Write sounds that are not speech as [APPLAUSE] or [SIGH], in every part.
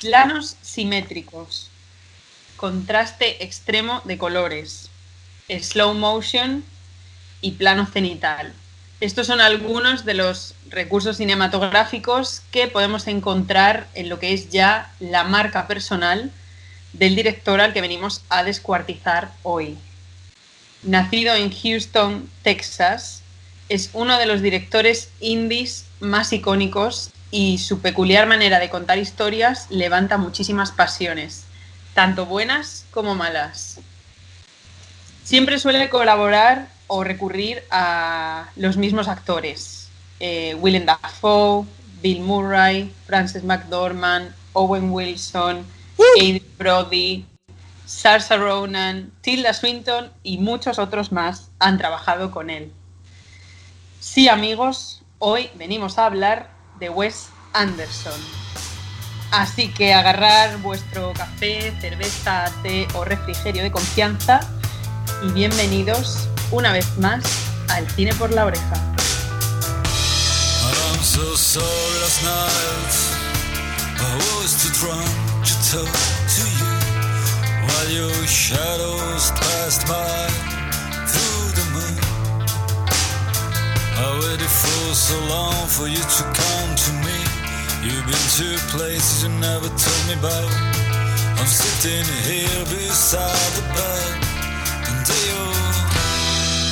Planos simétricos, contraste extremo de colores, slow motion y plano cenital. Estos son algunos de los recursos cinematográficos que podemos encontrar en lo que es ya la marca personal del director al que venimos a descuartizar hoy. Nacido en Houston, Texas, es uno de los directores indies más icónicos y su peculiar manera de contar historias levanta muchísimas pasiones, tanto buenas como malas. Siempre suele colaborar o recurrir a los mismos actores, eh, Willem Dafoe, Bill Murray, Frances McDormand, Owen Wilson, Adrian Brody, Saoirse Ronan, Tilda Swinton y muchos otros más han trabajado con él. Sí, amigos, hoy venimos a hablar de Wes Anderson. Así que agarrar vuestro café, cerveza, té o refrigerio de confianza y bienvenidos una vez más al Cine por la Oreja. I waited for so long for you to come to me. You've been to places you never told me about. I'm sitting here beside the bed under your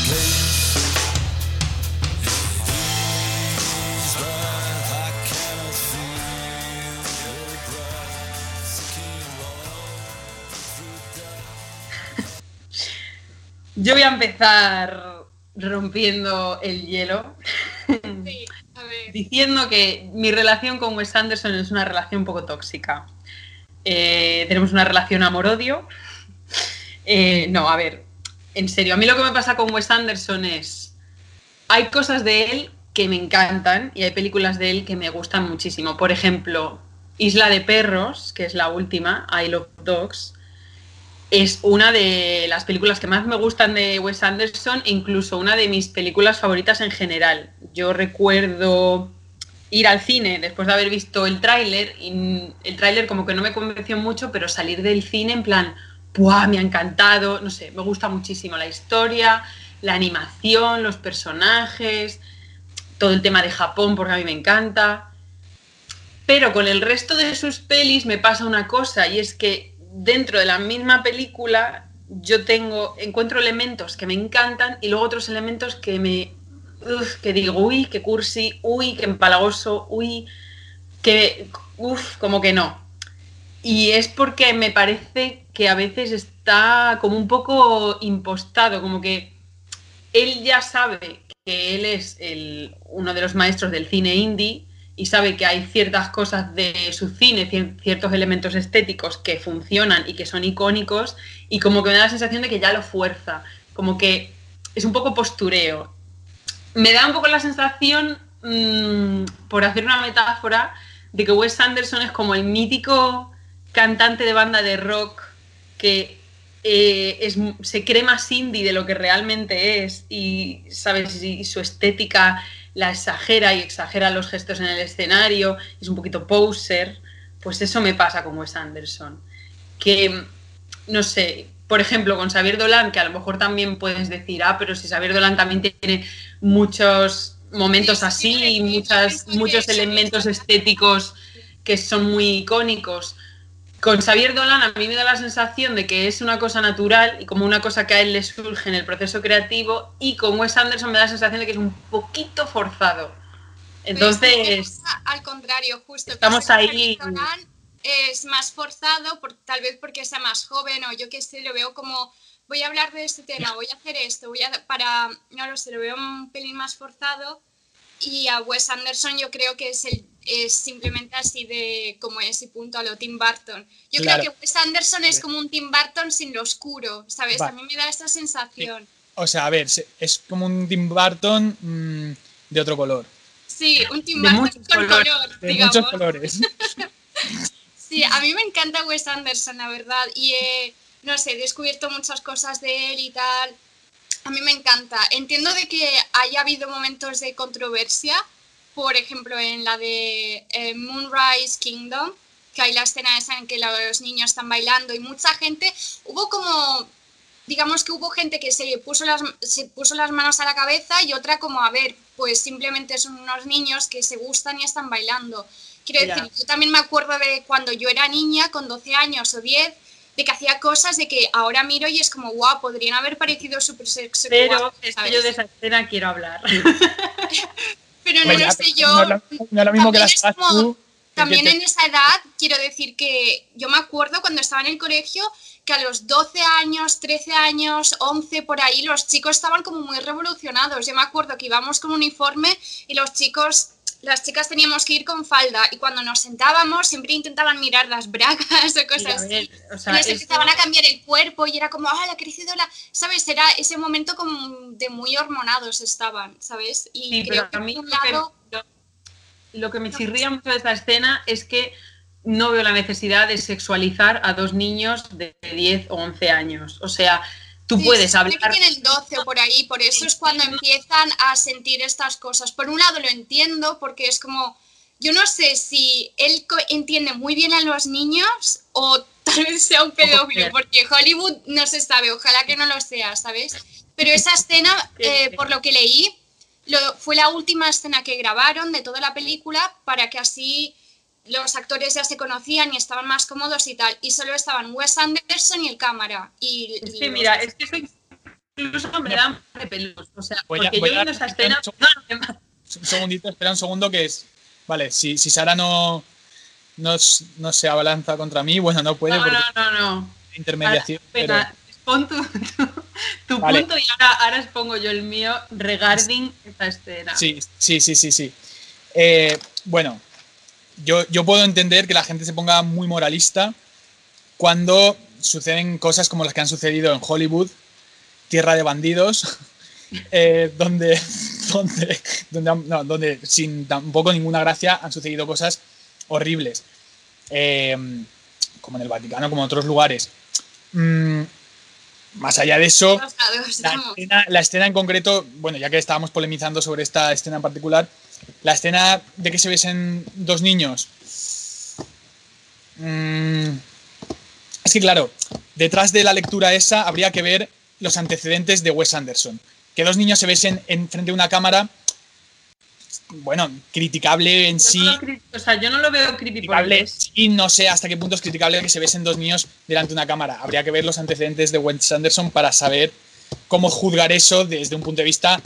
place. It is right, I cannot feel your breath. Skin through Yo voy a empezar rompiendo el hielo. Diciendo que mi relación con Wes Anderson es una relación un poco tóxica. Eh, tenemos una relación amor-odio. Eh, no, a ver, en serio, a mí lo que me pasa con Wes Anderson es. Hay cosas de él que me encantan y hay películas de él que me gustan muchísimo. Por ejemplo, Isla de Perros, que es la última, I Love Dogs es una de las películas que más me gustan de Wes Anderson, incluso una de mis películas favoritas en general. Yo recuerdo ir al cine después de haber visto el tráiler, el tráiler como que no me convenció mucho, pero salir del cine en plan, ¡buah! Me ha encantado, no sé, me gusta muchísimo la historia, la animación, los personajes, todo el tema de Japón, porque a mí me encanta. Pero con el resto de sus pelis me pasa una cosa, y es que dentro de la misma película yo tengo, encuentro elementos que me encantan y luego otros elementos que me, que digo, uy, que cursi, uy, que empalagoso, uy, que, uff, como que no. Y es porque me parece que a veces está como un poco impostado, como que él ya sabe que él es el, uno de los maestros del cine indie y sabe que hay ciertas cosas de su cine, ciertos elementos estéticos que funcionan y que son icónicos, y como que me da la sensación de que ya lo fuerza, como que es un poco postureo. Me da un poco la sensación, mm, por hacer una metáfora, de que Wes Anderson es como el mítico cantante de banda de rock que eh, se cree más indie de lo que realmente es y, ¿sabes? Y su estética la exagera y exagera los gestos en el escenario, es un poquito poser, pues eso me pasa con Wes Anderson. Que, no sé, por ejemplo, con Xavier Dolan, que a lo mejor también puedes decir, ah, pero si Xavier Dolan también tiene muchos momentos así y muchas, muchos elementos estéticos que son muy icónicos con Xavier Dolan a mí me da la sensación de que es una cosa natural y como una cosa que a él le surge en el proceso creativo y con Wes Anderson me da la sensación de que es un poquito forzado. Entonces... al contrario, justo. Estamos ahí... es más forzado, por, tal vez porque sea más joven o yo qué sé, lo veo como voy a hablar de este tema, voy a hacer esto, voy a para, no lo sé, lo veo un pelín más forzado y a Wes Anderson yo creo que es el es simplemente así de como ese punto a lo Tim Burton. Yo creo que Wes Anderson es como un Tim Burton sin lo oscuro, ¿sabes? A mí me da esa sensación. O sea, a ver, es como un Tim Burton mm, de otro color. Sí, un Tim Burton con color, de muchos colores. [LAUGHS] sí, a mí me encanta Wes Anderson, la verdad, y no sé, he descubierto muchas cosas de él y tal. A mí me encanta. Entiendo de que haya habido momentos de controversia, por ejemplo, en la de eh, Moonrise Kingdom, que hay la escena esa en que los niños están bailando y mucha gente, hubo como, digamos que hubo gente que se puso las, se puso las manos a la cabeza y otra como, a ver, pues simplemente son unos niños que se gustan y están bailando. Quiero decir, yo también me acuerdo de cuando yo era niña, con 12 años o 10, de que hacía cosas de que ahora miro y es como, guau, podrían haber parecido súper sexual. Pero es que yo de esa escena quiero hablar. [LAUGHS] pero no lo sé yo. No, es lo mismo que las tú, También en esa edad, quiero decir que yo me acuerdo cuando estaba en el colegio que a los 12 años, 13 años, 11 por ahí, los chicos estaban como muy revolucionados. Yo me acuerdo que íbamos con uniforme y los chicos las chicas teníamos que ir con falda y cuando nos sentábamos siempre intentaban mirar las bragas o cosas así. O sea, y les empezaban a cambiar el cuerpo y era como, ah, la ha crecido la... ¿Sabes? Era ese momento como de muy hormonados estaban, ¿sabes? Y creo que a mí lo, que, lo, que me chirría mucho de esta escena es que no veo la necesidad de sexualizar a dos niños de 10 o 11 años. O sea, Tú puedes hablar. Que tienen 12 o por ahí, por eso es cuando empiezan a sentir estas cosas. Por un lado lo entiendo porque es como, yo no sé si él entiende muy bien a los niños o [LAUGHS] tal vez sea un pedófilo, porque Hollywood no se sabe, ojalá que no lo sea, ¿sabes? Pero esa escena, [LAUGHS] eh, por lo que leí, lo, fue la última escena que grabaron de toda la película para que así los actores ya se conocían y estaban más cómodos y tal, y solo estaban Wes Anderson y el cámara. Y, sí, mira, es que eso incluso me da de pelos. O sea, porque yo viendo esa escena. Un segundito, espera un segundo que es. Vale, si, si Sara no, no, no, se abalanza contra mí, bueno, no puede. No, no, no, no. Intermediación. Ahora, Pon tu, [LAUGHS] tu, punto y ahora, ahora expongo yo el mío regarding esta escena. Sí, sí, sí, sí, sí. Eh, bueno, yo, puedo entender que la gente se ponga muy moralista cuando suceden cosas como las que han sucedido en Hollywood, Tierra de Bandidos, [LAUGHS] eh, donde, [LAUGHS] donde, donde, sin tampoco ninguna gracia han sucedido cosas horribles, eh, como en el Vaticano, como en otros lugares. Mm, más allá de eso, la escena, en concreto, bueno, ya que estábamos polemizando sobre esta escena en particular, la escena de que se besen dos niños. Mm, es que, claro, detrás de la lectura esa habría que ver los antecedentes de Wes Anderson. Que dos niños se besen en frente de una cámara, bueno, criticable en sí. o sea, yo no lo veo criticable. Y no sé hasta qué punto es criticable que se besen dos niños delante de una cámara. Habría que ver los antecedentes de Wes Anderson para saber cómo juzgar eso desde un punto de vista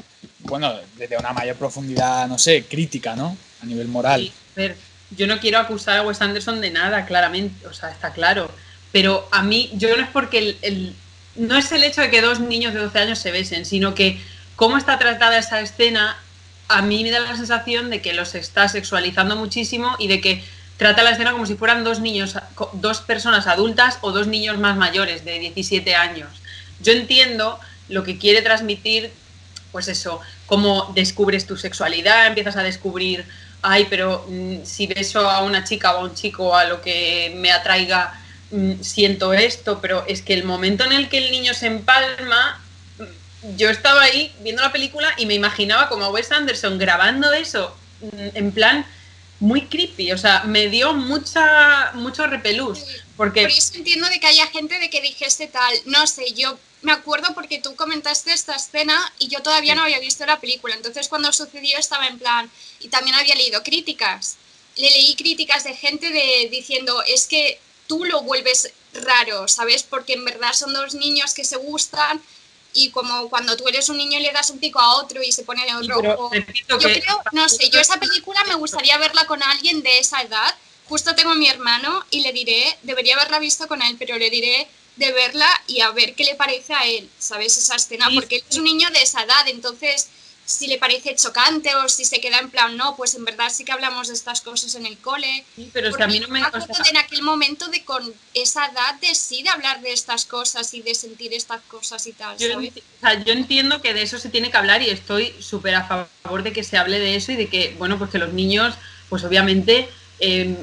bueno, desde una mayor profundidad, no sé, crítica, ¿no? A nivel moral. a ver, yo no quiero acusar a Wes Anderson de nada, claramente, o sea, está claro. Pero a mí, yo no es porque el, no es el hecho de que dos niños de 12 años se besen, sino que cómo está tratada esa escena, a mí me da la sensación de que los está sexualizando muchísimo y de que trata la escena como si fueran dos niños, dos personas adultas o dos niños más mayores de 17 años. Yo entiendo lo que quiere transmitir pues eso, cómo descubres tu sexualidad, empiezas a descubrir, ay, pero mm, si beso a una chica o a un chico a lo que me atraiga, mm, siento esto, pero es que el momento en el que el niño se empalma, mm, yo estaba ahí viendo la película y me imaginaba como a Wes Anderson grabando eso en plan muy creepy, o sea, me dio mucha mucho repelús. Porque... Por eso entiendo de que haya gente de que dijese tal, no sé, yo me acuerdo porque tú comentaste esta escena y yo todavía no había visto la película, entonces cuando sucedió estaba en plan, y también había leído críticas, le leí críticas de gente de, diciendo, es que tú lo vuelves raro, ¿sabes? Porque en verdad son dos niños que se gustan y como cuando tú eres un niño y le das un pico a otro y se pone rojo. Yo creo, no sé, yo esa película me gustaría verla con alguien de esa edad. Justo tengo a mi hermano y le diré, debería haberla visto con él, pero le diré de verla y a ver qué le parece a él, ¿sabes? Esa escena, porque él es un niño de esa edad, entonces si le parece chocante o si se queda en plan, no, pues en verdad sí que hablamos de estas cosas en el cole. Sí, pero a mí no me... en aquel momento de con esa edad de sí de hablar de estas cosas y de sentir estas cosas y tal. Yo, yo entiendo que de eso se tiene que hablar y estoy súper a favor de que se hable de eso y de que, bueno, pues que los niños, pues obviamente... Eh,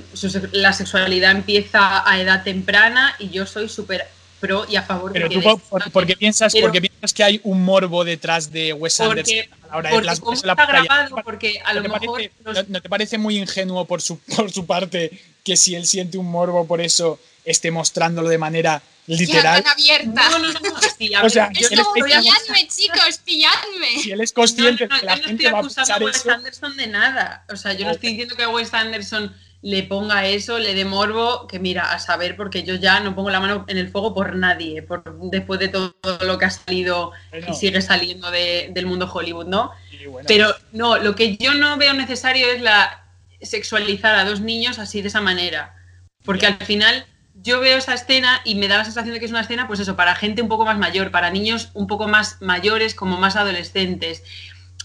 la sexualidad empieza a edad temprana y yo soy súper pro y a favor. Pero de tú, por, des- porque, piensas, Pero- porque piensas que hay un morbo detrás de Wes Anderson porque, a la hora de porque las la está pantalla? grabado, porque a ¿No lo te mejor parece- los- ¿no, no te parece muy ingenuo por su, [LAUGHS] por su parte que si él siente un morbo por eso esté mostrándolo de manera literal? tan abierta. No, no, no, no, sí, a [LAUGHS] O sea, él diciendo- pilladme, chicos, pilladme. Si él es consciente no, no, de que la yo no gente estoy va a acusando pensar a Wes eso, Anderson de nada. O sea, yo no estoy diciendo que Wes Anderson le ponga eso, le dé morbo, que mira, a saber, porque yo ya no pongo la mano en el fuego por nadie, por, después de todo lo que ha salido Bueno, y sigue saliendo de- del mundo Hollywood, ¿no? bueno, Pero no, lo que yo no veo necesario es la sexualizar a dos niños así de esa manera. Porque al final yo veo esa escena y me da la sensación de que es una escena, pues eso, para gente un poco más mayor, para niños un poco más mayores, como más adolescentes.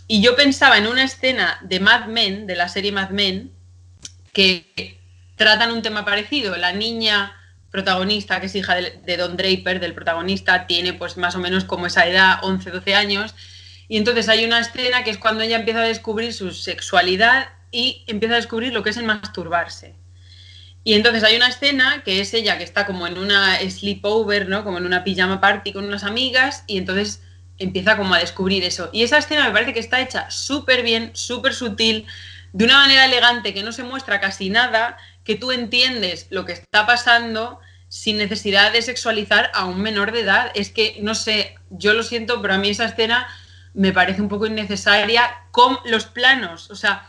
Y yo pensaba en una escena de Mad Men, de la serie Mad Men, que tratan un tema parecido. La niña protagonista, que es hija de, Don Draper, del protagonista, tiene pues más o menos como esa edad, 11, 12 años. Y entonces hay una escena que es cuando ella empieza a descubrir su sexualidad y empieza a descubrir lo que es el masturbarse. Y entonces hay una escena que es ella que está como en una sleepover, ¿no? Como en una pijama party con unas amigas y entonces empieza como a descubrir eso. Y esa escena me parece que está hecha súper bien, súper sutil, de una manera elegante que no se muestra casi nada, que tú entiendes lo que está pasando sin necesidad de sexualizar a un menor de edad. Es que, no sé, yo lo siento, pero a mí esa escena me parece un poco innecesaria con los planos. O sea,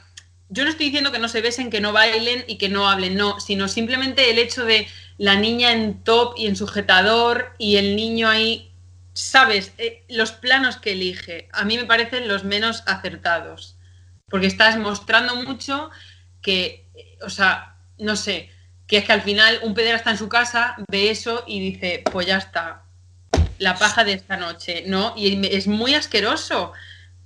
yo no estoy diciendo que no se besen, que no bailen y que no hablen, no, sino simplemente el hecho de la niña en top y en sujetador y el niño ahí, sabes, Eh, los planos que elige, a mí me parecen los menos acertados, porque estás mostrando mucho que, o sea, no sé, que es que al final un pederasta en su casa ve eso y dice, pues ya está, la paja de esta noche, ¿no? Y es muy asqueroso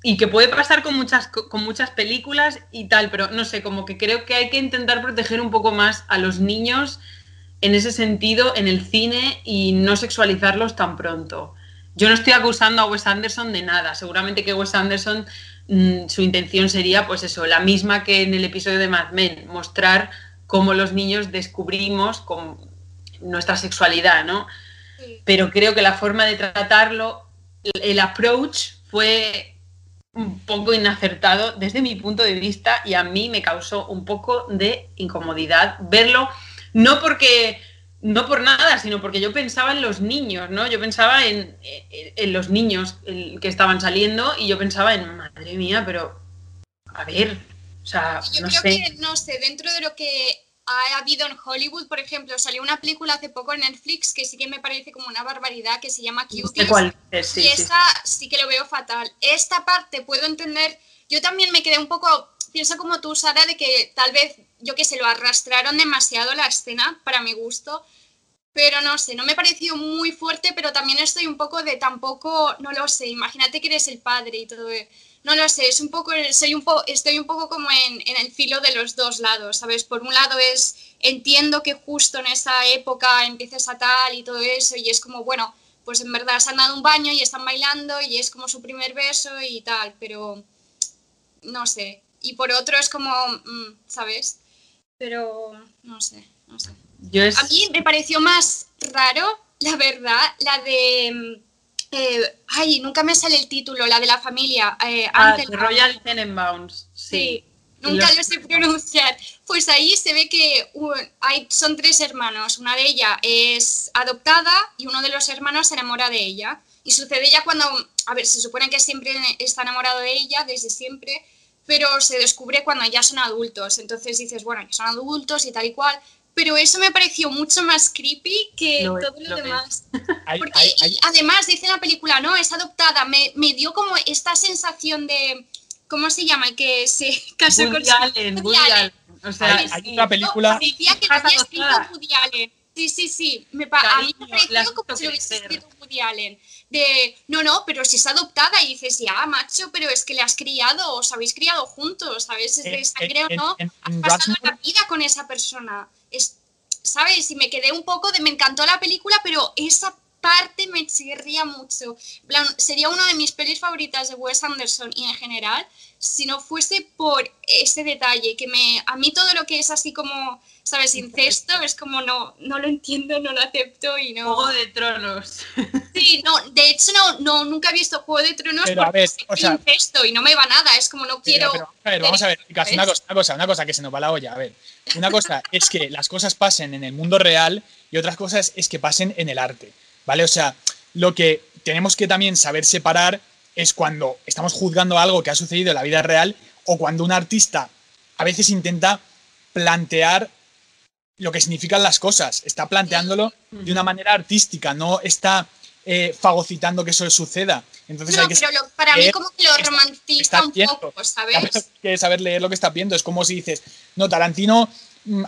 y que puede pasar con muchas, co- con muchas películas y tal, pero no sé, como que creo que hay que intentar proteger un poco más a los niños en ese sentido en el cine y no sexualizarlos tan pronto. Yo no estoy acusando a Wes Anderson de nada, seguramente que Wes Anderson mm, su intención sería pues eso, la misma que en el episodio de Mad Men, mostrar cómo los niños descubrimos con nuestra sexualidad, ¿no? Sí. pero creo que la forma de tratarlo, el- el approach fue un poco inacertado desde mi punto de vista y a mí me causó un poco de incomodidad verlo, no porque no por nada, sino porque yo pensaba en los niños, ¿no? Yo pensaba en, en- en los niños que estaban saliendo y yo pensaba en, madre mía, pero a ver, o sea, Yo no creo sé. que, no sé, dentro de lo que ha habido en Hollywood, por ejemplo, salió una película hace poco en Netflix que sí que me parece como una barbaridad, que se llama Cuties. cuál es, sí, y sí. esa sí que lo veo fatal. Esta parte puedo entender, yo también me quedé un poco, pienso como tú, Sara, de que tal vez, yo que sé, lo arrastraron demasiado la escena para mi gusto, pero no sé, no me pareció muy fuerte, pero también estoy un poco de tampoco, no lo sé, imagínate que eres el padre y todo. No lo sé, es un poco, soy un po, estoy un poco como en, en el filo de los dos lados, ¿sabes? Por un lado es, entiendo que justo en esa época empieces a tal y todo eso, y es como, bueno, pues en verdad se han dado un baño y están bailando y es como su primer beso y tal, pero no sé. Y por otro es como, mm, ¿sabes? Pero no sé, no sé. Yo es... A mí me pareció más raro, la verdad, la de... mm, eh, ay, nunca me sale el título, la de la familia. eh, Ah, Antel- The Royal Tenenbaums, sí. Sí, nunca los- lo sé pronunciar. Pues ahí se ve que hay, son tres hermanos. Una de ellas es adoptada y uno de los hermanos se enamora de ella. Y sucede ya cuando, a ver, se supone que siempre está enamorado de ella, desde siempre, pero se descubre cuando ya son adultos. Entonces dices, bueno, ya son adultos y tal y cual. Pero eso me pareció mucho más creepy que todo lo, demás. [LAUGHS] Porque hay- hay- y además dice en la película, no, es adoptada. Me, me dio como esta sensación de. ¿Cómo se llama? El que se [LAUGHS] casó Woody con Allen, Woody Allen. Allen. O sea, Hay- una película- parecía que había escrito. Woody Allen. Sí, sí, sí. Me a mí me pareció como si lo hubiese escrito Woody Allen. De, no, no, pero si es adoptada y dices, ya, macho, pero es que le has criado, os habéis criado juntos, ¿sabes? Es de sangre o no. Has pasado la vida con esa persona. Es, ¿Sabes? Y me quedé un poco de. Me encantó la película, pero esa parte me chirría mucho. Plan, sería una de mis pelis favoritas de Wes Anderson y en general, si no fuese por ese detalle, que me, a mí todo lo que es así como, ¿sabes? Incesto, es como no, no lo entiendo, no lo acepto y no... Juego de Tronos. [LAUGHS] Sí, no, de hecho no, no nunca he visto Juego de Tronos Pero, a porque ver, o sea- incesto y no me va nada, es como no quiero... Pero, pero, a ver, vamos a ver, chicas, una cosa, una cosa, una cosa que se nos va la olla. A ver, una cosa es que las cosas pasen en el mundo real y otras cosas es que pasen en el arte, ¿vale? O sea, lo que tenemos que también saber separar es cuando estamos juzgando algo que ha sucedido en la vida real o cuando un artista a veces intenta plantear lo que significan las cosas, está planteándolo de una manera artística, no está eh, fagocitando que eso suceda. Entonces No, hay que pero lo- para mí como que lo romantiza un viendo. poco, [LAUGHS] ¿sabes? hay que saber leer lo que estás viendo. Es como si dices, no, Tarantino,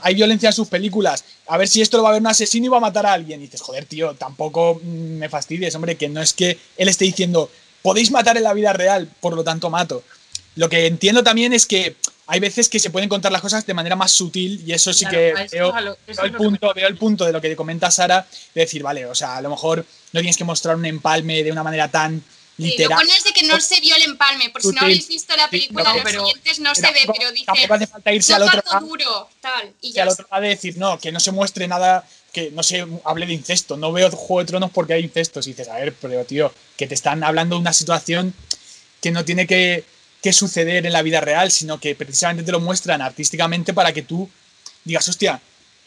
hay violencia en sus películas. A ver si esto lo va a ver un asesino y va a matar a alguien. Y dices, joder, tío, tampoco mm, me fastidies, hombre, que no es que él esté diciendo, podéis matar en la vida real, por lo tanto mato. Lo que entiendo también es que hay veces que se pueden contar las cosas de manera más sutil y eso sí Claro, que eso veo, lo- eso el me- punto, veo el punto de lo que comenta Sara, de decir, vale, o sea, a lo mejor no tienes que mostrar un empalme de una manera tan Sí, lo literal. pones de que no se vio el empalme, por si no habéis visto la película, no, los pero- siguientes no se Pero ve, tampoco- pero dice, tampoco hace falta irse al "No otro lado. duro, tal, y ya al otro lado de decir, no, que no se muestre nada, que no se hable de incesto. No veo Juego de Tronos porque hay incestos. Y dices, a ver, pero tío, que te están hablando de una situación que no tiene que, que suceder en la vida real, sino que precisamente te lo muestran artísticamente para que tú digas, hostia,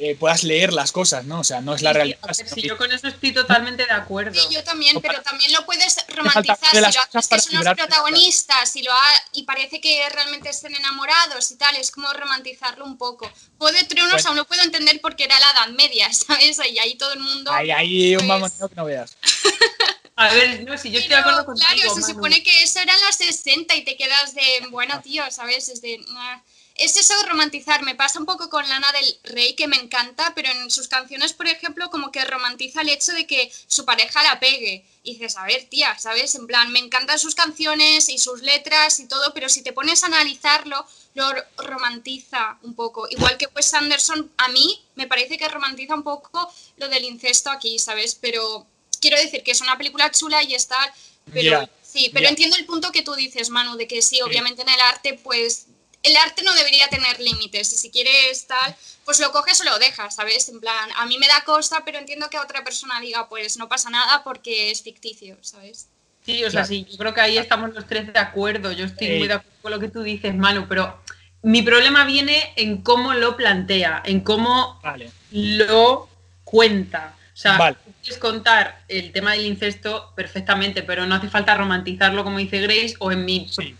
eh, puedas leer las cosas, ¿no? O sea, no es la realidad. a ver, sino sí, que- yo con eso estoy totalmente de acuerdo. Sí, yo también, No pero también lo puedes romantizar si lo haces que son los protagonistas y, lo ha- y parece que realmente estén enamorados y tal, es como romantizarlo un poco. Juego de Tronos Bueno. aún lo puedo entender porque era la Edad Media, [LAUGHS] ¿sabes? Y ahí todo el mundo... Hay ahí un pues- mamoneo que no veas. [LAUGHS] A ver, no, si yo estoy de acuerdo contigo. Claro, se Manu. supone que eso eran las 60 y te quedas de, bueno, tío, ¿sabes? Es de... nah. Es eso de romantizar. Me pasa un poco con Lana del Rey, que me encanta, pero en sus canciones, por ejemplo, como que romantiza el hecho de que su pareja la pegue. Y dices, a ver, tía, ¿sabes? En plan, me encantan sus canciones y sus letras y todo, pero si te pones a analizarlo, lo romantiza un poco. Igual que Wes Anderson, a mí me parece que romantiza un poco lo del incesto aquí, ¿sabes? Pero quiero decir que es una película chula y está, pero sí, pero entiendo el punto que tú dices, Manu, de que sí, obviamente en el arte, pues el arte no debería tener límites y si quieres tal, pues lo coges o lo dejas, ¿sabes? En plan, a mí me da cosa, pero entiendo que a otra persona diga, pues no pasa nada porque es ficticio, ¿sabes? Sí, o sea, Claro. sí, yo creo que ahí estamos los tres de acuerdo. Yo estoy Ey. muy de acuerdo con lo que tú dices, Manu, pero mi problema viene en cómo lo plantea, en cómo Vale. lo cuenta. O sea, Vale. puedes contar el tema del incesto perfectamente, pero no hace falta romantizarlo, como dice Grace, o en mi Sí.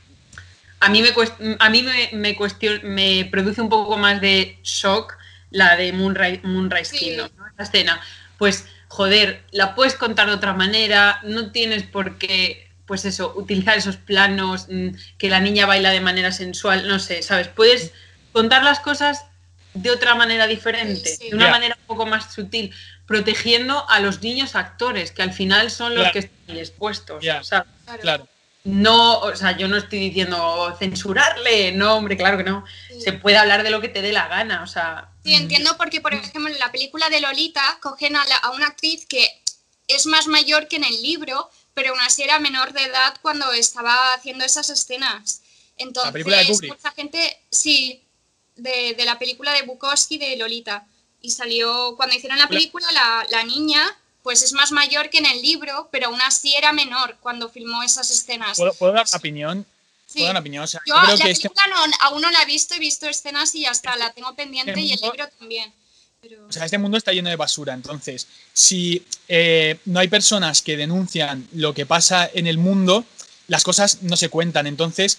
A mí me cuest- a mí me, me, cuestion- me produce un poco más de shock la de Moonrise, Moonrise Sí. Kingdom, ¿no? Esa escena. Pues, joder, la puedes contar de otra manera, no tienes por qué, pues eso, utilizar esos planos, mm, que la niña baila de manera sensual, no sé, ¿sabes? Puedes contar las cosas de otra manera diferente, Sí, sí. de una manera un poco más sutil, protegiendo a los niños actores, que al final son los Claro. que están expuestos. Claro. No, o sea, yo no estoy diciendo censurarle, no, hombre, claro que no. Sí. Se puede hablar de lo que te dé la gana, o sea. Sí, entiendo porque, por ejemplo, en la película de Lolita cogen a, la- a una actriz que es más mayor que en el libro, pero aún así era menor de edad cuando estaba haciendo esas escenas. Entonces, película de Kubrick? mucha gente, sí, de, de la película de Bukowski de Lolita. Y salió, cuando hicieron la película, la, la niña, pues es más mayor que en el libro, pero aún así era menor cuando filmó esas escenas. ¿Puedo, puedo dar una opinión? Sí. ¿Puedo dar una opinión? O sea, Yo yo creo la que este, película no- aún no la he visto, he visto escenas y ya está, la tengo pendiente y el mundo- libro también. Pero... o sea, este mundo está lleno de basura. Entonces, si eh, no hay personas que denuncian lo que pasa en el mundo, las cosas no se cuentan. Entonces,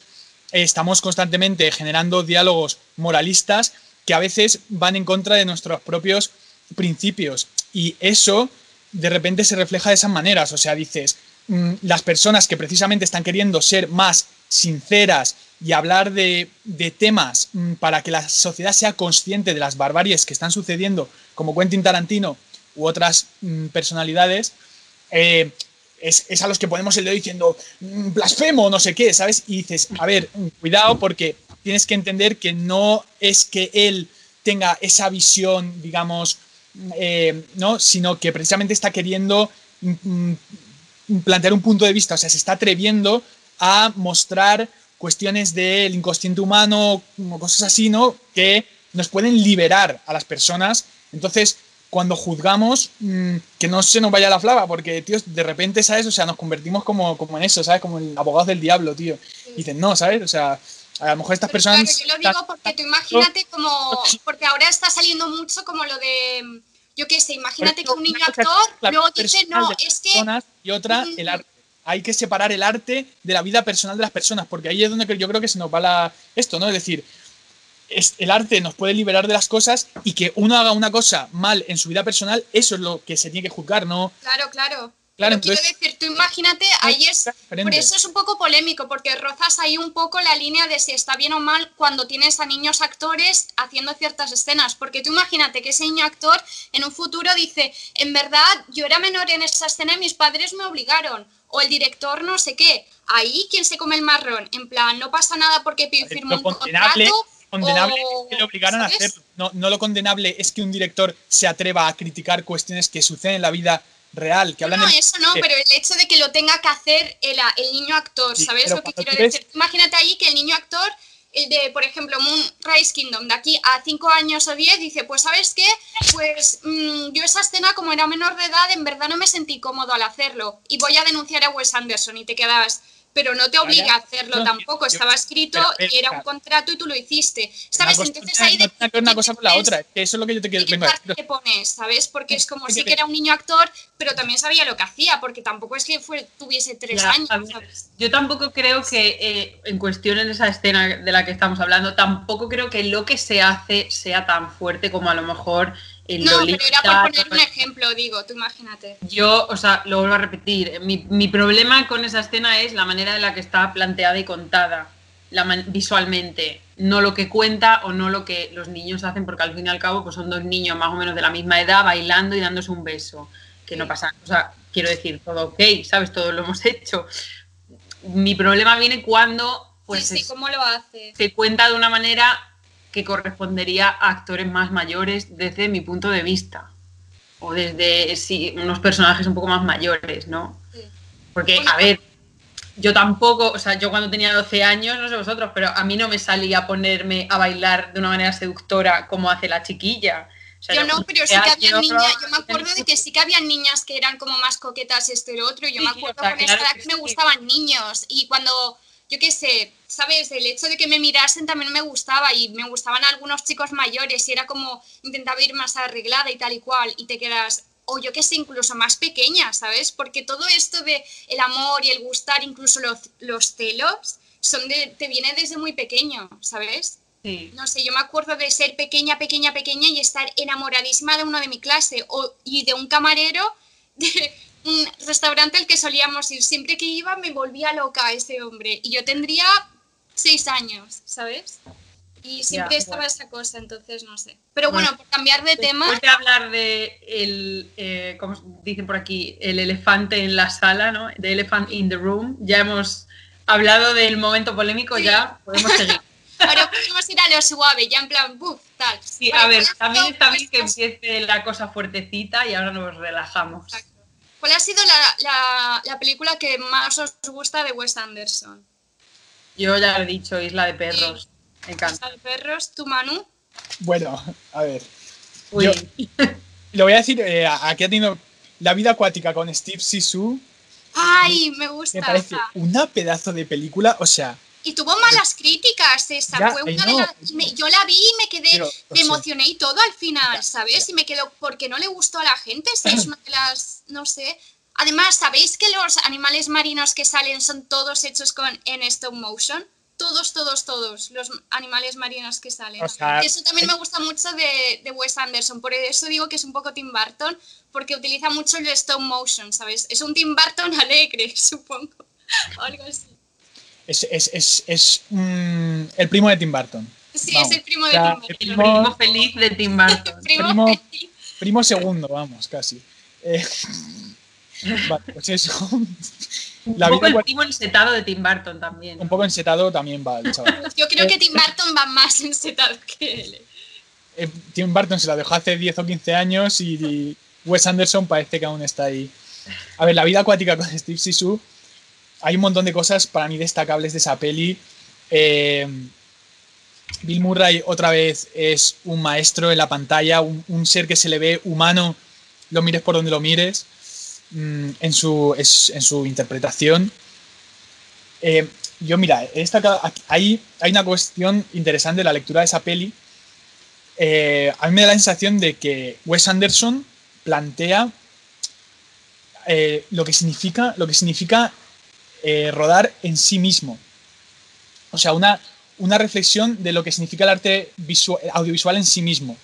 eh, estamos constantemente generando diálogos moralistas que a veces van en contra de nuestros propios principios. Y eso de repente se refleja de esas maneras. O sea, dices, mm, las personas que precisamente están queriendo ser más sinceras y hablar de, de temas mm, para que la sociedad sea consciente de las barbaries que están sucediendo, como Quentin Tarantino u otras mm, personalidades, eh, es, es a los que ponemos el dedo diciendo "Mm, blasfemo, no sé qué, ¿sabes? Y dices, a ver, cuidado porque tienes que entender que no es que él tenga esa visión, digamos, eh, ¿no? Sino que precisamente está queriendo mm, mm, plantear un punto de vista, o sea, se está atreviendo a mostrar cuestiones del inconsciente humano o cosas así, ¿no? Que nos pueden liberar a las personas. Entonces, cuando juzgamos, mm, que no se nos vaya la flava, porque, tío, de repente, ¿sabes? O sea, nos convertimos como, como en eso, ¿sabes? Como en abogados del diablo, tío. Y dicen, no, ¿sabes? O sea, a lo mejor estas Pero personas... Claro, yo lo digo porque tú imagínate como. Porque ahora está saliendo mucho como lo de. Yo qué sé, imagínate que un niño actor luego dice, no, es que. Y otra, el arte. Hay que separar el arte de la vida personal de las personas, porque ahí es donde yo creo que se nos va la, esto, ¿no? Es decir, es, el arte nos puede liberar de las cosas y que uno haga una cosa mal en su vida personal, eso es lo que se tiene que juzgar, ¿no? Claro, claro. Claro, entonces- quiero decir, tú imagínate, ahí es, por eso es un poco polémico, porque rozas ahí un poco la línea de si está bien o mal cuando tienes a niños actores haciendo ciertas escenas, porque tú imagínate que ese niño actor en un futuro dice, en verdad yo era menor en esa escena y mis padres me obligaron, o el director no sé qué, ahí quién se come el marrón, en plan, no pasa nada porque firmó un condenable, contrato. condenable es que le obligaran a hacerlo. No, no lo condenable es que un director se atreva a criticar cuestiones que suceden en la vida real, que hablan No, eso no, pero el hecho de que lo tenga que hacer el, el niño actor, Sí, ¿sabes lo que quiero ves- decir? Imagínate ahí que el niño actor, el de, por ejemplo, Moonrise Kingdom, de aquí a 5 años o 10, dice, pues ¿sabes qué? Pues mm, yo esa escena, como era menor de edad, en verdad no me sentí cómodo al hacerlo y voy a denunciar a Wes Anderson y te quedas... Pero no te obliga a hacerlo No, tampoco, yo- estaba escrito pero, ver, y era un contrato y tú lo hiciste, ¿sabes? cosa- Entonces no ahí que ver una cosa con la otra, es que eso es lo que yo te quiero ¿De qué vengo a parte decir. te pones, sabes? Porque es como Sí, sí que- era un niño actor, pero también sabía lo que hacía, porque tampoco es que fue, tuviese tres Ya, años. ¿sabes? Yo tampoco creo que, eh, en cuestiones de esa escena de la que estamos hablando, tampoco creo que lo que se hace sea tan fuerte como a lo mejor No, pero era por poner un ejemplo, digo, tú imagínate. Yo, o sea, lo vuelvo a repetir, mi, mi problema con esa escena es la manera en la que está planteada y contada la man- visualmente, no lo que cuenta o no lo que los niños hacen, porque al fin y al cabo pues son dos niños más o menos de la misma edad bailando y dándose un beso, que no pasa, o sea, quiero decir, todo ok, ¿sabes? Todo lo hemos [LAUGHS] hecho. Mi problema viene cuando pues sí, sí, ¿cómo lo hace? se cuenta de una manera que correspondería a actores más mayores desde mi punto de vista. O desde sí, unos personajes un poco más mayores, ¿no? Sí. Porque, a ver, yo tampoco, o sea, yo cuando tenía 12 años, no sé vosotros, pero a mí no me salía a ponerme a bailar de una manera seductora como hace la chiquilla. O sea, Yo no, pero 12 sí que había niñas, yo me acuerdo de que sí que había niñas que eran como más coquetas esto y lo otro, yo Sí, me acuerdo o sea, con esta claro edad que me gustaban niños, y cuando, yo qué sé, sabes, el hecho de que me mirasen también me gustaba, y me gustaban algunos chicos mayores, y era como, intentaba ir más arreglada y tal y cual, y te quedas, o yo qué sé, incluso más pequeña, ¿sabes? Porque todo esto de el amor y el gustar, incluso los, los celos, son de, te viene desde muy pequeño, ¿sabes? Sí. No sé, yo me acuerdo de ser pequeña, pequeña, pequeña y estar enamoradísima de uno de mi clase o, y de un camarero de un restaurante al que solíamos ir. Siempre que iba me volvía loca ese hombre y yo tendría seis años, ¿sabes? Y siempre Ya, estaba bueno. esa cosa, entonces no sé. Pero Bueno, bueno, por cambiar de tema, Después de hablar de el, eh, como dicen por aquí, el elefante en la sala, ¿no? The elephant in the room. Ya hemos hablado del momento polémico, Sí. ya podemos seguir. [LAUGHS] ahora podemos ir a lo suave, ya en plan, buf, tal. Sí, a ver, ¿cuál ha también está bien que vuestros- empiece la cosa fuertecita y ahora nos relajamos. Exacto. ¿Cuál ha sido la, la- la película que más os gusta de Wes Anderson? Yo ya lo he dicho, Isla de Perros. Me encanta. Casa de perros, tu Manu. Bueno, a ver. Uy, Yo- [LAUGHS] Lo voy a decir, eh, aquí ha tenido La vida acuática con Steve Sisu. Ay, me gusta. Me parece una pedazo de película, o sea, Y tuvo malas críticas esa. Ya, fue I una de las- me- yo la vi y me quedé, Pero, me sea, emocioné y todo al final, Ya, ¿sabes? ya. Y me quedo, porque no le gustó a la gente? Si es [CLEARS THROAT] una de las, no sé. Además, ¿sabéis que los animales marinos que salen son todos hechos con en stop motion? Todos, todos, todos los animales marinos que salen. O sea, eso también me gusta mucho de, de Wes Anderson. Por eso digo que es un poco Tim Burton, porque utiliza mucho el stop motion, ¿sabes? Es un Tim Burton [LAUGHS] alegre, supongo. O algo así. es, es, es, es, mm, el primo de Tim Burton. Sí, Vamos, es el primo de Tim [LAUGHS] Burton. el primo- primo feliz de Tim Burton. Primo. Primo segundo, vamos, casi. Eh, [LAUGHS] [LAUGHS] vale, pues eso. Un La poco vida el primo ensetado de Tim Burton también. un poco ensetado también va el chaval. [LAUGHS] Yo creo que Tim Burton va más [LAUGHS] ensetado que él. Eh, Tim Burton se la dejó hace 10 o 15 años y, y Wes Anderson parece que aún está ahí. A ver, la vida acuática con Steve Sisu, hay un montón de cosas para mí destacables de esa peli. Eh, Bill Murray otra vez es un maestro en la pantalla, un, ser que se le ve humano, lo mires por donde lo mires, mm, en, su, en su interpretación. Eh, yo, mira, esta, hay, hay una cuestión interesante en la lectura de esa peli. Eh, a mí me da la sensación de que Wes Anderson plantea eh, lo que significa, lo que significa rodar en sí mismo. O sea, una, una reflexión de lo que significa el arte audiovisual en sí mismo.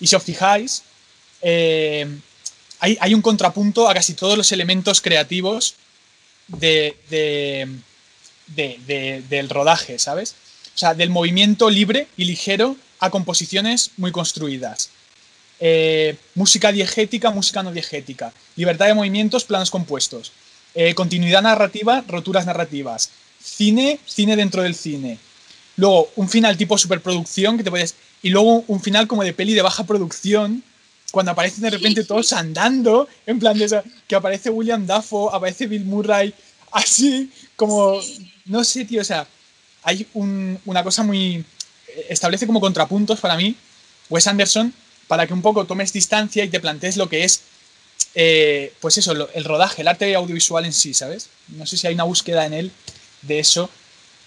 Y si os fijáis, hay, un contrapunto a casi todos los elementos creativos de, del rodaje, ¿sabes? O sea, del movimiento libre y ligero a composiciones muy construidas. Eh, música diegética, música no diegética. Libertad de movimientos, planos compuestos. Eh, continuidad narrativa, roturas narrativas. Cine, cine dentro del cine. Luego, un final tipo superproducción que te puedes. Y luego un final como de peli de baja producción, cuando aparecen de repente todos andando, en plan de que aparece William Dafoe, aparece Bill Murray, así, como. No sé, tío, o sea, hay una cosa muy. Establece como contrapuntos para mí, Wes Anderson, para que un poco tomes distancia y te plantees lo que es. Eh, pues eso, el rodaje, el arte audiovisual en sí, ¿sabes? No sé si hay una búsqueda en él de eso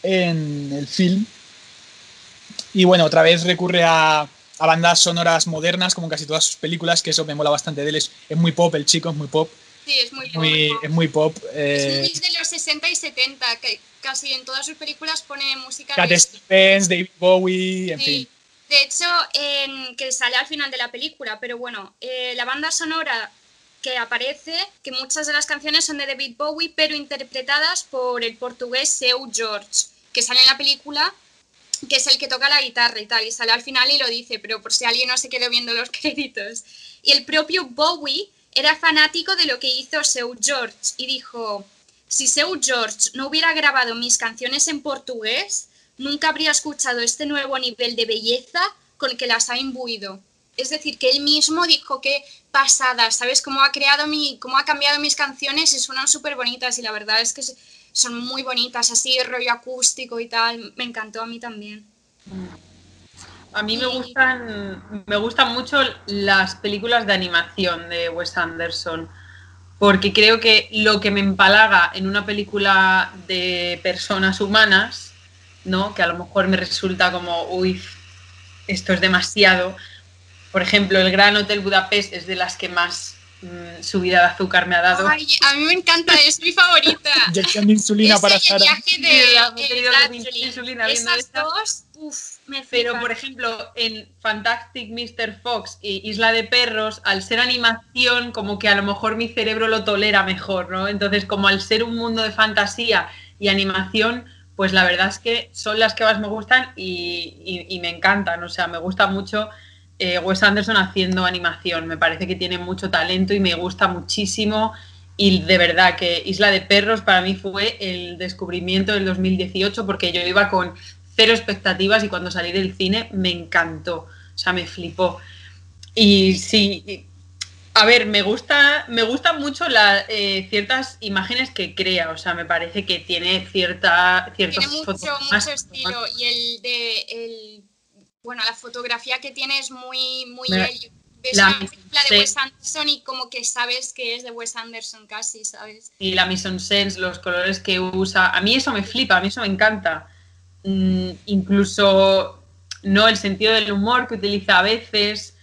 en el film y bueno, otra vez recurre a, bandas sonoras modernas, como casi todas sus películas, que eso me mola bastante de él. Es, muy pop el chico, es muy pop. Sí, es muy, pop. Es muy pop. Eh, es de los 60 y 70, que casi en todas sus películas pone música. Cat Stevens, David Bowie, en fin. De hecho, en, que sale al final de la película, pero bueno, eh, la banda sonora que aparece, que muchas de las canciones son de David Bowie, pero interpretadas por el portugués Seu George, que sale en la película que es el que toca la guitarra y tal, y sale al final y lo dice, pero por si alguien no se quedó viendo los [LAUGHS] créditos. Y el propio Bowie era fanático de lo que hizo Seu George y dijo, si Seu George no hubiera grabado mis canciones en portugués, nunca habría escuchado este nuevo nivel de belleza con que las ha imbuido. Es decir, que él mismo dijo que pasada, ¿sabes? Cómo ha creado mi, cómo ha cambiado mis canciones y suenan súper bonitas y la verdad es que son muy bonitas, así rollo acústico y tal. Me encantó a mí también. A mí me gustan, me gustan mucho las películas de animación de Wes Anderson, porque creo que lo que me empalaga en una película de personas humanas, ¿no? que a lo mejor me resulta como, uy, esto es demasiado. Por ejemplo, el Gran Hotel Budapest es de las que más Mm, subida de azúcar me ha dado. Ay, a mí me encanta, es mi favorita. [LAUGHS] Inyección de insulina para Sara. El viaje de, insulina Esas dos, uf, me Pero, por ejemplo, en Fantastic Mr. Fox y Isla de Perros, al ser animación, como que a lo mejor mi cerebro lo tolera mejor, ¿no? Entonces, como al ser un mundo de fantasía y animación, pues la verdad es que son las que más me gustan y, y me encantan, o sea, me gusta mucho eh, Wes Anderson haciendo animación. Me parece que tiene mucho talento y me gusta muchísimo. Y de verdad que Isla de Perros para mí fue el descubrimiento del 2018 porque yo iba con cero expectativas y cuando salí del cine me encantó. O sea, me flipó. Y sí, a ver, me gusta, me gustan mucho las eh, ciertas imágenes que crea. O sea, me parece que tiene cierta ciertos tiene mucho, mucho estilo y el de el bueno, la fotografía que tiene es muy, muy... ves la, película de Wes Anderson y como que sabes que es de Wes Anderson casi, ¿sabes? Y la mission sense, los colores que usa, a mí eso me flipa, a mí eso me encanta. Mm, incluso, no el sentido del humor que utiliza a veces,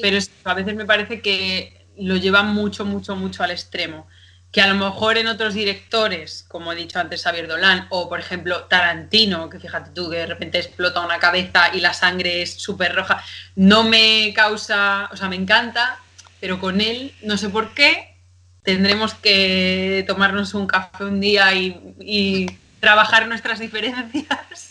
pero a veces me parece que lo lleva mucho, mucho, mucho al extremo que a lo mejor en otros directores, como he dicho antes Xavier Dolan, o por ejemplo Tarantino, que fíjate tú que de repente explota una cabeza y la sangre es súper roja, no me causa, o sea, me encanta, pero con él, no sé por qué, tendremos que tomarnos un café un día y, trabajar nuestras diferencias.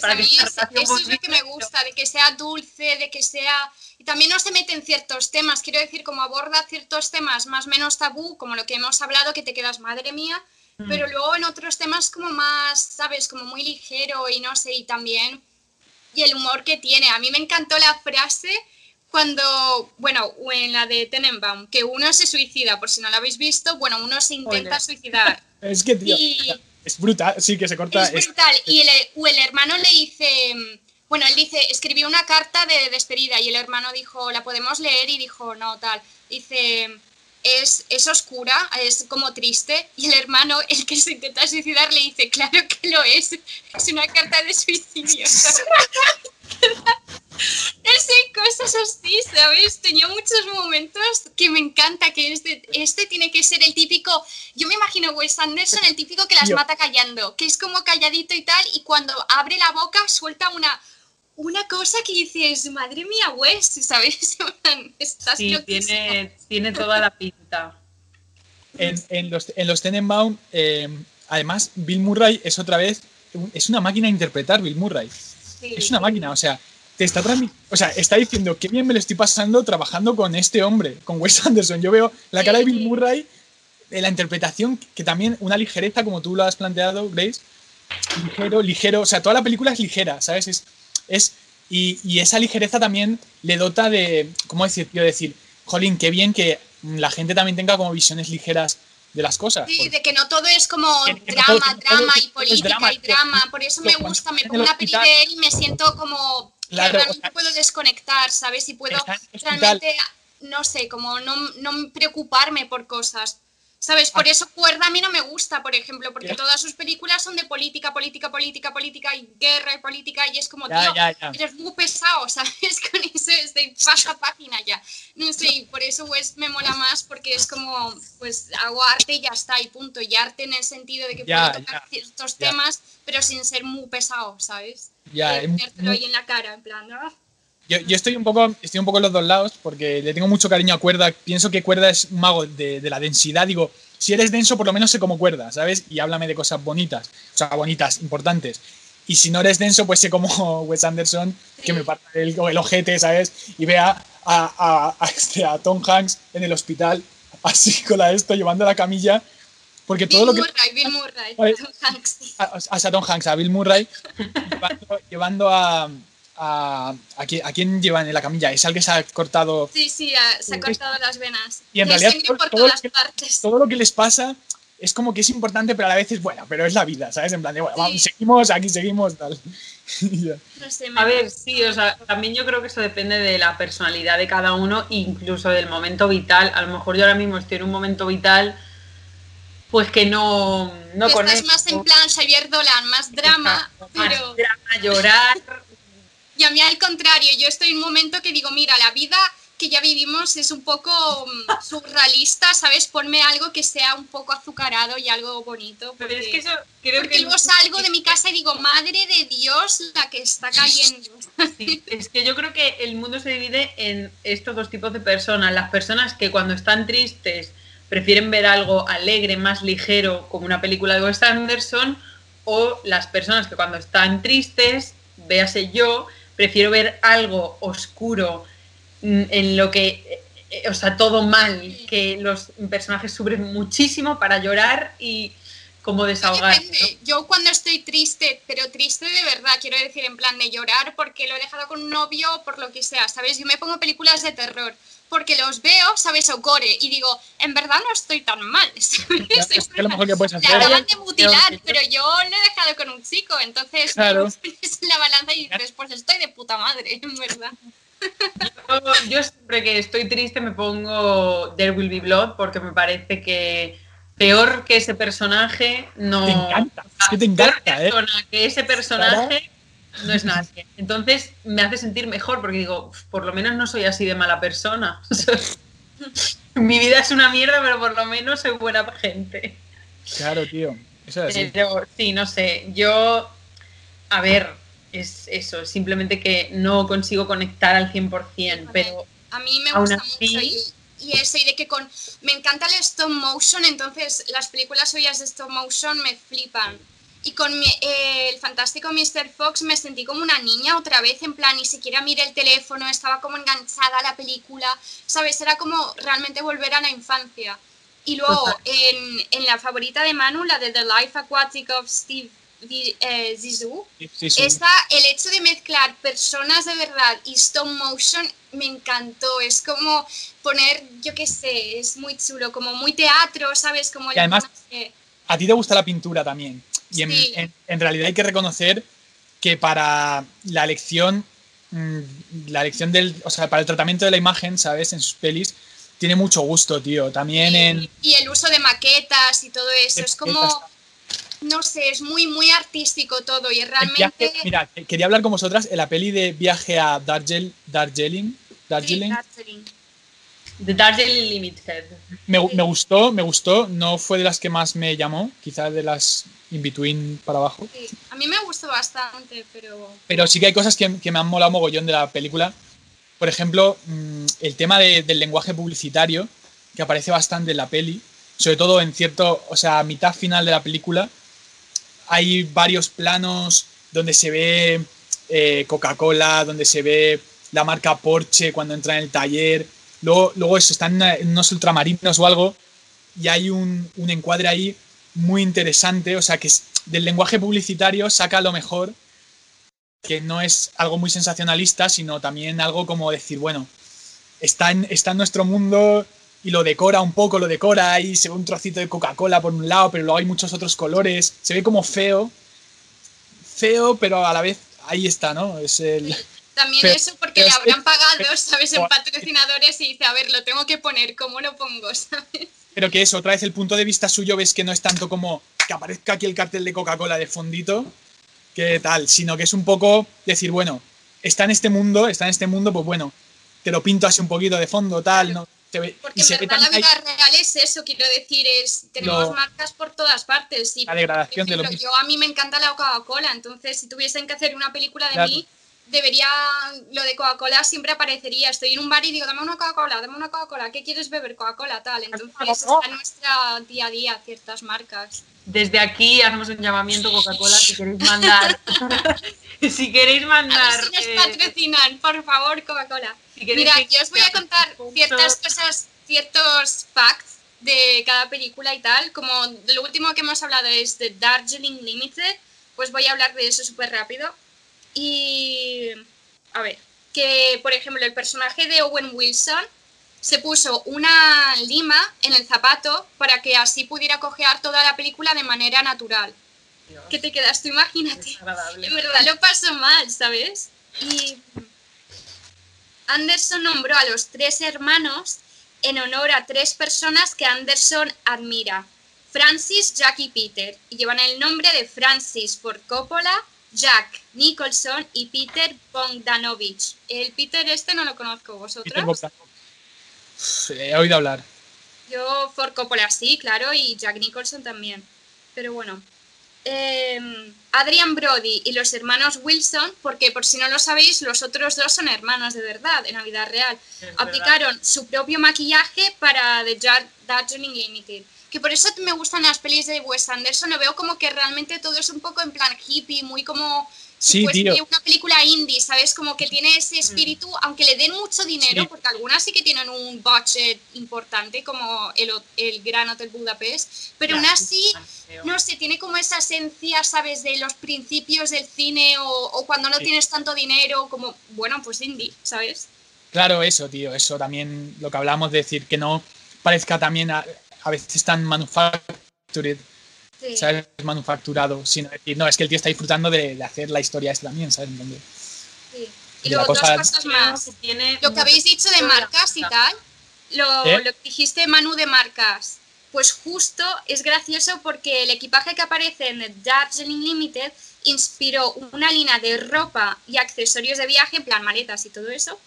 Pues a mí eso es lo que me gusta, de que sea dulce, de que sea y también no se mete en ciertos temas, quiero decir, como aborda ciertos temas más menos tabú, como lo que hemos hablado, que te quedas, madre mía, mm. pero luego en otros temas como más, ¿sabes? Como muy ligero y no sé, y también, y el humor que tiene. A mí me encantó la frase cuando, bueno, en la de Tenenbaum, que uno se suicida, por si no lo habéis visto, bueno, uno se intenta suicidar. [LAUGHS] Es que, tío, Y- es brutal, sí, que se corta. Es es- brutal. Y el, el hermano le dice, bueno, él dice, escribió una carta de despedida y el hermano dijo, ¿la podemos leer? Y dijo, no, tal. Dice, es, es oscura, es como triste. Y el hermano, [LAUGHS] el que se intenta suicidar, le dice, claro que lo es. Es una carta de suicidio. [LAUGHS] [LAUGHS] No sé, cosas así, ¿sabes? Tenía muchos momentos que me encanta, que este, este tiene que ser el típico, yo me imagino Wes Anderson, el típico que las mata callando, que es como calladito y tal, y cuando abre la boca suelta una, una cosa que dices, madre mía, Wes, ¿sabes? [LAUGHS] Estás Sí, tiene, tiene toda la pinta. en, en los, en los Tenenbaum, eh, además, Bill Murray es otra vez, es una máquina de interpretar, Bill Murray. Sí. Es una máquina, o sea, te está o sea, está diciendo qué bien me lo estoy pasando trabajando con este hombre, con Wes Anderson. Yo veo la cara de Bill. Murray, de la interpretación, que también una ligereza, como tú lo has planteado, Grace, ligero, ligero, o sea, toda la película es ligera, ¿sabes? Es, es, y, y esa ligereza también le dota de, ¿cómo decir? Quiero decir, jolín, qué bien que la gente también tenga como visiones ligeras de las cosas. Sí, de que no todo es como drama, no todo- drama y todo política drama, y drama. Por eso me gusta, me pongo una peli de él y me siento como Claro, que o realmente sea- puedo desconectar, ¿sabes? Y puedo realmente, no sé, como no, no preocuparme por cosas. ¿Sabes? Por Ah. eso Cuerda a mí no me gusta, por ejemplo, porque todas sus películas son de política, política, política, política y guerra y política y es como, Ya, tío, ya, ya. eres muy pesado, [LAUGHS] ¿sabes? Con eso es de pasa [LAUGHS] página ya. No sé, y por eso West me mola más porque es como, pues hago arte y ya está, y punto. Y arte en el sentido de que puedo tocar ciertos temas, pero sin ser muy pesado, ¿sabes? Ya, Eh, es ahí en la cara, en plan, ¿no? Yo, yo estoy un poco estoy un poco en los dos lados porque le tengo mucho cariño a Cuerda. Pienso que Cuerda es un mago de, de la densidad. Digo, si eres denso, por lo menos sé como Cuerda, ¿sabes? Y háblame de cosas bonitas, o sea, bonitas, importantes. Y si no eres denso, pues sé como [LAUGHS] Wes Anderson, que Sí. me parte el, el ojete, ¿sabes? Y vea a, a, a este, a Tom Hanks en el hospital, así con la esto, llevando la camilla. Porque todo Bill lo que. Murray, Bill Murray, Vale. Tom Hanks. a, a- a Tom Hanks, a Bill Murray, llevando, llevando a, a, a, quién, a quién llevan en la camilla. Es al que se ha cortado Sí, sí, ah, se ha cortado las venas. Y en realidad todo- por todo todas que- partes. todo lo que les pasa es como que es importante, pero a la vez es bueno, pero es la vida, ¿sabes? En plan de, bueno, Sí. vamos, seguimos, aquí seguimos, tal. [LAUGHS] No sé, me A ver, sí, o sea, también yo creo que eso depende de la personalidad de cada uno, incluso del momento vital. A lo mejor yo ahora mismo estoy en un momento vital, pues que no, no Tú estás más en plan Xavier Dolan, más drama, Exacto, más pero... drama, llorar. Y a mí al contrario, yo estoy en un momento que digo, mira, la vida que ya vivimos es un poco mm, [LAUGHS] surrealista, ¿sabes? Ponme algo que sea un poco azucarado y algo bonito. Pero Porque, es que eso creo porque que luego salgo de mi casa y digo, madre de Dios, la que está cayendo. Sí, es que yo creo que el mundo se divide en estos dos tipos de personas. Las personas que cuando están tristes prefieren ver algo alegre, más ligero, como una película de Wes Anderson, o las personas que cuando están tristes, véase yo, prefiero ver algo oscuro mm, en lo que, eh, o sea, todo mal, que los personajes sufren muchísimo para llorar y como desahogar. Depende. Yo cuando estoy triste, pero triste de verdad, quiero decir en plan de llorar porque lo he dejado con un novio o por lo que sea, ¿sabes? Yo me pongo películas de terror porque los veo, ¿sabes? O gore y digo, en verdad no estoy tan mal, [LAUGHS] ¿sabes? Es que es lo mejor que puedes Le hacer. acaban de mutilar, pero yo lo he dejado con un chico, entonces Claro. [LAUGHS] pones la balanza y dices, pues estoy de puta madre, [LAUGHS] en verdad. Yo, yo siempre que estoy triste me pongo There Will Be Blood porque me parece que peor que ese personaje no. Te encanta, que te peor encanta, ¿eh? que ese personaje no es nadie. Entonces me hace sentir mejor porque digo, "Uf, por lo menos no soy así de mala persona. [LAUGHS] Mi vida es una mierda, pero por lo menos soy buena gente. Claro, tío. Eso es así. Pero sí, no sé. Yo, a ver, es eso. Simplemente que no consigo conectar al 100%, pero A mí me Aún gusta así- mucho y, y eso, y de que con... Me encanta el stop motion, entonces las películas suyas de stop motion me flipan. Y con mi- eh, el fantástico Mr. Fox me sentí como una niña otra vez, en plan, ni siquiera miré el teléfono, estaba como enganchada a la película, ¿sabes? Era como realmente volver a la infancia. Y luego en, en la favorita de Manu, la de The Life Aquatic of Steve eh, Zizou, el hecho de mezclar personas de verdad y stop motion me encantó. Es como poner, yo qué sé, es muy chulo, como muy teatro, ¿sabes? Como además-. A ti te gusta la pintura también. Y en, Sí. en- en realidad hay que reconocer que para la elección, mm, la elección del, o sea, para el tratamiento de la imagen, ¿sabes? En sus pelis, tiene mucho gusto, tío. También y, en... y el uso de maquetas y todo eso. Es como, no sé, es muy, muy artístico todo y realmente... viaje- mira, quería hablar con vosotras en la peli de viaje a Darjel, Darjeeling. Sí, Darjeeling. Darjeeling. The Darjeeling Limited. Me, me gustó, me gustó. No fue de las que más me llamó, quizás de las in between para abajo. Sí, A mí me gustó bastante, pero... Pero sí que hay cosas que, que me han molado mogollón de la película. Por ejemplo, mm, el tema de- del lenguaje publicitario, que aparece bastante en la peli. Sobre todo en cierto, o sea, a mitad final de la película, hay varios planos donde se ve eh, Coca-Cola, donde se ve la marca Porsche cuando entra en el taller. Luego, eso, están en unos ultramarinos o algo y hay un, encuadre ahí muy interesante. O sea, que del lenguaje publicitario saca lo mejor que no es algo muy sensacionalista, sino también algo como decir, bueno, está en, está en nuestro mundo y lo decora un poco, lo decora y se ve un trocito de Coca-Cola por un lado, pero luego hay muchos otros colores, se ve como feo, feo, pero a la vez ahí está, ¿no? Es el... También eso porque le habrán pagado, ¿sabes? En patrocinadores y dice, a ver, lo tengo que poner, ¿cómo lo pongo? [LAUGHS] ¿sabes? Pero que eso, otra vez el punto de vista suyo ves que no es tanto como que aparezca aquí el cartel de Coca-Cola de fondito, que tal, sino que es un poco decir, bueno, está en este mundo, está en este mundo, pues bueno, te lo pinto así un poquito de fondo, tal, ¿no? Se ve- Porque y en se ve verdad la vida real es eso, quiero decir, es tenemos Lo- marcas por todas partes. Y, La degradación por de lo mismo. Yo a mí me encanta la Coca-Cola, entonces si tuviesen que hacer una película de Claro. mí, debería, lo de Coca-Cola siempre aparecería. Estoy en un bar y digo, dame una Coca-Cola, dame una Coca-Cola, ¿qué quieres beber? Coca-Cola, tal. Entonces está en nuestra día a día ciertas marcas. Desde aquí hacemos un llamamiento Coca-Cola si queréis mandar. [LAUGHS] [LAUGHS] si queréis A mandar. ver si nos eh, patrocinan, por favor, Coca-Cola. si Mira, yo os voy a contar ciertas cosas, ciertos facts de cada película y tal. Como lo último que hemos hablado es de Darjeeling Limited, pues voy a hablar de eso súper rápido. Y a ver, que por ejemplo el personaje de Owen Wilson se puso una lima en el zapato para que así pudiera cojear toda la película de manera natural. Dios, ¿Qué te quedas tú? Imagínate. En verdad lo pasó mal, ¿sabes? Y Anderson nombró a los tres hermanos en honor a tres personas que Anderson admira. Francis, Jack y Peter. Y llevan el nombre de Francis Ford Coppola, Jack Nicholson y Peter Bogdanovich. El Peter este no lo conozco, Peter ¿vosotros? Uf, He oído hablar. Yo Ford Coppola sí, claro, y Jack Nicholson también. Pero bueno. Eh, Adrian Brody y los hermanos Wilson, porque por si no lo sabéis, los otros dos son hermanos de verdad, en la vida real. Es verdad. Aplicaron su propio maquillaje para The Darjeeling Limited. Que por eso me gustan las pelis de Wes Anderson. Lo veo como que realmente todo es un poco en plan hippie, muy como. si Sí, tío. una película indie, ¿sabes? Como que tiene ese espíritu, aunque le den mucho dinero, Sí. porque algunas sí que tienen un budget importante, como el, el Gran Hotel Budapest, pero aún así, no sé, tiene como esa esencia, ¿sabes? De los principios del cine o, o cuando no Sí. tienes tanto dinero, como, bueno, pues indie, ¿sabes? Claro, eso, tío. Eso también lo que hablamos de decir que no parezca también a, a veces tan manufactured, Sí. ¿sabes? Manufacturado, sino decir, no, es que el tío está disfrutando de, de hacer la historia esta también, ¿sabes? En donde- sí. Y luego cosa- dos cosas más. Que tiene Lo que habéis dicho de marcas y tal, lo, ¿Eh? lo que dijiste, Manu, de marcas, pues justo es gracioso porque el equipaje que aparece en Darjeeling Limited inspiró una línea de ropa y accesorios de viaje, en plan maletas y todo eso,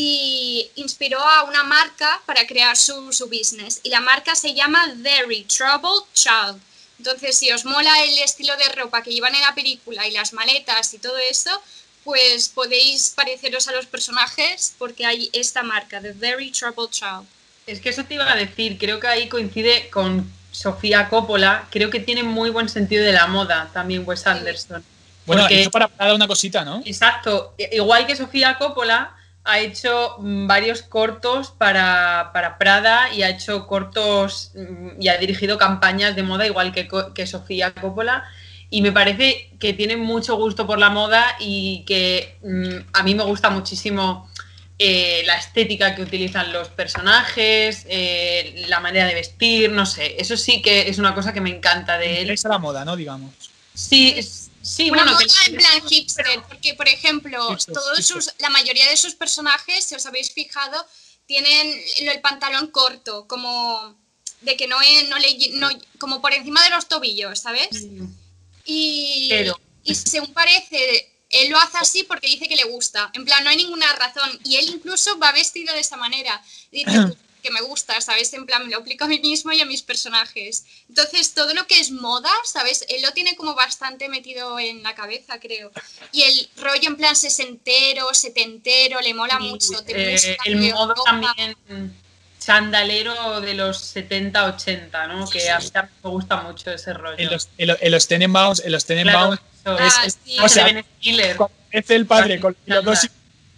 y inspiró a una marca para crear su, su business. Y la marca se llama Very Troubled Child. Entonces, si os mola el estilo de ropa que llevan en la película y las maletas y todo eso, pues podéis pareceros a los personajes porque hay esta marca, The Very Troubled Child. Es que eso te iba a decir, creo que ahí coincide con Sofía Coppola, creo que tiene muy buen sentido de la moda también Wes Anderson. Bueno, Porque- hizo para Prada una cosita, ¿no? Exacto, I- igual que Sofía Coppola ha hecho mm, varios cortos para, para Prada y ha hecho cortos mm, y ha dirigido campañas de moda igual que, que Sofía Coppola. y me parece que tiene mucho gusto por la moda y que mm, a mí me gusta muchísimo eh, la estética que utilizan los personajes, eh, la manera de vestir, no sé, eso sí que es una cosa que me encanta de él. Es la moda, ¿no? Digamos. Sí, sí, Una bueno, moda que- en plan hipster, porque por ejemplo, Hipster, todos hipster. sus, la mayoría de sus personajes, si os habéis fijado, tienen el, pantalón corto, como de que no, es- no le no, como por encima de los tobillos, ¿sabes? Y, Pero- y según parece, él lo hace así porque dice que le gusta. En plan, no hay ninguna razón. Y él incluso va vestido de esa manera. Dice [CLEARS THROAT] que me gusta, ¿sabes? En plan, me lo aplico a mí mismo y a mis personajes. Entonces, todo lo que es moda, ¿sabes? Él lo tiene como bastante metido en la cabeza, creo. Y el rollo en plan sesentero, setentero, le mola Sí, mucho. te eh, gusta, el modo ropa. también chandalero de los 70-80, ¿no? Que a mí también me gusta mucho ese rollo. En los, en los, en los Tenenbaums, en los Tenenbaums, Claro, Ah, es, sí. es O sea, aparece el padre con, los dos,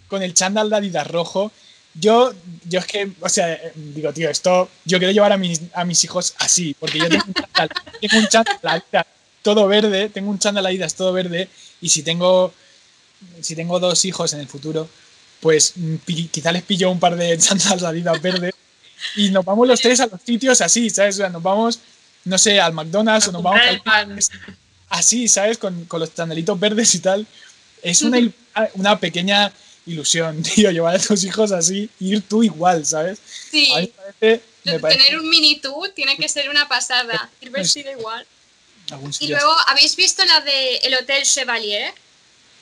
con el chándal de Adidas rojo, yo, yo es que, o sea, eh, digo, tío, esto, yo quiero llevar a mis, a mis hijos así, porque yo tengo un chándal, [LAUGHS] tengo un chándal todo verde, tengo un chándal Adidas todo verde, y si tengo, si tengo dos hijos en el futuro, pues mm, quizá les pillo un par de [LAUGHS] chándals Adidas verdes, y nos vamos los tres a los sitios así, ¿sabes? O sea, nos vamos, no sé, al McDonald's o nos vamos al así, ¿sabes? Con, con los chandelitos verdes y tal. Es una, [LAUGHS] il- una pequeña ilusión, [LAUGHS] tío, llevar a tus hijos así, ir tú igual, ¿sabes? Sí. A mí me parece, Tener un mini tú tiene que ser una pasada. [LAUGHS] Ir vestido igual. Y luego, ¿habéis visto la de El Hotel Chevalier?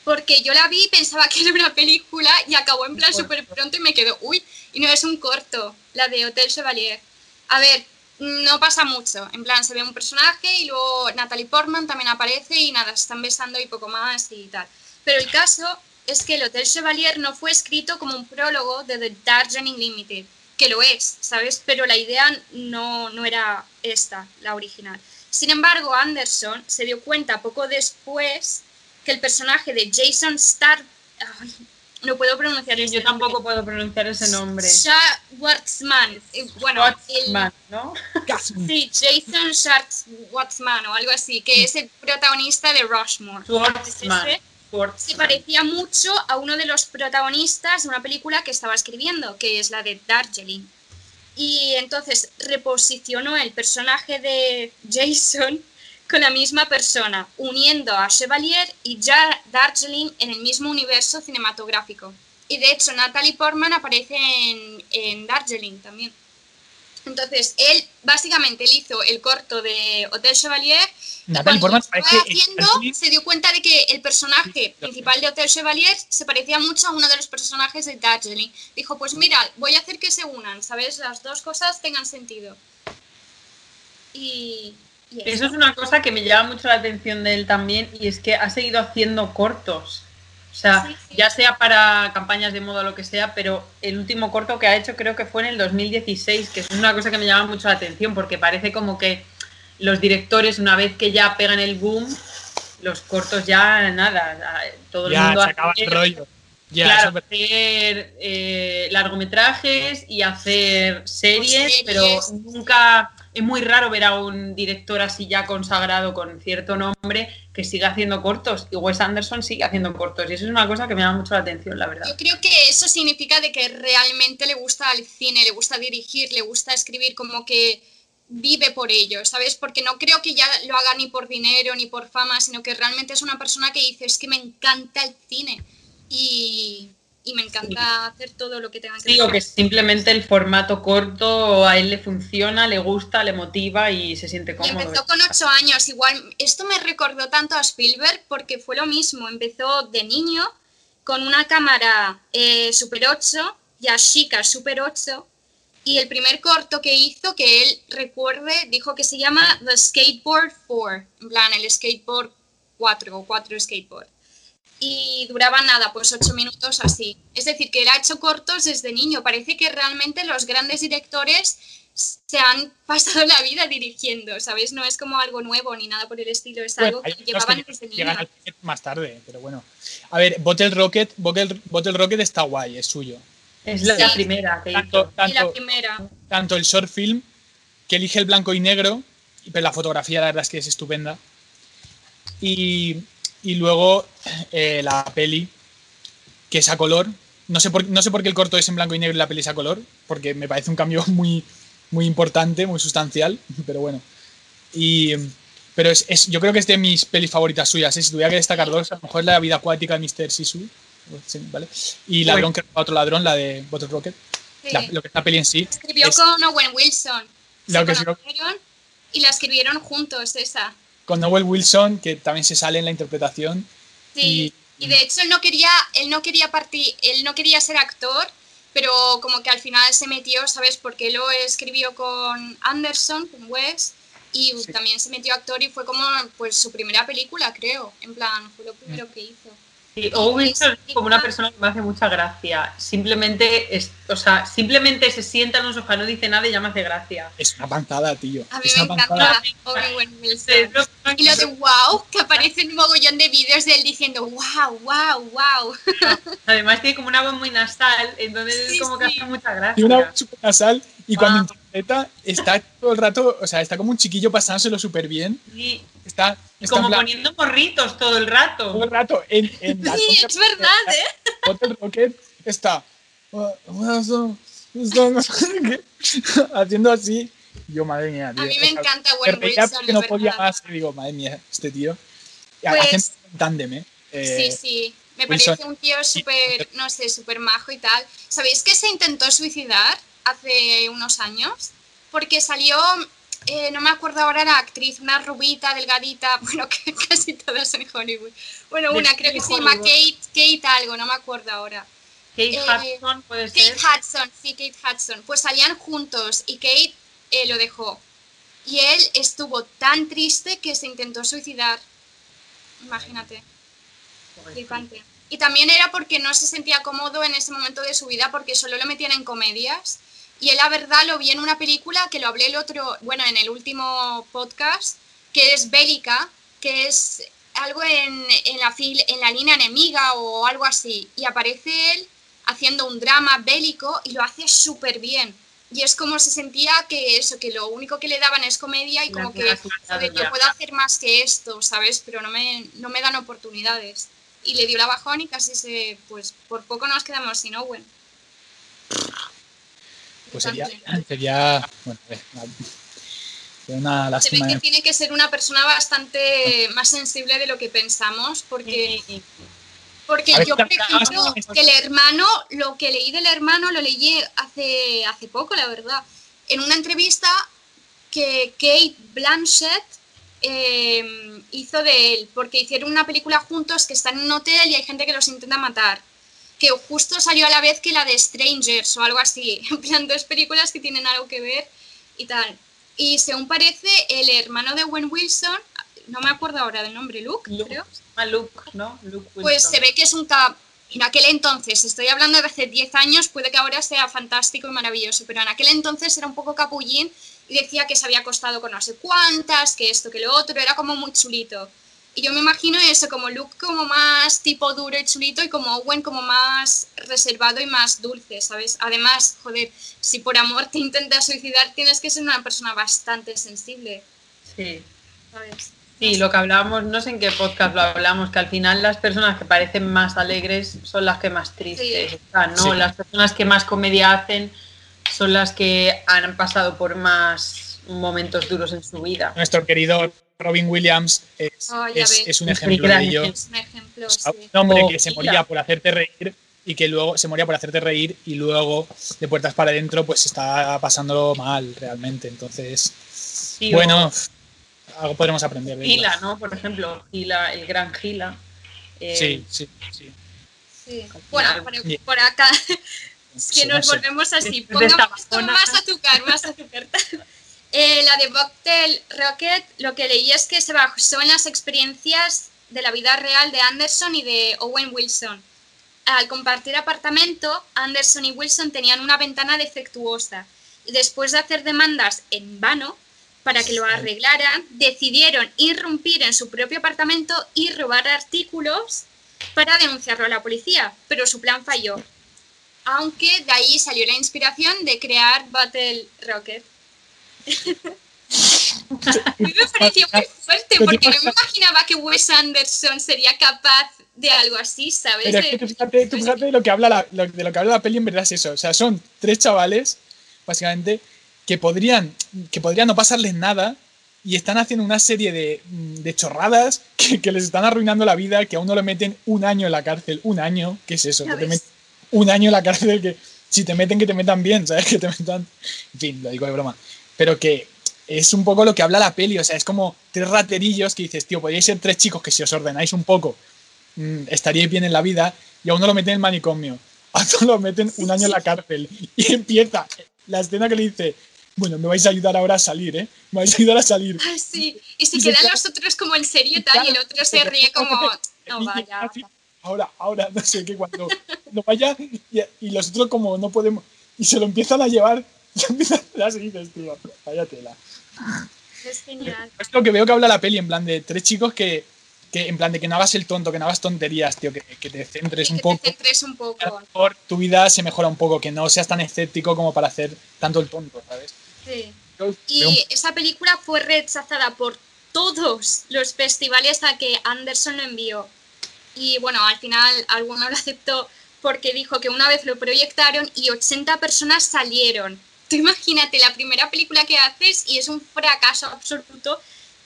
Porque yo la vi y pensaba que era una película y acabó en plan súper pronto y me quedo, uy, y no es un corto, la de Hotel Chevalier. A ver, no pasa mucho, en plan se ve un personaje y luego Natalie Portman también aparece y nada, se están besando y poco más y tal. Pero el caso es que el Hotel Chevalier no fue escrito como un prólogo de The Darjeeling Limited, que lo es, ¿sabes? Pero la idea no, no era esta, la original. Sin embargo, Anderson se dio cuenta poco después que el personaje de Jason Star... Ay, no puedo pronunciar ese yo tampoco nombre. puedo pronunciar ese nombre. Schwartzman. Eh, Bueno, el- Schwartzman, ¿no? [LAUGHS] sí, Jason Schwartzman o algo así, que es el protagonista de Rushmore. Schwartzman. Ese se parecía mucho a uno de los protagonistas de una película que estaba escribiendo, que es la de Darjeeling. Y entonces reposicionó el personaje de Jason con la misma persona, uniendo a Chevalier y ya Darjeeling en el mismo universo cinematográfico. Y de hecho, Natalie Portman aparece en, en Darjeeling también. Entonces, él básicamente él hizo el corto de Hotel Chevalier Natalie cuando Portman lo parece estaba haciendo, se dio cuenta de que el personaje principal de Hotel Chevalier se parecía mucho a uno de los personajes de Darjeeling. Dijo, pues mira, voy a hacer que se unan, ¿sabes? Las dos cosas tengan sentido. Y... y Eso es una cosa que me llama mucho la atención de él también y es que ha seguido haciendo cortos. O sea, Sí, sí. ya sea para campañas de moda o lo que sea, pero el último corto que ha hecho creo que fue en el 2016, que es una cosa que me llama mucho la atención porque parece como que los directores una vez que ya pegan el boom, los cortos ya nada, todo el Ya, mundo se acaba hace- el rollo. Ya, claro, eso- hacer eh, largometrajes y hacer series, Series. pero nunca es muy raro ver a un director así ya consagrado con cierto nombre que siga haciendo cortos. Y Wes Anderson sigue haciendo cortos. Y eso es una cosa que me llama mucho la atención, la verdad. Yo creo que eso significa de que realmente le gusta el cine, le gusta dirigir, le gusta escribir, como que vive por ello, ¿sabes? Porque no creo que ya lo haga ni por dinero ni por fama, sino que realmente es una persona que dice, es que me encanta el cine y, y me encanta hacer todo lo que tenga que Digo que simplemente el formato corto a él le funciona, le gusta, le motiva y se siente Y cómodo. empezó con ocho años, igual. Esto me recordó tanto a Spielberg porque fue lo mismo. Empezó de niño con una cámara eh, Super 8 y a Chica Super 8. Y el primer corto que hizo, que él recuerde, dijo que se llama The Skateboard 4. En plan, el skateboard 4 o 4 skateboard. Y duraba nada, pues ocho minutos así. Es decir, que él ha hecho cortos desde niño. Parece que realmente los grandes directores se han pasado la vida dirigiendo, ¿sabes? No es como algo nuevo ni nada por el estilo, es Bueno, algo que llevaban que desde llegan niños. al cine más tarde, pero bueno. A ver, Bottle Rocket, Bottle, Bottle Rocket está guay, es suyo. Es la Sí. primera que Tanto, hizo. La primera. tanto el short film, que elige el blanco y negro, pero la fotografía la verdad es que es estupenda. Y, y luego eh, la peli, que es a color. No sé, por, no sé por qué el corto es en blanco y negro y la peli es a color, porque me parece un cambio [LAUGHS] muy, muy importante, muy sustancial, [LAUGHS] pero bueno. Y, pero es, es- yo creo que es de mis pelis favoritas suyas. ¿eh? Si tuviera que destacar dos, a lo mejor la vida acuática de Mr. Sisu, sí, ¿vale? Y Ladrón que roba otro ladrón, la de Bottle Rocket. Sí. La- lo que es la peli en sí. Escribió es con Owen Wilson. Se que y la escribieron juntos, esa. Con Noel Wilson, que también se sale en la interpretación. Sí. Y, de hecho él no quería, él no quería partir, él no quería ser actor, pero como que al final se metió, ¿sabes? Porque lo escribió con Anderson, con Wes, y Sí. también se metió actor y fue como pues su primera película, creo. En plan, fue lo primero que hizo. Sí, Owen Wilson es como una persona que me hace mucha gracia. Simplemente, es, o sea, simplemente se sienta en un sofá, no dice nada y ya me hace gracia. Es una panzada, tío. A mí es me una encanta Owen Wilson. Y lo de wow, que aparece un mogollón de vídeos de él diciendo wow, wow, wow. Además tiene como una voz muy nasal, entonces Sí, es como que hace mucha gracia. Tiene una voz súper nasal y cuando Ah. interpreta está todo el rato, o sea, está como un chiquillo pasándoselo súper bien. Sí, Está, está como poniendo morritos todo el todo rato. el rato en, en la Sí, es verdad, ¿eh? Bottle Rocket está haciendo así. Yo, madre mía, tío. A mí me encanta reía Wilson, porque no podía más digo, madre mía, este tío. Pues- tándem, ¿eh? Eh, Sí, sí. Me Wilson- parece un tío súper, no sé, súper majo y tal. ¿Sabéis que se intentó suicidar hace unos años? Porque salió, eh, no me acuerdo ahora la actriz, una rubita, delgadita, [LAUGHS] bueno, que casi todas en Hollywood. Bueno, una creo que se llama Kate, Kate algo, no me acuerdo ahora. Kate Eh, Hudson puede ser. Kate Hudson, sí, Kate Hudson. Pues salían juntos y Kate eh, lo dejó. Y él estuvo tan triste que se intentó suicidar. Imagínate. Flipante. Y también era porque no se sentía cómodo en ese momento de su vida porque solo lo metían en comedias. Y él, la verdad, lo vi en una película que lo hablé el otro, bueno, en el último podcast, que es Bélica, que es algo en, en la, fil- en la línea enemiga o algo así. Y aparece él haciendo un drama bélico y lo hace súper bien. Y es como se sentía que eso, que lo único que le daban es comedia y La como que, yo puedo hacer más que esto, ¿sabes? Pero no me, no me dan oportunidades. Y le dio la bajón y casi se, pues por poco nos quedamos sin Owen. pues sería, sería, bueno, eh, una- sería una Se ve lástima. que ¿eh? tiene que ser una persona bastante más sensible de lo que pensamos, porque, porque yo, por ejemplo, que el hermano, lo que leí del hermano lo leí hace, hace poco, la verdad. En una entrevista que Kate Blanchett eh, hizo de él, porque hicieron una película juntos que están en un hotel y hay gente que los intenta matar. Que justo salió a la vez que la de Strangers o algo así. [LAUGHS] En plan, dos películas que tienen algo que ver y tal. Y según parece, el hermano de Owen Wilson, no me acuerdo ahora del nombre, Luke, Luke. creo. Llama Luke, ¿no? Luke Pues Wilson. se ve que es un cap. En aquel entonces, estoy hablando de hace 10 años, puede que ahora sea fantástico y maravilloso, pero en aquel entonces era un poco capullín y decía que se había acostado con no sé cuántas, que esto, que lo otro, era como muy chulito. Y yo me imagino eso, como Luke como más tipo duro y chulito y como Owen como más reservado y más dulce, ¿sabes? Además, joder, si por amor te intentas suicidar, tienes que ser una persona bastante sensible, Sí. ¿sabes? Sí, lo que hablábamos, no sé en qué podcast lo hablamos, que al final las personas que parecen más alegres son las que más tristes Sí. están, ¿no? Sí. Las personas que más comedia hacen son las que han pasado por más momentos duros en su vida. Nuestro querido Robin Williams es, ya es- es un Un ejemplo de ello. Es un ejemplo, Un sí. hombre O que se Gila. moría por hacerte reír y que luego se moría por hacerte reír y luego de puertas para adentro pues está pasando mal realmente. Entonces, Sí, bueno, o algo podremos aprender de. Gila, ¿no? Por ejemplo, Gila, el gran Gila. eh, Sí, sí, sí. Sí. Bueno, por, por acá es que Sí, no nos sé. volvemos así. Pongamos más azúcar, más azúcar. [LAUGHS] Eh, la de Boctel Rocket, lo que leí es que se basó en las experiencias de la vida real de Anderson y de Owen Wilson. Al compartir apartamento, Anderson y Wilson tenían una ventana defectuosa y después de hacer demandas en vano para que lo arreglaran, decidieron irrumpir en su propio apartamento y robar artículos para denunciarlo a la policía, pero su plan falló. Aunque de ahí salió la inspiración de crear Battle Rocket. A mí me pareció muy fuerte porque no me imaginaba que Wes Anderson sería capaz de algo así, ¿sabes? Pero es que tú fíjate, tú fíjate de lo que habla la, de lo que habla la peli en verdad es eso. O sea, son tres chavales, básicamente, que podrían, que podrían no pasarles nada y están haciendo una serie de, de chorradas [LAUGHS] que, que les están arruinando la vida, que a uno le meten un año en la cárcel. Un año, ¿qué es eso? Que te meten un año en la cárcel que si te meten, que te metan bien, ¿sabes? [LAUGHS] Que te metan... En fin, lo digo de broma. Pero que es un poco lo que habla la peli, o sea, es como tres raterillos que dices, tío, podríais ser tres chicos que si os ordenáis un poco mm, estaríais bien en la vida y a uno lo meten en el manicomio, [LAUGHS] a otro lo meten un año en la cárcel y empieza la escena que le dice, bueno, me vais a ayudar ahora a salir, ¿eh? Me vais a ayudar a salir. Ah, sí. Y se Y quedan queda- los otros como en serio tal y el otro se ríe como... No, vaya. Ahora, ahora, no sé qué, cuando no vaya y, y los otros como no podemos y se lo empiezan a llevar [LAUGHS] y empiezan a así dices, tío, vaya tela. Es genial. Es lo que veo que habla la peli, en plan de tres chicos que, que en plan de que no hagas el tonto, que no hagas tonterías, tío, que, que te centres Y un que poco. te centres un a lo poco. mejor tu vida se mejora un poco, que no seas tan escéptico como para hacer tanto el tonto, ¿sabes? Sí. Yo veo un- Y esa película fue rechazada por todos los festivales a que Anderson lo envió. Y bueno, al final alguno lo aceptó porque dijo que una vez lo proyectaron y 80 personas salieron. Tú imagínate la primera película que haces y es un fracaso absoluto.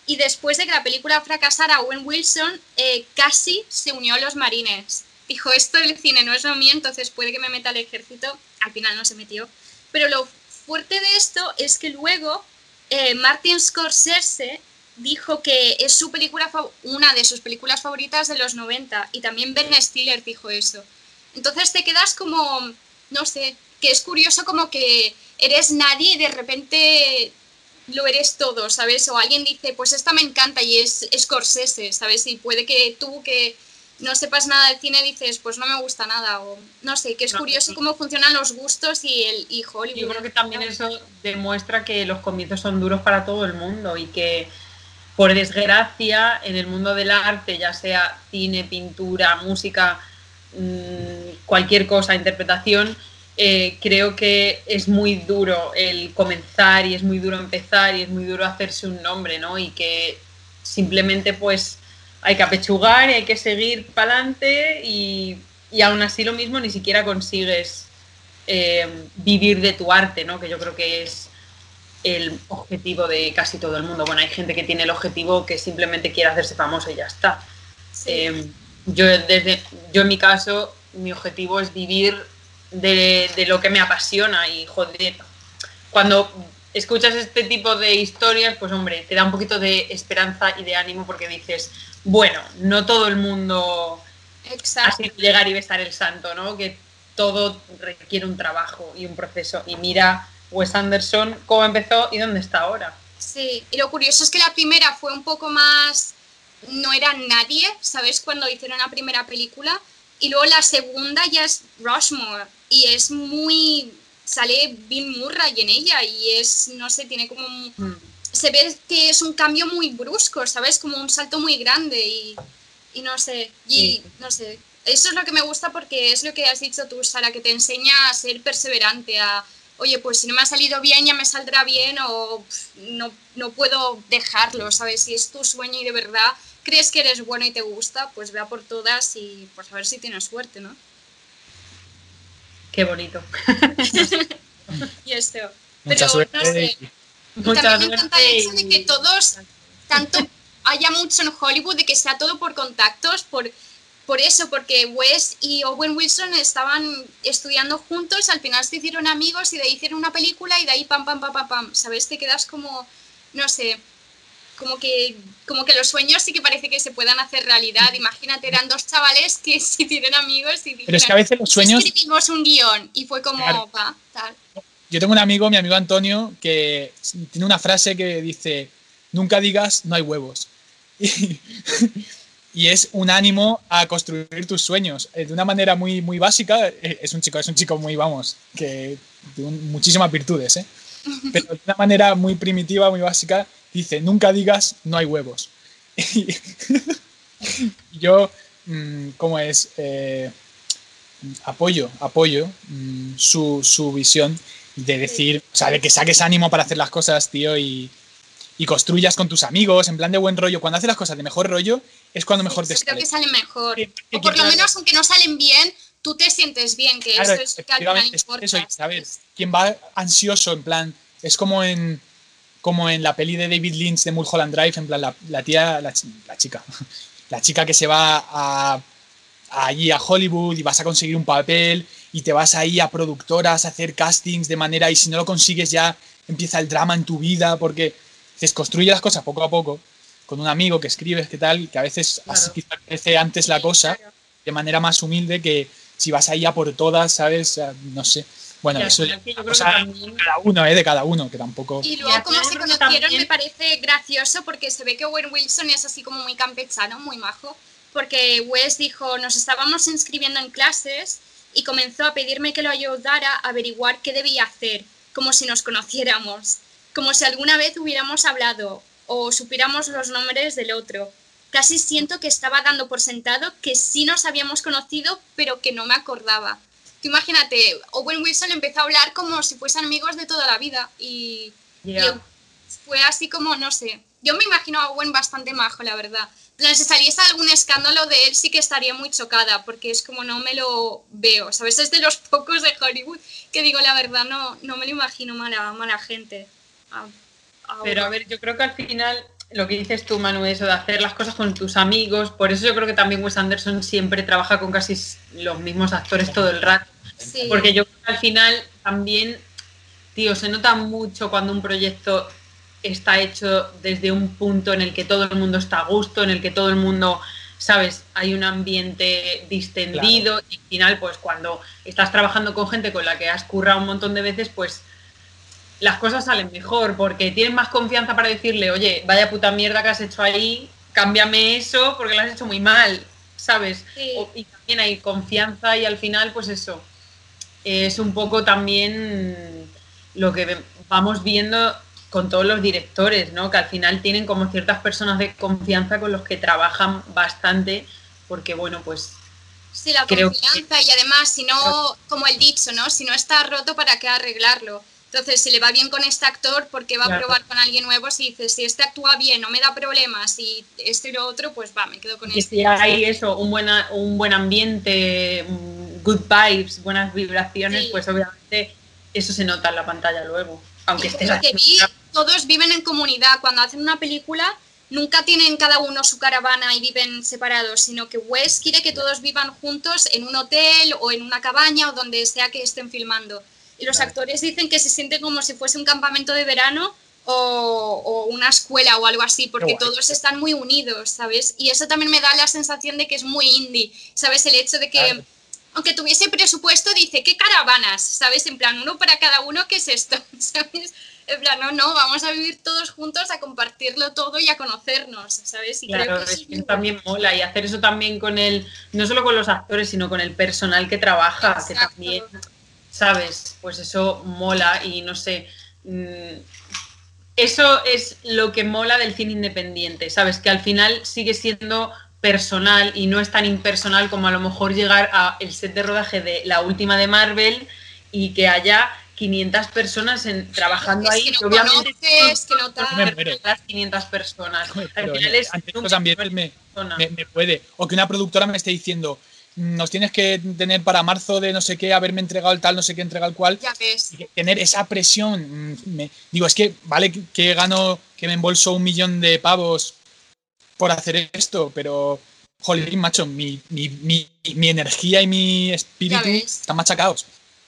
Y después de que la película fracasara, Owen Wilson eh, casi se unió a los marines. Dijo, esto del cine no es lo mío, entonces puede que me meta al ejército. Al final no se metió. Pero lo fuerte de esto es que luego eh, Martin Scorsese dijo que es su película una de sus películas favoritas de los 90 y también Ben Stiller dijo eso. Entonces te quedas como, no sé, que es curioso como que eres nadie y de repente lo eres todo, ¿sabes? O alguien dice, pues esta me encanta y es Scorsese, ¿sabes? Y puede que tú que no sepas nada del cine dices, pues no me gusta nada, o no sé, que es No, curioso sí. cómo funcionan los gustos y el y Hollywood. Yo creo que también eso demuestra que los comienzos son duros para todo el mundo y que, por desgracia, en el mundo del arte, ya sea cine, pintura, música, mm, cualquier cosa, interpretación, eh, creo que es muy duro el comenzar y es muy duro empezar y es muy duro hacerse un nombre, ¿no? Y que simplemente pues hay que apechugar y hay que seguir para adelante y, y aún así lo mismo ni siquiera consigues eh, vivir de tu arte, ¿no? Que yo creo que es el objetivo de casi todo el mundo. Bueno, hay gente que tiene el objetivo que simplemente quiere hacerse famoso y ya está. Sí. Eh, yo, desde, yo en mi caso, mi objetivo es vivir de, de lo que me apasiona y joder, cuando escuchas este tipo de historias, pues hombre, te da un poquito de esperanza y de ánimo porque dices, bueno, no todo el mundo así llegar y besar el santo, ¿no? Que todo requiere un trabajo y un proceso. Y mira Wes Anderson cómo empezó y dónde está ahora. Sí, y lo curioso es que la primera fue un poco más. No era nadie, ¿sabes? Cuando hicieron la primera película. Y luego la segunda ya es Rushmore. Y es muy. Sale Bill Murray en ella. Y es. No sé, tiene como. un- Mm. Se ve que es un cambio muy brusco, ¿sabes? Como un salto muy grande. Y, y no sé. Y Sí. no sé. Eso es lo que me gusta porque es lo que has dicho tú, Sara, que te enseña a ser perseverante, a oye, pues si no me ha salido bien, ya me saldrá bien o no, no puedo dejarlo, ¿sabes? Si es tu sueño y de verdad crees que eres bueno y te gusta, pues ve a por todas y pues a ver si tienes suerte, ¿no? Qué bonito. [LAUGHS] Y esto. Mucha Pero, suerte. no sé. Mucha también me encanta el hecho de que todos, tanto haya mucho en Hollywood, de que sea todo por contactos, por, por eso, porque Wes y Owen Wilson estaban estudiando juntos, al final se hicieron amigos y de ahí hicieron una película y de ahí pam, pam, pam, pam, pam, ¿sabes? Te quedas como, no sé, como que, como que los sueños sí que parece que se puedan hacer realidad. Imagínate, eran dos chavales que [LAUGHS] se hicieron amigos y Pero es que a veces los sueños. escribimos un guion y fue como, Claro. va, tal. Yo tengo un amigo, mi amigo Antonio, que tiene una frase que dice: Nunca digas no hay huevos. [LAUGHS] Y, y es un ánimo a construir tus sueños. Eh, De una manera muy, muy básica, eh, es un chico, es un chico muy, vamos, que de un- muchísimas virtudes, ¿eh? [LAUGHS] Pero de una manera muy primitiva, muy básica, dice: Nunca digas no hay huevos. Y [LAUGHS] yo, mm, ¿cómo es? Eh, apoyo, apoyo mm, su, su visión de decir, o sea, de que saques ánimo para hacer las cosas, tío, y, y construyas con tus amigos, en plan de buen rollo. Cuando haces las cosas de mejor rollo, es cuando mejor te Yo creo que salen mejor. Sí, O por lo menos, aunque no salen bien, tú te sientes bien, que Claro, eso es que al final importa. eso, sabes, quien va ansioso, en plan, es como en como en la peli de David Lynch de Mulholland Drive, en plan, la, la tía, la, chi- la chica, [LAUGHS] la chica que se va a, a allí a Hollywood y vas a conseguir un papel y te vas ahí a productoras a hacer castings de manera y si no lo consigues ya empieza el drama en tu vida porque se construye las cosas poco a poco con un amigo que escribes, que tal, que a veces Claro. así quizá crece antes la cosa de manera más humilde que si vas ahí a por todas, ¿sabes? No sé. Bueno, eso que yo creo que cosa también- de cada uno, ¿eh? De cada uno, que tampoco... Y luego como se conocieron también- me parece gracioso porque se ve que Owen Wilson es así como muy campechano, muy majo, porque Wes dijo, nos estábamos inscribiendo en clases y comenzó a pedirme que lo ayudara a averiguar qué debía hacer, como si nos conociéramos, como si alguna vez hubiéramos hablado o supiéramos los nombres del otro. Casi siento que estaba dando por sentado que sí nos habíamos conocido, pero que no me acordaba. Tú imagínate, Owen Wilson empezó a hablar como si fuesen amigos de toda la vida y, Ya. y fue así como, no sé. Yo me imagino a Owen bastante majo, la verdad. Plan, Si saliese algún escándalo de él, sí que estaría muy chocada, porque es como no me lo veo, ¿sabes? Es de los pocos de Hollywood que digo la verdad, no, no me lo imagino mala, mala gente. A- a Pero a ver, yo creo que al final lo que dices tú, Manu, eso de hacer las cosas con tus amigos, por eso yo creo que también Wes Anderson siempre trabaja con casi los mismos actores todo el rato. Sí. Porque yo creo que al final también, tío, se nota mucho cuando un proyecto está hecho desde un punto en el que todo el mundo está a gusto, en el que todo el mundo, sabes, hay un ambiente distendido y al final, pues cuando estás trabajando con gente con la que has currado un montón de veces, pues las cosas salen mejor porque tienes más confianza para decirle, oye, vaya puta mierda que has hecho ahí, cámbiame eso porque lo has hecho muy mal, ¿sabes? Sí. O- y también hay confianza y al final, pues eso, es un poco también lo que vamos viendo con todos los directores, ¿no? Que al final tienen como ciertas personas de confianza con los que trabajan bastante, porque bueno, pues Sí, la que- confianza y además, si no, como el dicho, ¿no? Si no está roto, ¿para qué arreglarlo? Entonces, si le va bien con este actor, ¿por qué va a Claro. probar con alguien nuevo? Si dices, si este actúa bien, no me da problemas, y este y lo otro, pues va, me quedo con que este. si hay eso, un, buena, un buen ambiente, mm, good vibes, buenas vibraciones, Sí. pues obviamente eso se nota en la pantalla luego. Aunque Y estés lo que vi, todos viven en comunidad. Cuando hacen una película, nunca tienen cada uno su caravana y viven separados, sino que Wes quiere que todos vivan juntos en un hotel o en una cabaña o donde sea que estén filmando. Y los actores dicen que se sienten como si fuese un campamento de verano o, o una escuela o algo así, porque todos están muy unidos, ¿sabes? Y eso también me da la sensación de que es muy indie, ¿sabes? El hecho de que Claro. aunque tuviese presupuesto, dice, ¿qué caravanas? ¿Sabes? En plan, uno para cada uno, ¿qué es esto? [LAUGHS] ¿Sabes? En plan, no, no, vamos a vivir todos juntos, a compartirlo todo y a conocernos, ¿sabes? Y Claro, creo que es eso es que también mola y hacer eso también con el, no solo con los actores, sino con el personal que trabaja, que también, ¿sabes? Pues eso mola y no sé, mm, eso es lo que mola del cine independiente, ¿sabes? Que al final sigue siendo personal y no es tan impersonal como a lo mejor llegar a el set de rodaje de la última de Marvel y que haya 500 personas en- trabajando Es ahí. que no obviamente conoces, que no tal. Las 500 personas. Al final es ante un estos ambientes me, persona. me, me puede. O que una productora me esté diciendo, nos tienes que tener para marzo de no sé qué, haberme entregado el tal, no sé qué, entregar el cual. Ya ves. Y tener esa presión. mm, me- digo, es que vale que, gano, que me embolso un millón de pavos por hacer esto, pero, jolín, macho, mi, mi, mi, mi energía y mi espíritu están machacados.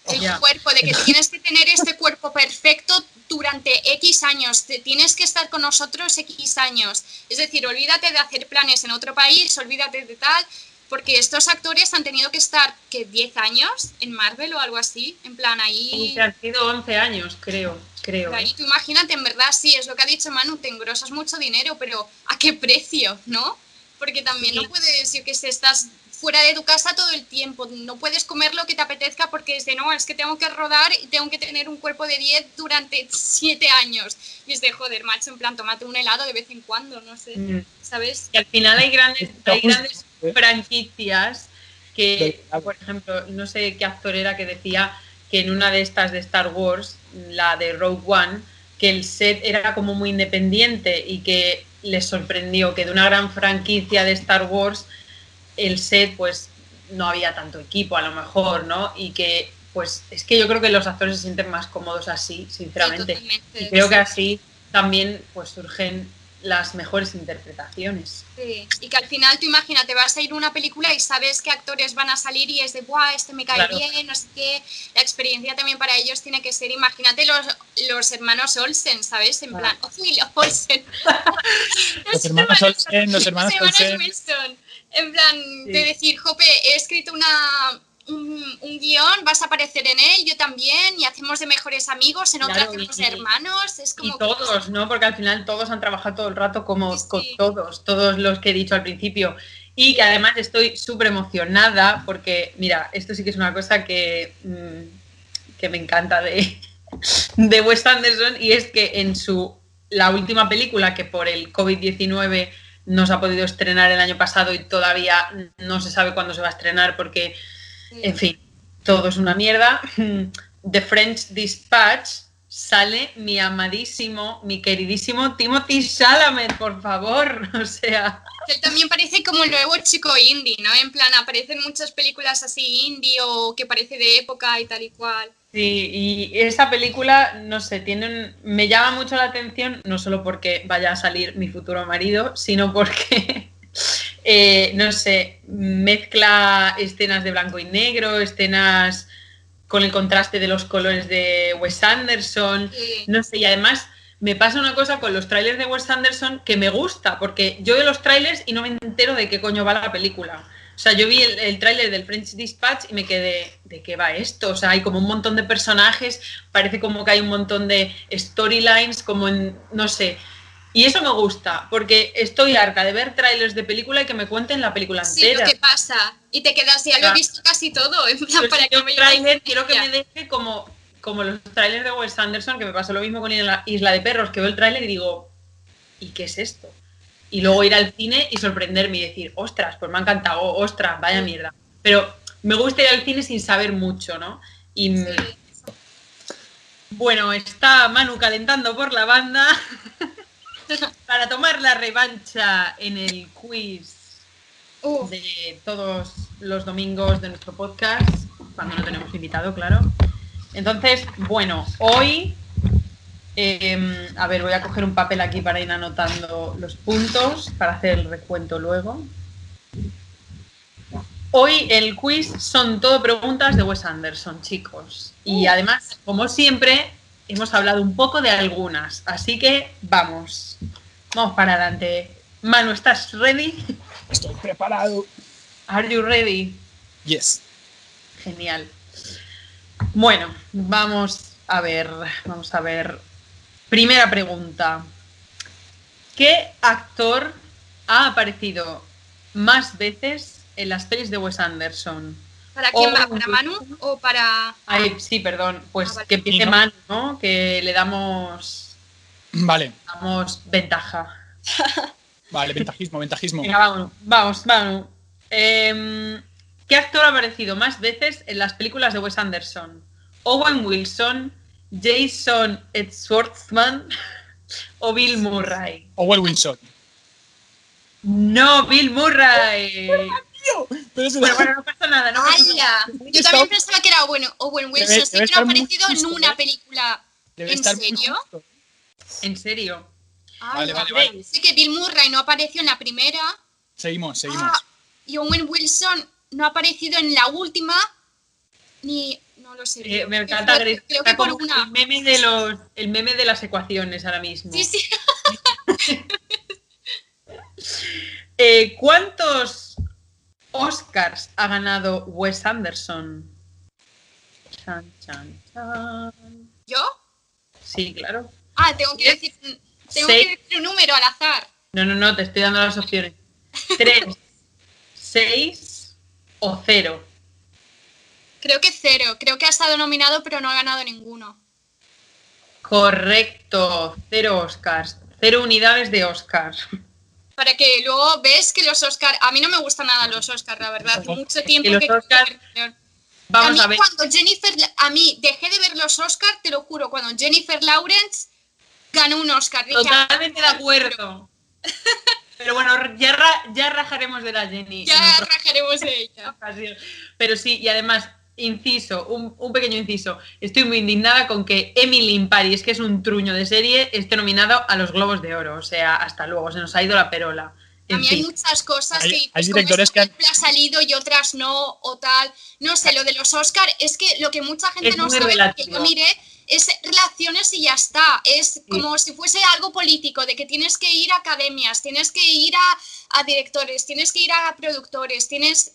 El Ya. cuerpo, de que tienes que tener este cuerpo perfecto durante X años, te- tienes que estar con nosotros X años. Es decir, olvídate de hacer planes en otro país, olvídate de tal, porque estos actores han tenido que estar, que 10 años en Marvel o algo así, en plan ahí... Sí, han sido 11 años, creo. creo. Ahí tú imagínate, en verdad, sí, es lo que ha dicho Manu, te engrosas mucho dinero, pero ¿a qué precio, no? Porque también Sí. no puedes, yo que sé, estás fuera de tu casa todo el tiempo, no puedes comer lo que te apetezca porque es de, no, es que tengo que rodar y tengo que tener un cuerpo de 10 durante 7 años. Y es de, joder, macho, en plan, tomate un helado de vez en cuando, no sé, Mm. ¿sabes? Y al final hay grandes, hay ¿eh? Franquicias que, por ejemplo, no sé qué actor era que decía que en una de estas de Star Wars, la de Rogue One, que el set era como muy independiente y que les sorprendió que de una gran franquicia de Star Wars el set pues no había tanto equipo a lo mejor, ¿no? Y que pues es que yo creo que los actores se sienten más cómodos así, sinceramente. y creo que así también pues surgen las mejores interpretaciones. Sí, y que al final tú imagínate, vas a ir a una película y sabes qué actores van a salir y es de, ¡buah, este me cae bien! No sé qué. La experiencia también para ellos tiene que ser, imagínate los, los hermanos Olsen, ¿sabes? En plan, ¡uy, los Olsen! [LAUGHS] [LAUGHS] los, hermanos Olsen, los hermanos, Olsen. En plan, de decir, Jope, he escrito una un, guion, vas a aparecer en él, yo también, y hacemos de mejores amigos, en otra hacemos hermanos. Es como y todos, ¿no? Porque al final todos han trabajado todo el rato como con todos, todos los que he dicho al principio. Y que además estoy súper emocionada porque, mira, esto sí que es una cosa que, mm, que me encanta de, [LAUGHS] de Wes Anderson y es que en su la última película que por el COVID-19 no se ha podido estrenar el año pasado y todavía no se sabe cuándo se va a estrenar porque en fin, todo es una mierda. [LAUGHS] The French Dispatch sale mi amadísimo, mi queridísimo Timothy Chalamet, por favor. [LAUGHS] O sea. Él también parece como el nuevo chico indie, ¿no? En plan, aparecen muchas películas así indie o que parece de época y tal y cual. Sí, y esa película, no sé, tiene me llama mucho la atención, no solo porque vaya a salir mi futuro marido, sino porque eh, no sé, mezcla escenas de blanco y negro, escenas con el contraste de los colores de Wes Anderson, no sé, y además me pasa una cosa con los trailers de Wes Anderson que me gusta, porque yo veo los trailers y no me entero de qué coño va la película. O sea, yo vi el, el tráiler del French Dispatch y me quedé, ¿de qué va esto? O sea, hay como un montón de personajes, parece como que hay un montón de storylines, como en, no sé, y eso me gusta, porque estoy harta de ver trailers de película y que me cuenten la película entera. Sí, ¿qué pasa? Y te quedas, ya lo he visto casi todo. En plan, para que me trailer, quiero que me deje como, como los trailers de Wes Anderson, que me pasó lo mismo con Isla de Perros, que veo el trailer y digo, ¿y qué es esto? Y luego ir al cine y sorprenderme y decir, ostras, pues me ha encantado, ostras, vaya mierda. Pero me gusta ir al cine sin saber mucho, ¿no? Y bueno, está Manu calentando por la banda. [LAUGHS] [LAUGHS] para tomar la revancha en el quiz de todos los domingos de nuestro podcast, cuando no tenemos invitado, claro. Entonces, bueno, hoy, em, a ver, voy a coger un papel aquí para ir anotando los puntos, para hacer el recuento luego. Hoy el quiz son todo preguntas de Wes Anderson, chicos. Y además, como siempre, hemos hablado un poco de algunas, así que vamos. Vamos para adelante. Manu, ¿estás ready? Estoy preparado. Are you ready? Yes. Genial. Bueno, vamos a ver, vamos a ver. Primera pregunta. ¿Qué actor ha aparecido más veces en las pelis de Wes Anderson? ¿Para quién va? ¿Para Manu o para.? Ay, sí, perdón. Pues ah, que empiece Manu, ¿no? Que le damos. Vale. Damos ventaja. [LAUGHS] vale, ventajismo, ventajismo. Venga, vamos, vamos, Manu. Em, ¿Qué actor ha aparecido más veces en las películas de Wes Anderson? ¿Owen Wilson, Jason Schwartzman o Bill Murray? Owen Wilson. No, Bill Murray. Pero, bueno, no pasa nada, no Yo también pensaba que era bueno, Owen Wilson. sí que no ha aparecido en una ¿eh? película. ¿En serio? ¿En serio? vale, vale, vale. Sé que Bill Murray no apareció en la primera. Seguimos, seguimos. Ah, y Owen Wilson no ha aparecido en la última. Ni. No lo sé. Eh, me encanta creo, creo que por una. El meme, de los, el meme de las ecuaciones ahora mismo. Sí, sí. [LAUGHS] eh, ¿Cuántos Oscars ha ganado Wes Anderson? Chan, chan, chan. ¿Yo? Sí, claro. Ah, tengo que decir, tengo que decir un número al azar. No, no, no, te estoy dando las opciones. [LAUGHS] Tres, seis o cero. Creo que cero. Creo que ha estado nominado, pero no ha ganado ninguno. Correcto, cero Oscars. Cero unidades de Oscars para que luego ves que los Oscars, a mí no me gustan nada los Oscars, la verdad, hace mucho tiempo que... Vamos a, ver. cuando Jennifer, a mí dejé de ver los Oscars, te lo juro, cuando Jennifer Lawrence ganó un Oscar. Dije, Totalmente de acuerdo. Pero bueno, ya, ra- ya rajaremos de la Jenny. en ya rajaremos de ella. Pero sí, y además, inciso, un, un pequeño inciso. Estoy muy indignada con que Emily in Paris, que es un truño de serie, esté nominado a los Globos de Oro. O sea, hasta luego, se nos ha ido la perola. A En mí hay muchas cosas Hay- que hay pues, como directores esta que han- ha salido y otras no, o tal. No sé, lo de los Oscar es que lo que mucha gente Es no sabe, que relativo. yo miré, es relaciones y ya está. Es como si fuese algo político, de que tienes que ir a academias, tienes que ir a, a directores, tienes que ir a productores, tienes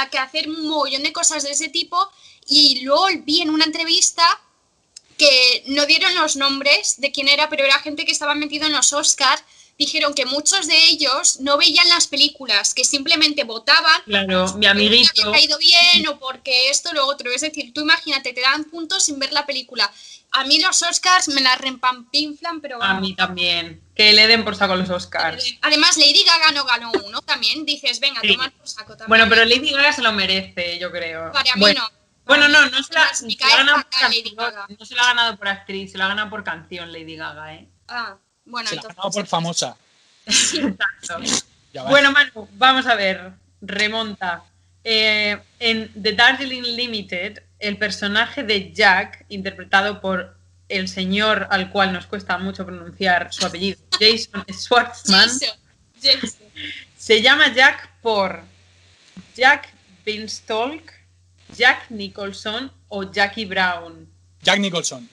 a que hacer un mogollón de cosas de ese tipo. Y luego vi en una entrevista que no dieron los nombres de quién era, pero era gente que estaba metido en los Oscars. Dijeron que muchos de ellos no veían las películas, que simplemente votaban Claro, mi porque amiguito. había caído bien o porque esto lo otro. Es decir, tú imagínate, te dan puntos sin ver la película. A mí los Oscars me la rempampinflan, pero A mí también. Que le den por saco los Oscars. Además, Lady Gaga no ganó uno también. Dices, venga, Sí. tomar por saco también. Bueno, pero Lady Gaga se lo merece, yo creo. Para mí bueno, no. Bueno, no, no se la, se ha ganado por canción, no se la ha ganado por actriz, se la ha ganado por canción Lady Gaga, ¿eh? Ah, bueno, Se la entonces. por famosa. [LAUGHS] Va. Bueno, Manu, vamos a ver. Remonta. Eh, en The Darjeeling Limited, el personaje de Jack, interpretado por el señor al cual nos cuesta mucho pronunciar su apellido, [LAUGHS] Jason Schwartzman, Jason, Jason. se llama Jack por Jack Beanstalk, Jack Nicholson o Jackie Brown. Jack Nicholson.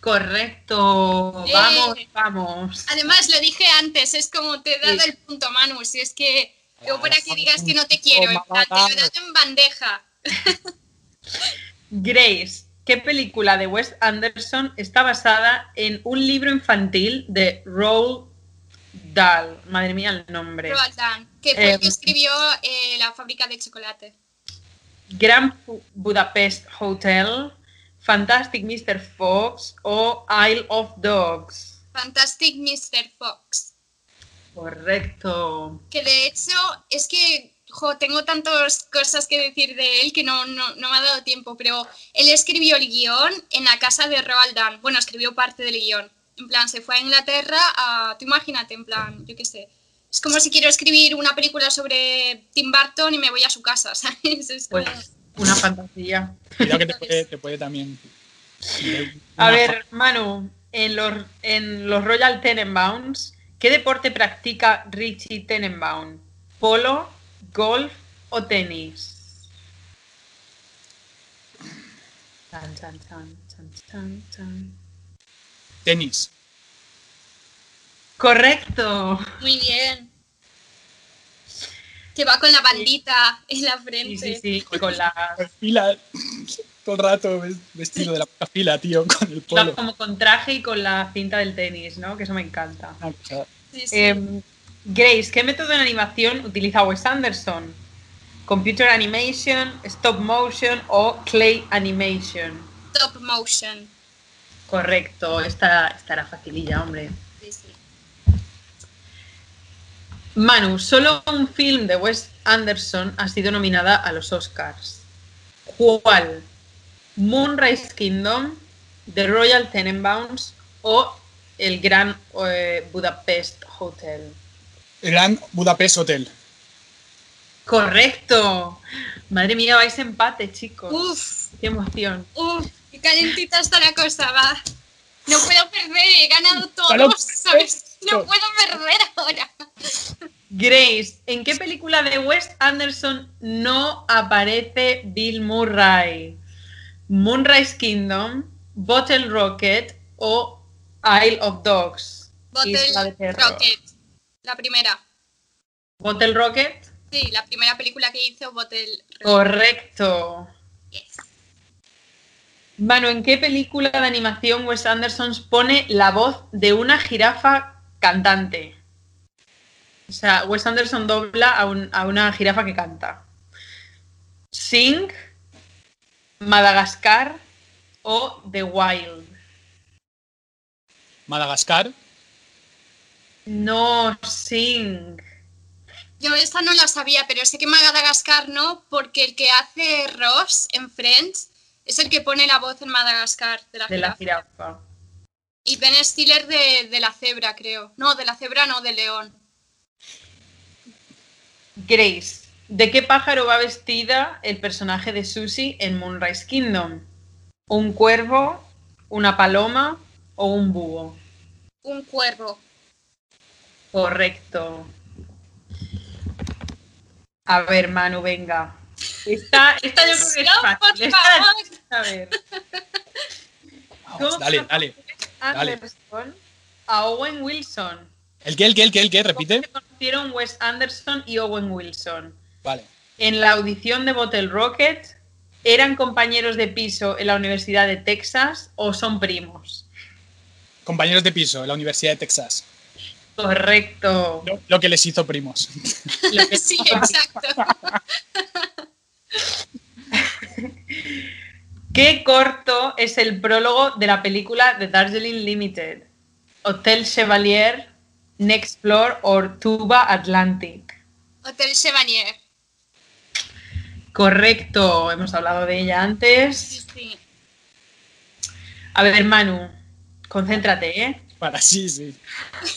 Correcto. Eh. Vamos, vamos. Además, lo dije antes, es como te he dado Sí. el punto, Manu. Si es que. Yo para que digas que no te quiero, en plan, te lo he dado en bandeja. [LAUGHS] Grace, ¿qué película de Wes Anderson está basada en un libro infantil de Roald Dahl? Madre mía, el nombre. Roald Dahl, que fue el que Eh, escribió eh, La fábrica de chocolate. Grand Bu- Budapest Hotel, Fantastic Mr. Fox o Isle of Dogs. Fantastic Mr. Fox. Correcto. Que de hecho es que jo, tengo tantas cosas que decir de él que no, no, no me ha dado tiempo, pero él escribió el guion en la casa de Roald Dahl. Bueno, escribió parte del guion. En plan, se fue a Inglaterra a... Tú imagínate, en plan, yo qué sé. Es como si quiero escribir una película sobre Tim Burton y me voy a su casa, [LAUGHS] ¿sabes? Es como... Pues una fantasía. Cuidado que te puede, te puede también. A ver, Manu, en los, en los Royal Tenenbaums, ¿qué deporte practica Richie Tenenbaum? ¿Polo, golf o tenis? Chan, chan, chan, chan, chan, chan. Tenis. Correcto. Muy bien. Que va con la bandita en la Sí, frente. sí, sí, con la, Fila. Todo el rato ves- vestido de la puta fila, tío, con el polo. como con traje y con la cinta del tenis, ¿no? Que eso me encanta. Sí, sí. Em, Grace, ¿qué método de animación utiliza Wes Anderson? ¿Computer animation, stop motion o clay animation? Top motion. Correcto, esta, esta era facililla, hombre. Sí, sí. Manu, solo un film de Wes Anderson ha sido nominada a los Oscars. ¿Cuál? ¿Moonrise Kingdom, The Royal Tenenbaums o el Gran eh, Budapest Hotel? Gran Budapest Hotel. Correcto. Madre mía, vais empate, chicos. Uf, Qué emoción. uf, qué calentita está la cosa, va. No puedo perder, he ganado todo, Claro, ¿sabes? No puedo perder ahora. Grace, ¿en qué película de Wes Anderson no aparece Bill Murray? ¿Moonrise Kingdom, Bottle Rocket o Isle of Dogs? Bottle. Rocket, la primera. ¿Bottle Rocket? Sí, la primera película que hizo Bottle Rocket. Correcto. Yes. Manu, ¿en qué película de animación Wes Anderson pone la voz de una jirafa cantante? O sea, Wes Anderson dobla a, un- a una jirafa que canta. Sing, Madagascar o The Wild. Madagascar. No, Sing. Yo esta no la sabía, pero sé que Madagascar no, porque el que hace Ross en Friends es el que pone la voz en Madagascar de la De la jirafa. jirafa. Y Ben Stiller de, de la cebra, creo. No, de la cebra no, del león. Grace, ¿de qué pájaro va vestida el personaje de Susie en Moonrise Kingdom? ¿Un cuervo, una paloma o un búho? Un cuervo. Correcto. A ver, Manu, venga. Esta, esta yo creo que es fácil. Esta- a ver. Vamos, dale, dale. Dale. A Owen Wilson. ¿El qué, el qué, el qué, el qué? Repite. Se conocieron Wes Anderson y Owen Wilson. Vale. En la audición de Bottle Rocket, ¿eran compañeros de piso en la Universidad de Texas o son primos? Compañeros de piso en la Universidad de Texas. Correcto. Lo, lo que les hizo primos. [LAUGHS] Lo que- Sí, exacto. [LAUGHS] ¿Qué corto es el prólogo de la película The Darjeeling Limited? Hotel Chevalier, Next Floor o Tuba Atlantic. Hotel Chevanier. Correcto, hemos hablado de ella Sí, antes. sí. A ver, Manu, concéntrate, ¿eh? Para sí, sí.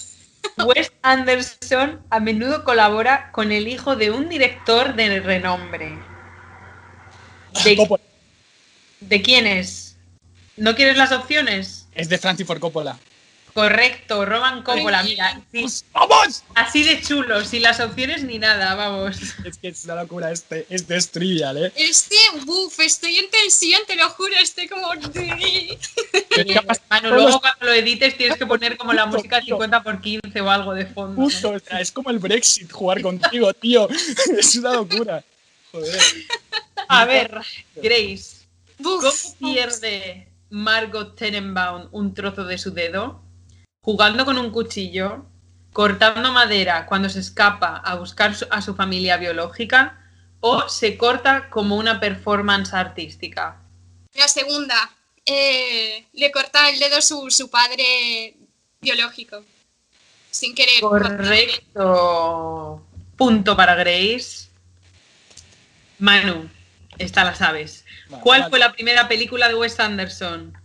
[LAUGHS] Wes Anderson a menudo colabora con el hijo de un director de renombre. ¿De, Coppola. de quién es? ¿No quieres las opciones? Es de Francis Ford Coppola. Correcto, Roman Coppola, mira, sí, ¡Vamos! así de chulo, sin las opciones ni nada, vamos. Es que es una locura este. Este es trivial, ¿eh? Este, buf, estoy en tensión, te lo juro, estoy como... [LAUGHS] Manu, luego cuando lo edites tienes que poner como la música 50 por 15 o algo de fondo. ¿no? Justo, o sea, es como el Brexit jugar contigo, tío. [LAUGHS] Es una locura. Joder. A ver, Grace, ¿Cómo pierde Margot Tenenbaum un trozo de su dedo? Jugando con un cuchillo, cortando madera cuando se escapa a buscar a su familia biológica o se corta como una performance artística. La segunda, eh, le corta el dedo su, su padre biológico. Sin querer. Correcto. Punto para Grace. Manu, esta la sabes. Vale, ¿Cuál vale. fue la primera película de Wes Anderson?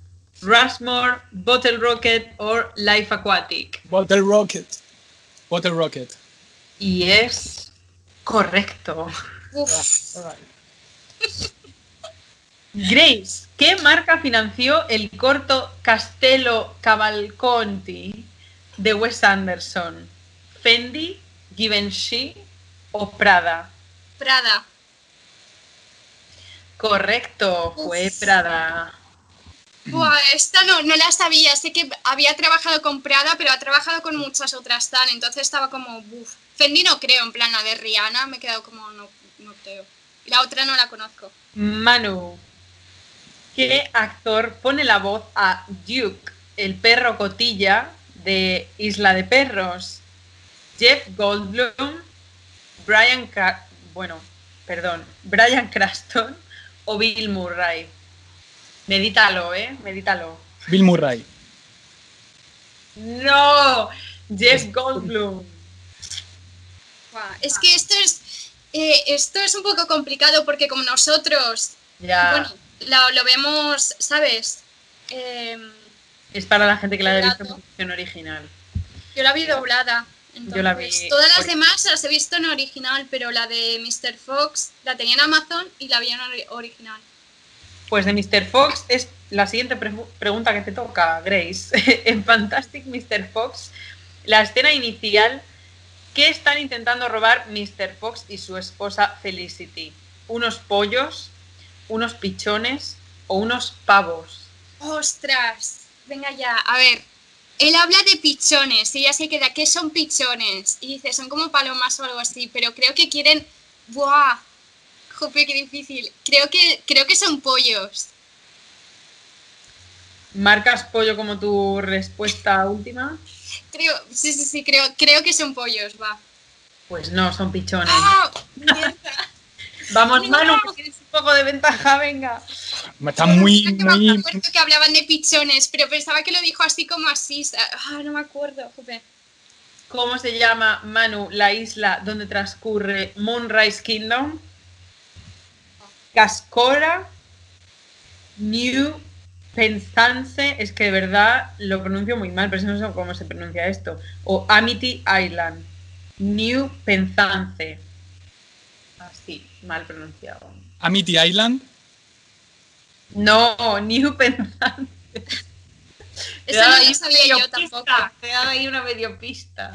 Rushmore, Bottle Rocket o Life Aquatic. Bottle Rocket. Bottle Rocket. Y es correcto. Uf, [LAUGHS] Grace, ¿qué marca financió el corto Castello Cavalconti de Wes Anderson? ¿Fendi, Givenchy o Prada? Prada. Correcto, fue Uf. Prada. Buah, esta no, no la sabía. Sé que había trabajado con Prada, pero ha trabajado con muchas otras tan. Entonces estaba como, buf. Fendi no creo, en plan la de Rihanna me he quedado como, no, no creo. La otra no la conozco. Manu, ¿qué actor pone la voz a Duke, el perro cotilla de Isla de Perros? Jeff Goldblum, Brian, Ca- bueno, perdón, Brian Craston o Bill Murray. Medítalo, ¿eh? Medítalo. Bill Murray. No, Jeff Goldblum. Es que esto es, eh, esto es un poco complicado porque como nosotros, Ya, bueno, lo, lo vemos, ¿sabes? Em, es para la gente que la haya visto en versión original. yo la vi doblada. Entonces, Yo la vi Todas las demás las he visto en original, pero la de Mr. Fox la tenía en Amazon y la vi en ori- original. Pues de Mr. Fox es la siguiente pre- pregunta que te toca, Grace. [LAUGHS] en Fantastic Mr. Fox, la escena inicial, ¿qué están intentando robar Mr. Fox y su esposa Felicity? ¿Unos pollos, unos pichones o unos pavos? ¡Ostras! Venga ya, a ver. Él habla de pichones y ella se queda, ¿qué son pichones? Y dice, son como palomas o algo así, pero creo que quieren... ¡Buah! Jope, qué difícil. Creo que, creo que son pollos. ¿Marcas pollo como tu respuesta última? Creo, sí, sí, sí, creo, creo que son pollos, va. Pues no, son pichones. ¡Ah! [LAUGHS] Vamos, no. Manu, que tienes un poco de ventaja, venga. Está muy, Es que me muy. acuerdo que hablaban de pichones, pero pensaba que lo dijo así como así. Ah, no me acuerdo, jope. ¿Cómo se llama, Manu, la isla donde transcurre Moonrise Kingdom? Cascora, New Penzance, es que de verdad lo pronuncio muy mal, pero no sé cómo se pronuncia esto. O Amity Island. New Penzance. Así, mal pronunciado. Amity Island. No, New Penzance. [LAUGHS] Eso no lo sabía yo tampoco. Te dado ahí una medio pista.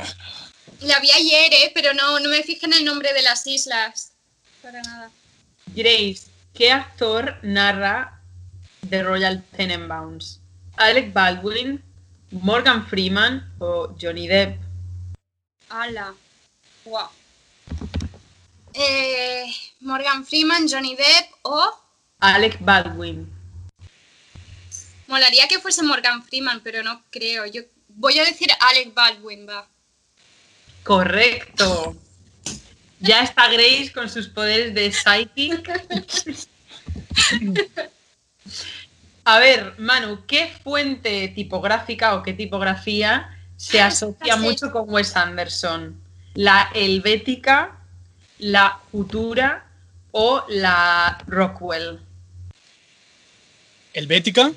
La vi ayer, ¿eh? pero no, no me fijé en el nombre de las islas. Para nada. Grace, ¿qué actor narra The Royal Tenenbaums? ¿Alec Baldwin, Morgan Freeman o Johnny Depp? ¡Hala! ¡Wow! Eh, Morgan Freeman, Johnny Depp o... Alec Baldwin. Molaría que fuese Morgan Freeman, pero no creo. Yo voy a decir Alec Baldwin, va. Correcto. Ya está Grace con sus poderes de psychic. A ver, Manu, ¿qué fuente tipográfica o qué tipografía se asocia mucho con Wes Anderson? ¿La helvética, la futura o la Rockwell? ¿Helvética?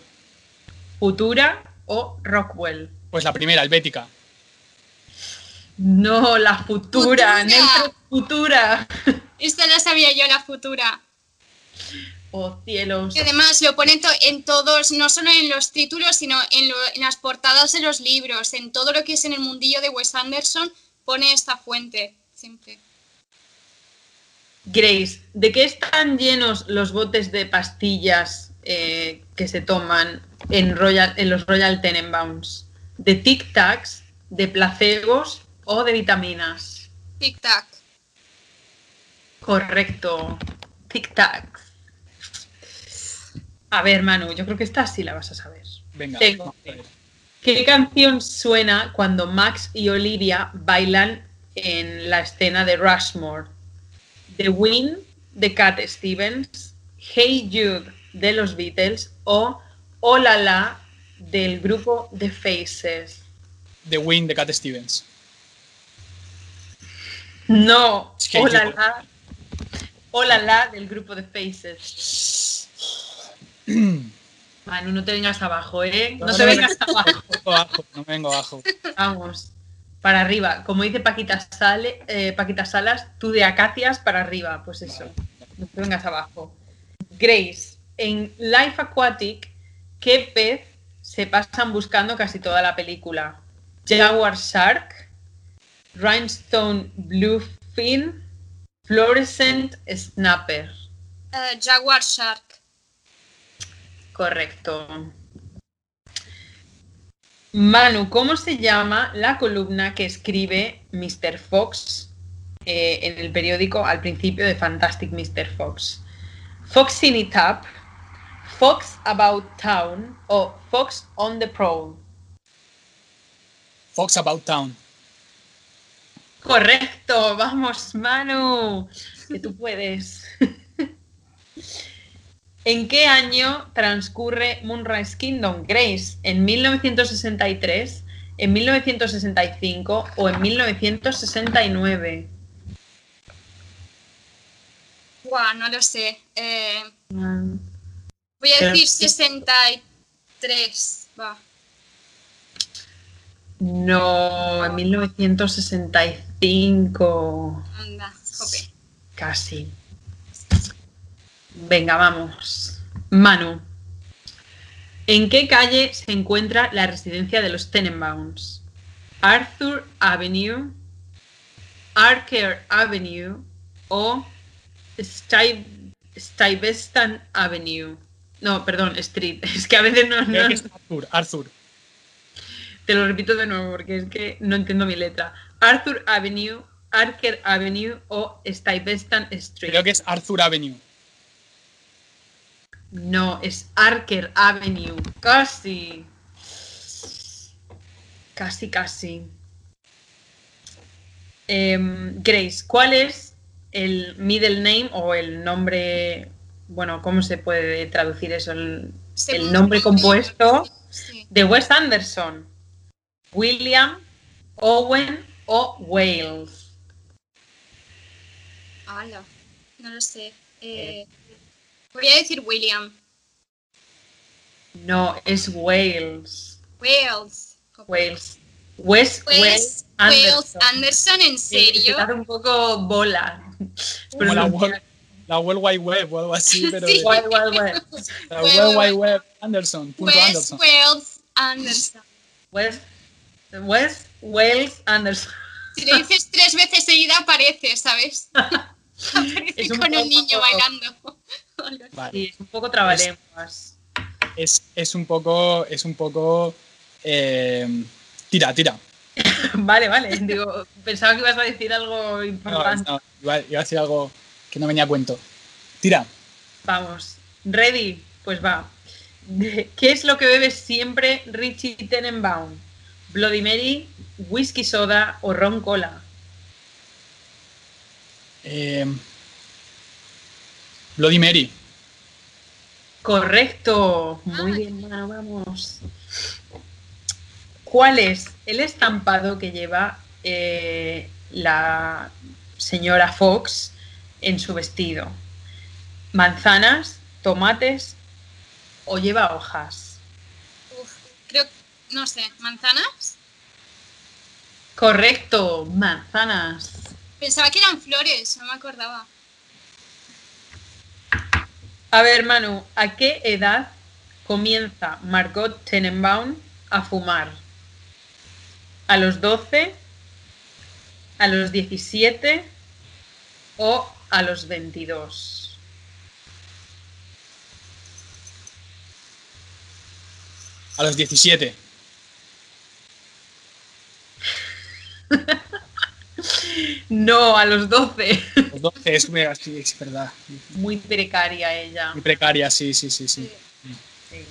¿Futura o Rockwell? Pues la primera, helvética. No, la futura, Futura. Futura. Esta la sabía yo, la futura. Oh, cielos. Y además lo ponen to- en todos, no solo en los títulos, sino en, lo- en las portadas de los libros, en todo lo que es en el mundillo de Wes Anderson, pone esta fuente, siempre. Grace, ¿de qué están llenos los botes de pastillas eh, que se toman en, Royal, en los Royal Tenenbaums? ¿De Tic Tacs, de placebos o de vitaminas? Tic Tac. Correcto. Tic Tacs. A ver, Manu, yo creo que esta sí la vas a saber. Venga. Tengo. ¿Qué canción suena cuando Max y Olivia bailan en la escena de Rushmore? The Wind de Cat Stevens, Hey Jude de los Beatles o Oh La La del grupo The Faces. The Win de Cat Stevens. No, Es que Oh La yo- La. Del grupo The Faces. [CLEARS THROAT] Manu, no te vengas abajo, ¿eh? No No, te no, vengas abajo. [LAUGHS] No vengo abajo, no me vengo abajo. Vamos, para arriba. Como dice Paquita, Sale, eh, Paquita Salas, tú de acacias para arriba. Pues eso, no te vengas abajo. Grace, en Life Aquatic, ¿qué pez se pasan buscando casi toda la película? Jaguar Shark, Rhinestone Bluefin, Fluorescent Snapper. Jaguar Shark. Correcto. Manu, ¿cómo se llama la columna que escribe Mr. Fox eh, en el periódico al principio de Fantastic Mr. Fox? Fox in It Up, Fox About Town o Fox on the Prowl. Fox About Town. Correcto, vamos, Manu, que tú puedes. [LAUGHS] ¿En qué año transcurre Moonrise Kingdom, Grace? ¿En 1963, en 1965 o en 1969? Guau, no lo sé. Eh, Mm, voy a decir sí. 63. Va. No, en 1965. Anda, jope. Casi. Venga, vamos. Manu. ¿En qué calle se encuentra la residencia de los Tenenbaums? Arthur Avenue, Archer Avenue o Stuyvesant Avenue. No, perdón, Street. [LAUGHS] Es que a veces no, Creo no- que es Arthur. Arthur. te lo repito de nuevo porque es que no entiendo mi letra. Arthur Avenue, Archer Avenue o Stuyvesant Street. Creo que es Arthur Avenue. No, es Archer Avenue. Casi. Casi, casi. Em, Grace, ¿cuál es el middle name o el nombre, bueno, ¿cómo se puede traducir eso? El, nombre compuesto Sí. de Wes Anderson. William, Owen o Wales. Hala, no lo sé. Eh, voy a decir William. No, es Wales. Wales. Wales. Wes, Wes, Wes Wales Anderson. Anderson, ¿en Sí, se serio? hace un poco bola. La World, la World Wide Web o algo así, [LAUGHS] pero Sí. de- Wild, wild, wild. la World Wide Web Anderson. Punto Wes, Anderson. Wales Anderson. West, West Wales Anderson. Si le dices tres veces seguida aparece, ¿sabes? [LAUGHS] Aparece con un poco- niño bailando. Vale. Sí, es un poco trabalenguas. Es, es un poco. Es un poco. eh, tira, tira. [LAUGHS] Vale, vale. Digo, pensaba que ibas a decir algo No, importante. no, iba, iba a decir algo que no venía a cuento. Tira. Vamos. Ready, pues va. ¿Qué es lo que bebe siempre Richie Tenenbaum? ¿Bloody Mary, whisky soda o ron cola? Eh, Bloody Mary. Correcto. Muy Ah. bien, vamos. ¿Cuál es el estampado que lleva eh, la señora Fox en su vestido? ¿Manzanas, tomates o lleva hojas? No sé, ¿manzanas? Correcto, manzanas. Pensaba que eran flores, no me acordaba. A ver, Manu, ¿a qué edad comienza Margot Tenenbaum a fumar? ¿A los 12? ¿A los 17? ¿O a los 22? A los 17. No, a los 12. Los 12 es, sí, es verdad. Muy precaria ella. Muy precaria, sí, sí, sí, sí. Sí.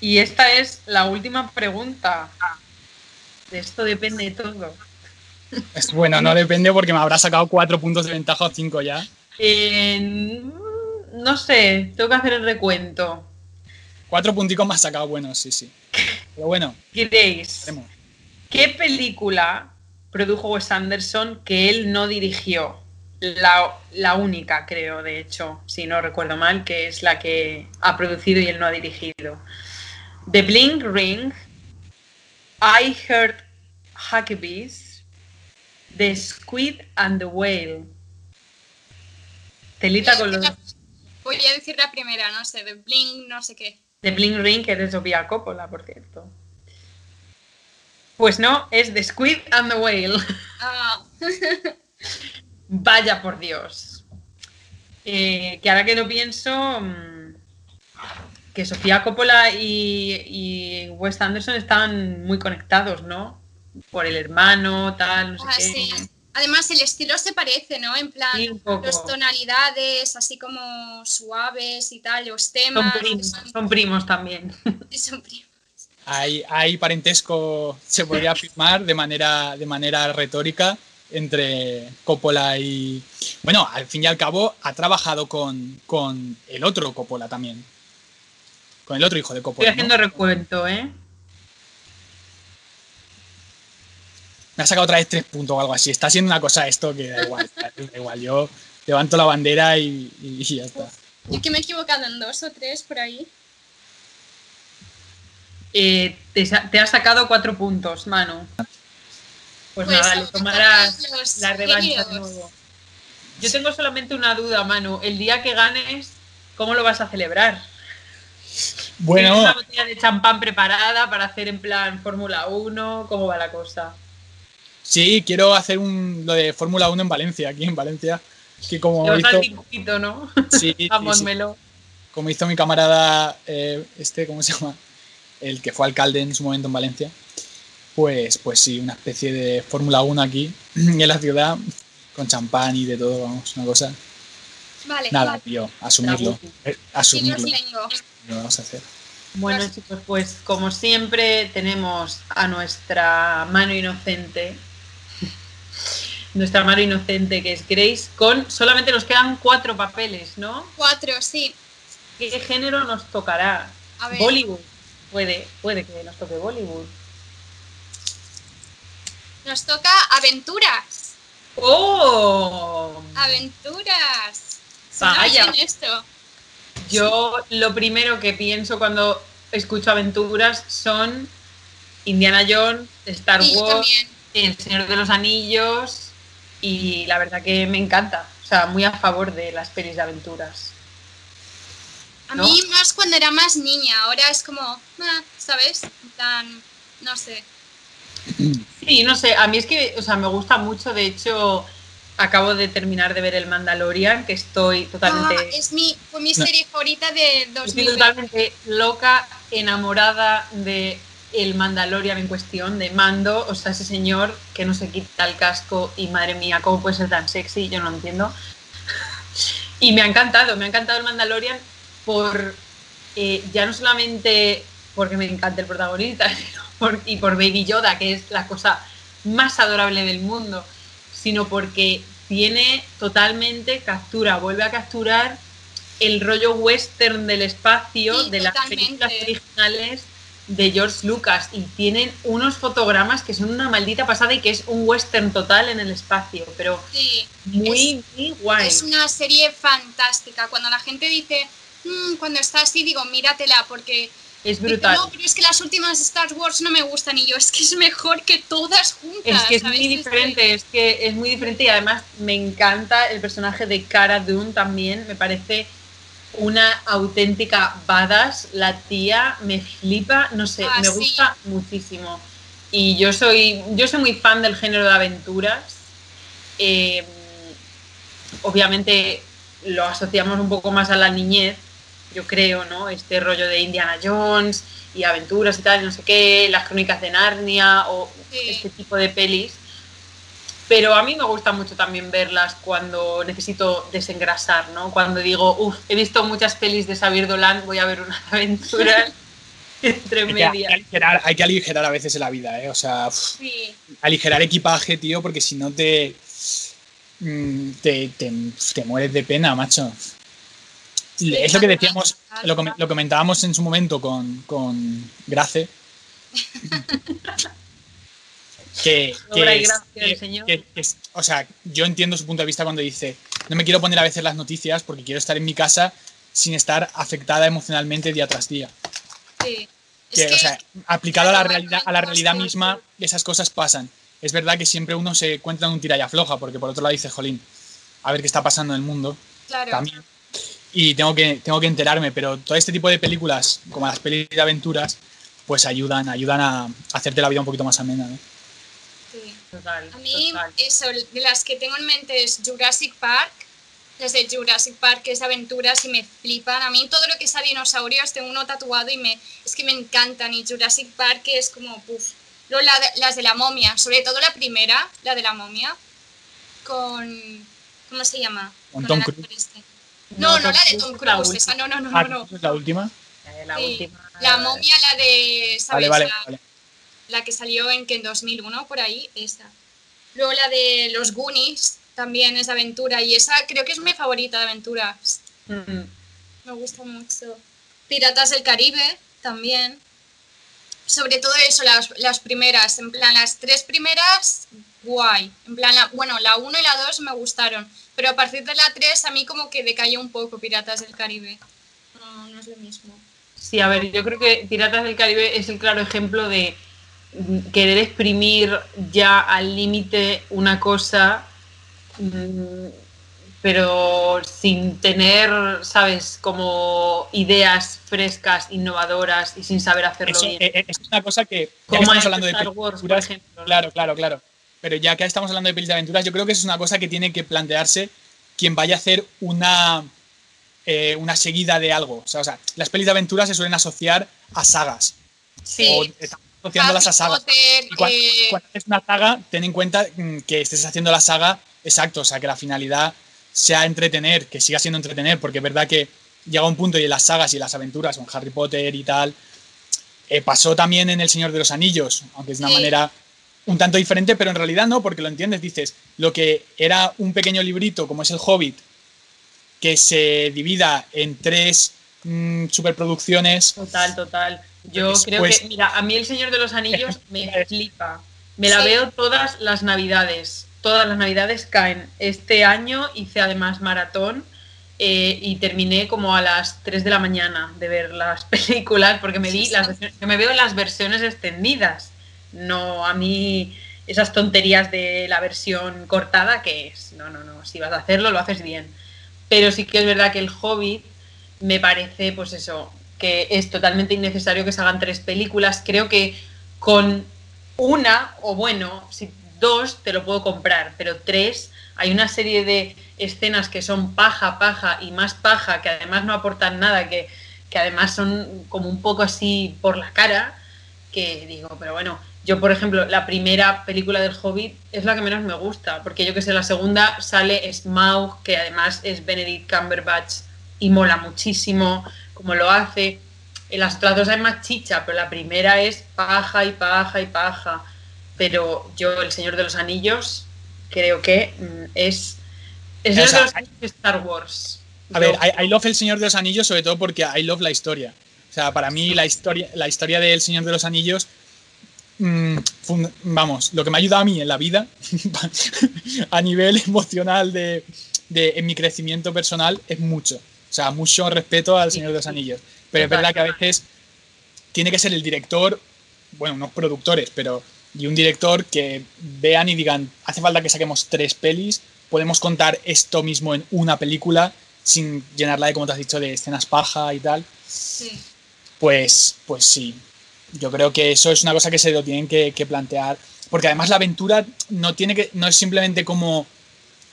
Y esta es la última pregunta. De esto depende todo. Es, bueno, no depende porque me habrá sacado 4 puntos de ventaja o 5 ya. Eh, no sé, tengo que hacer el recuento. 4 punticos has sacado, bueno, sí, sí. Pero bueno, Diréis, haremos. ¿Qué película produjo Wes Anderson que él no dirigió? La, la única, creo, de hecho, si no recuerdo mal, que es la que ha producido y él no ha dirigido. The Blink Ring, I Heard Huckabees, The Squid and the Whale. Telita con los... Voy a decir la primera, no sé, de Bling, no sé qué. The Blink Ring, que es de Sofía Coppola, por cierto. Pues no, es The Squid and the Whale. Ah, [LAUGHS] Vaya por Dios. Eh, que ahora que lo pienso, mm, que Sofía Coppola y, y Wes Anderson están muy conectados, ¿no? Por el hermano, tal, no sé ah, qué. sí. Además, el estilo se parece, ¿no? En plan, Sí, las tonalidades así como suaves y tal, los Son temas. que primos, son- son primos también. sí, son primos. Hay, hay parentesco, se podría afirmar de manera, de manera retórica entre Coppola y. Bueno, al fin y al cabo ha trabajado con, con el otro Coppola también. Con el otro hijo de Estoy Coppola. ¿no? haciendo recuento, ¿eh? Me ha sacado otra vez tres puntos o algo así. Está siendo una cosa esto que da igual. da igual. Yo levanto la bandera y, y ya está. Yo que me he equivocado en dos o tres por ahí. Eh, te, te has sacado cuatro puntos, Manu. Pues, Pues nada, le tomarás la revancha de nuevo. Yo tengo solamente una duda, Manu. El día que ganes, ¿cómo lo vas a celebrar? ¿Tienes Bueno, una botella de champán preparada para hacer en plan Fórmula 1? ¿Cómo va la cosa? sí, quiero hacer un, lo de Fórmula 1 en Valencia, aquí en Valencia. Que como Te vas hizo, al circuito, ¿no? sí, sí, como hizo mi camarada, eh, este, ¿cómo se llama? El que fue alcalde en su momento en Valencia. Pues, pues sí, una especie de Fórmula 1 aquí, [CLEARS THROAT] en la ciudad, con champán y de todo, vamos, una cosa. Vale, Nada, vale. tío, asumirlo. eh, Sí, los asumirlo. tengo. Lo vamos a hacer. Bueno, chicos, pues como siempre tenemos a nuestra mano inocente, [LAUGHS] nuestra mano inocente que es Grace, con solamente nos quedan cuatro papeles, ¿no? Cuatro, sí. ¿Qué género nos tocará? A ver. Bollywood. Puede, puede que nos toque Bollywood. Nos toca aventuras. ¡Oh! Aventuras. Vaya. bien esto. Yo lo primero que pienso cuando escucho aventuras son Indiana Jones, Star Wars. El Señor de los Anillos y la verdad que me encanta. O sea, muy a favor de las pelis de aventuras. A ¿no? mí más cuando era más niña, ahora es como, ah, ¿sabes? Plan, no sé. Sí, no sé, a mí es que, o sea, me gusta mucho. De hecho, acabo de terminar de ver El Mandalorian, que estoy totalmente... Ah, es mi, fue mi No. serie favorita de Estoy 2020. totalmente loca, enamorada de el Mandalorian en cuestión, de Mando, o sea, ese señor que no se quita el casco y madre mía, ¿cómo puede ser tan sexy? Yo no lo entiendo. [LAUGHS] Y me ha encantado, me ha encantado el Mandalorian por, eh, ya no solamente porque me encanta el protagonista, [LAUGHS] sino por- y por Baby Yoda, que es la cosa más adorable del mundo, sino porque tiene totalmente captura, vuelve a capturar el rollo western del espacio Sí, de las totalmente. películas originales de George Lucas y tienen unos fotogramas que son una maldita pasada y que es un western total en el espacio, pero Sí, muy, muy guay. es una serie fantástica. Cuando la gente dice, "Mm, cuando está así, digo, míratela, porque Es brutal. No, pero es que las últimas Star Wars no me gustan y yo, es que es mejor que todas juntas. Es que es ¿sabes? muy diferente, es que es muy diferente y además me encanta el personaje de Cara Dune también, me parece una auténtica badass, la tía me flipa, no sé, Ah, me sí. gusta muchísimo. Y yo soy, yo soy muy fan del género de aventuras. Eh, obviamente lo asociamos un poco más a la niñez, yo creo, ¿no? Este rollo de Indiana Jones y aventuras y tal, y no sé qué, las crónicas de Narnia o Sí. este tipo de pelis. Pero a mí me gusta mucho también verlas cuando necesito desengrasar, ¿no? Cuando digo, uff, he visto muchas pelis de Xavier Dolan, voy a ver unas [LAUGHS] aventuras [LAUGHS] entre Hay que, hay que medias. aligerar, hay que aligerar a veces en la vida, ¿eh? O sea, uf, Sí, aligerar equipaje, tío, porque si no te, mm, te, te, te mueres de pena, macho. Es lo que decíamos, lo, lo comentábamos en su momento con, con Grace. [LAUGHS] que, es- que- es- o sea, yo entiendo su punto de vista cuando dice, no me quiero poner a veces las noticias porque quiero estar en mi casa sin estar afectada emocionalmente día tras día. sí. Que, o sea, aplicado a la realidad, a la realidad misma, esas cosas pasan. Es verdad que siempre uno se encuentra en un tira y afloja, porque por otro lado dice, jolín, a ver qué está pasando en el mundo claro, también. Y tengo que, tengo que enterarme, pero todo este tipo de películas, como las películas de aventuras, pues ayudan, ayudan a hacerte la vida un poquito más amena, ¿no? sí. Total, A mí, total. eso, de las que tengo en mente es Jurassic Park. Las de Jurassic Park, que es de aventuras y me flipan. A mí todo lo que es a dinosaurios tengo uno tatuado y me, es que me encantan. Y Jurassic Park es como, puff. Luego la de- las de la momia, sobre todo la primera, la de la momia, con... ¿Cómo se llama? Con Tom Cruise. este. No, no, la de Tom Cruise, esa no, no, no, Ah, no. no. ¿esa es la última. La Sí, última. La momia, la de, ¿sabes? vale, La- vale. la que salió en que en 2001 por ahí esa luego la de los Goonies también es de aventura y esa creo que es mi favorita de aventuras Mm. me gusta mucho Piratas del Caribe también sobre todo eso las, las primeras en plan las tres primeras guay en plan la- bueno la 1 y la 2 me gustaron pero a partir de la 3 a mí como que decayó un poco Piratas del Caribe no, no es lo mismo Sí, a ver, yo creo que Piratas del Caribe es el claro ejemplo de querer exprimir ya al límite una cosa, mm, pero sin tener, ¿sabes?, como ideas frescas, innovadoras y sin saber hacerlo Eso, bien. eh, eh, es una cosa que, Como estamos hablando de Star Wars, por ejemplo. Claro, claro, claro. Pero ya que estamos hablando de pelis de aventuras, yo creo que eso es una cosa que tiene que plantearse quien vaya a hacer una, eh, una seguida de algo. O sea, o sea, las pelis de aventuras se suelen asociar a sagas. sí O estamos asociándolas a sagas. Potter, Y cuando, eh, cuando haces una saga, ten en cuenta mm, que estés haciendo la saga exacto, o sea, que la finalidad sea entretener, que siga siendo entretener, porque es verdad que llega un punto y en las sagas y en las aventuras, con Harry Potter y tal, eh, pasó también en El Señor de los Anillos, aunque es de una Sí. manera un tanto diferente, pero en realidad no, porque lo entiendes, dices, lo que era un pequeño librito, como es El Hobbit, que se divida en tres mm, superproducciones, Total, total. Yo creo que, mira, a mí El Señor de los Anillos me [LAUGHS] flipa. Me la Sí. veo todas las navidades. Todas las navidades caen. Este año hice además maratón eh, y terminé como a las 3 de la mañana de ver las [LAUGHS] películas porque me vi las que me veo las versiones extendidas. No a mí esas tonterías de la versión cortada que es. No, no, no. Si vas a hacerlo, lo haces bien. Pero sí que es verdad que el Hobbit me parece, pues eso, que es totalmente innecesario que se hagan tres películas. Creo que con una, o bueno, si dos te lo puedo comprar, pero tres, hay una serie de escenas que son paja, paja y más paja, que además no aportan nada, que, que además son como un poco así por la cara, que digo, pero bueno, yo por ejemplo, la primera película del Hobbit es la que menos me gusta, porque yo que sé, la segunda sale Smaug, que además es Benedict Cumberbatch y mola muchísimo como lo hace. En las otras dos hay más chicha, pero la primera es paja y paja y paja. Pero yo, El Señor de los Anillos, creo que mm, es. El Señor O sea, de los Anillos es Star Wars. A Yo- ver, I, I love El Señor de los Anillos sobre todo porque I love la historia. O sea, para mí la historia, la historia del Señor de los Anillos, mm, vamos, lo que me ha ayudado a mí en la vida, [LAUGHS] a nivel emocional de, de- en mi crecimiento personal, es mucho. O sea, mucho respeto al Señor de los. Anillos. Pero es verdad que a veces tiene que ser el director, bueno, unos productores, pero y un director que vean y digan, hace falta que saquemos tres pelis, podemos contar esto mismo en una película sin llenarla de, como te has dicho, de escenas paja y tal. Sí. Pues, pues sí, yo creo que eso es una cosa que se lo tienen que, que plantear, porque además la aventura no, tiene que, no es simplemente como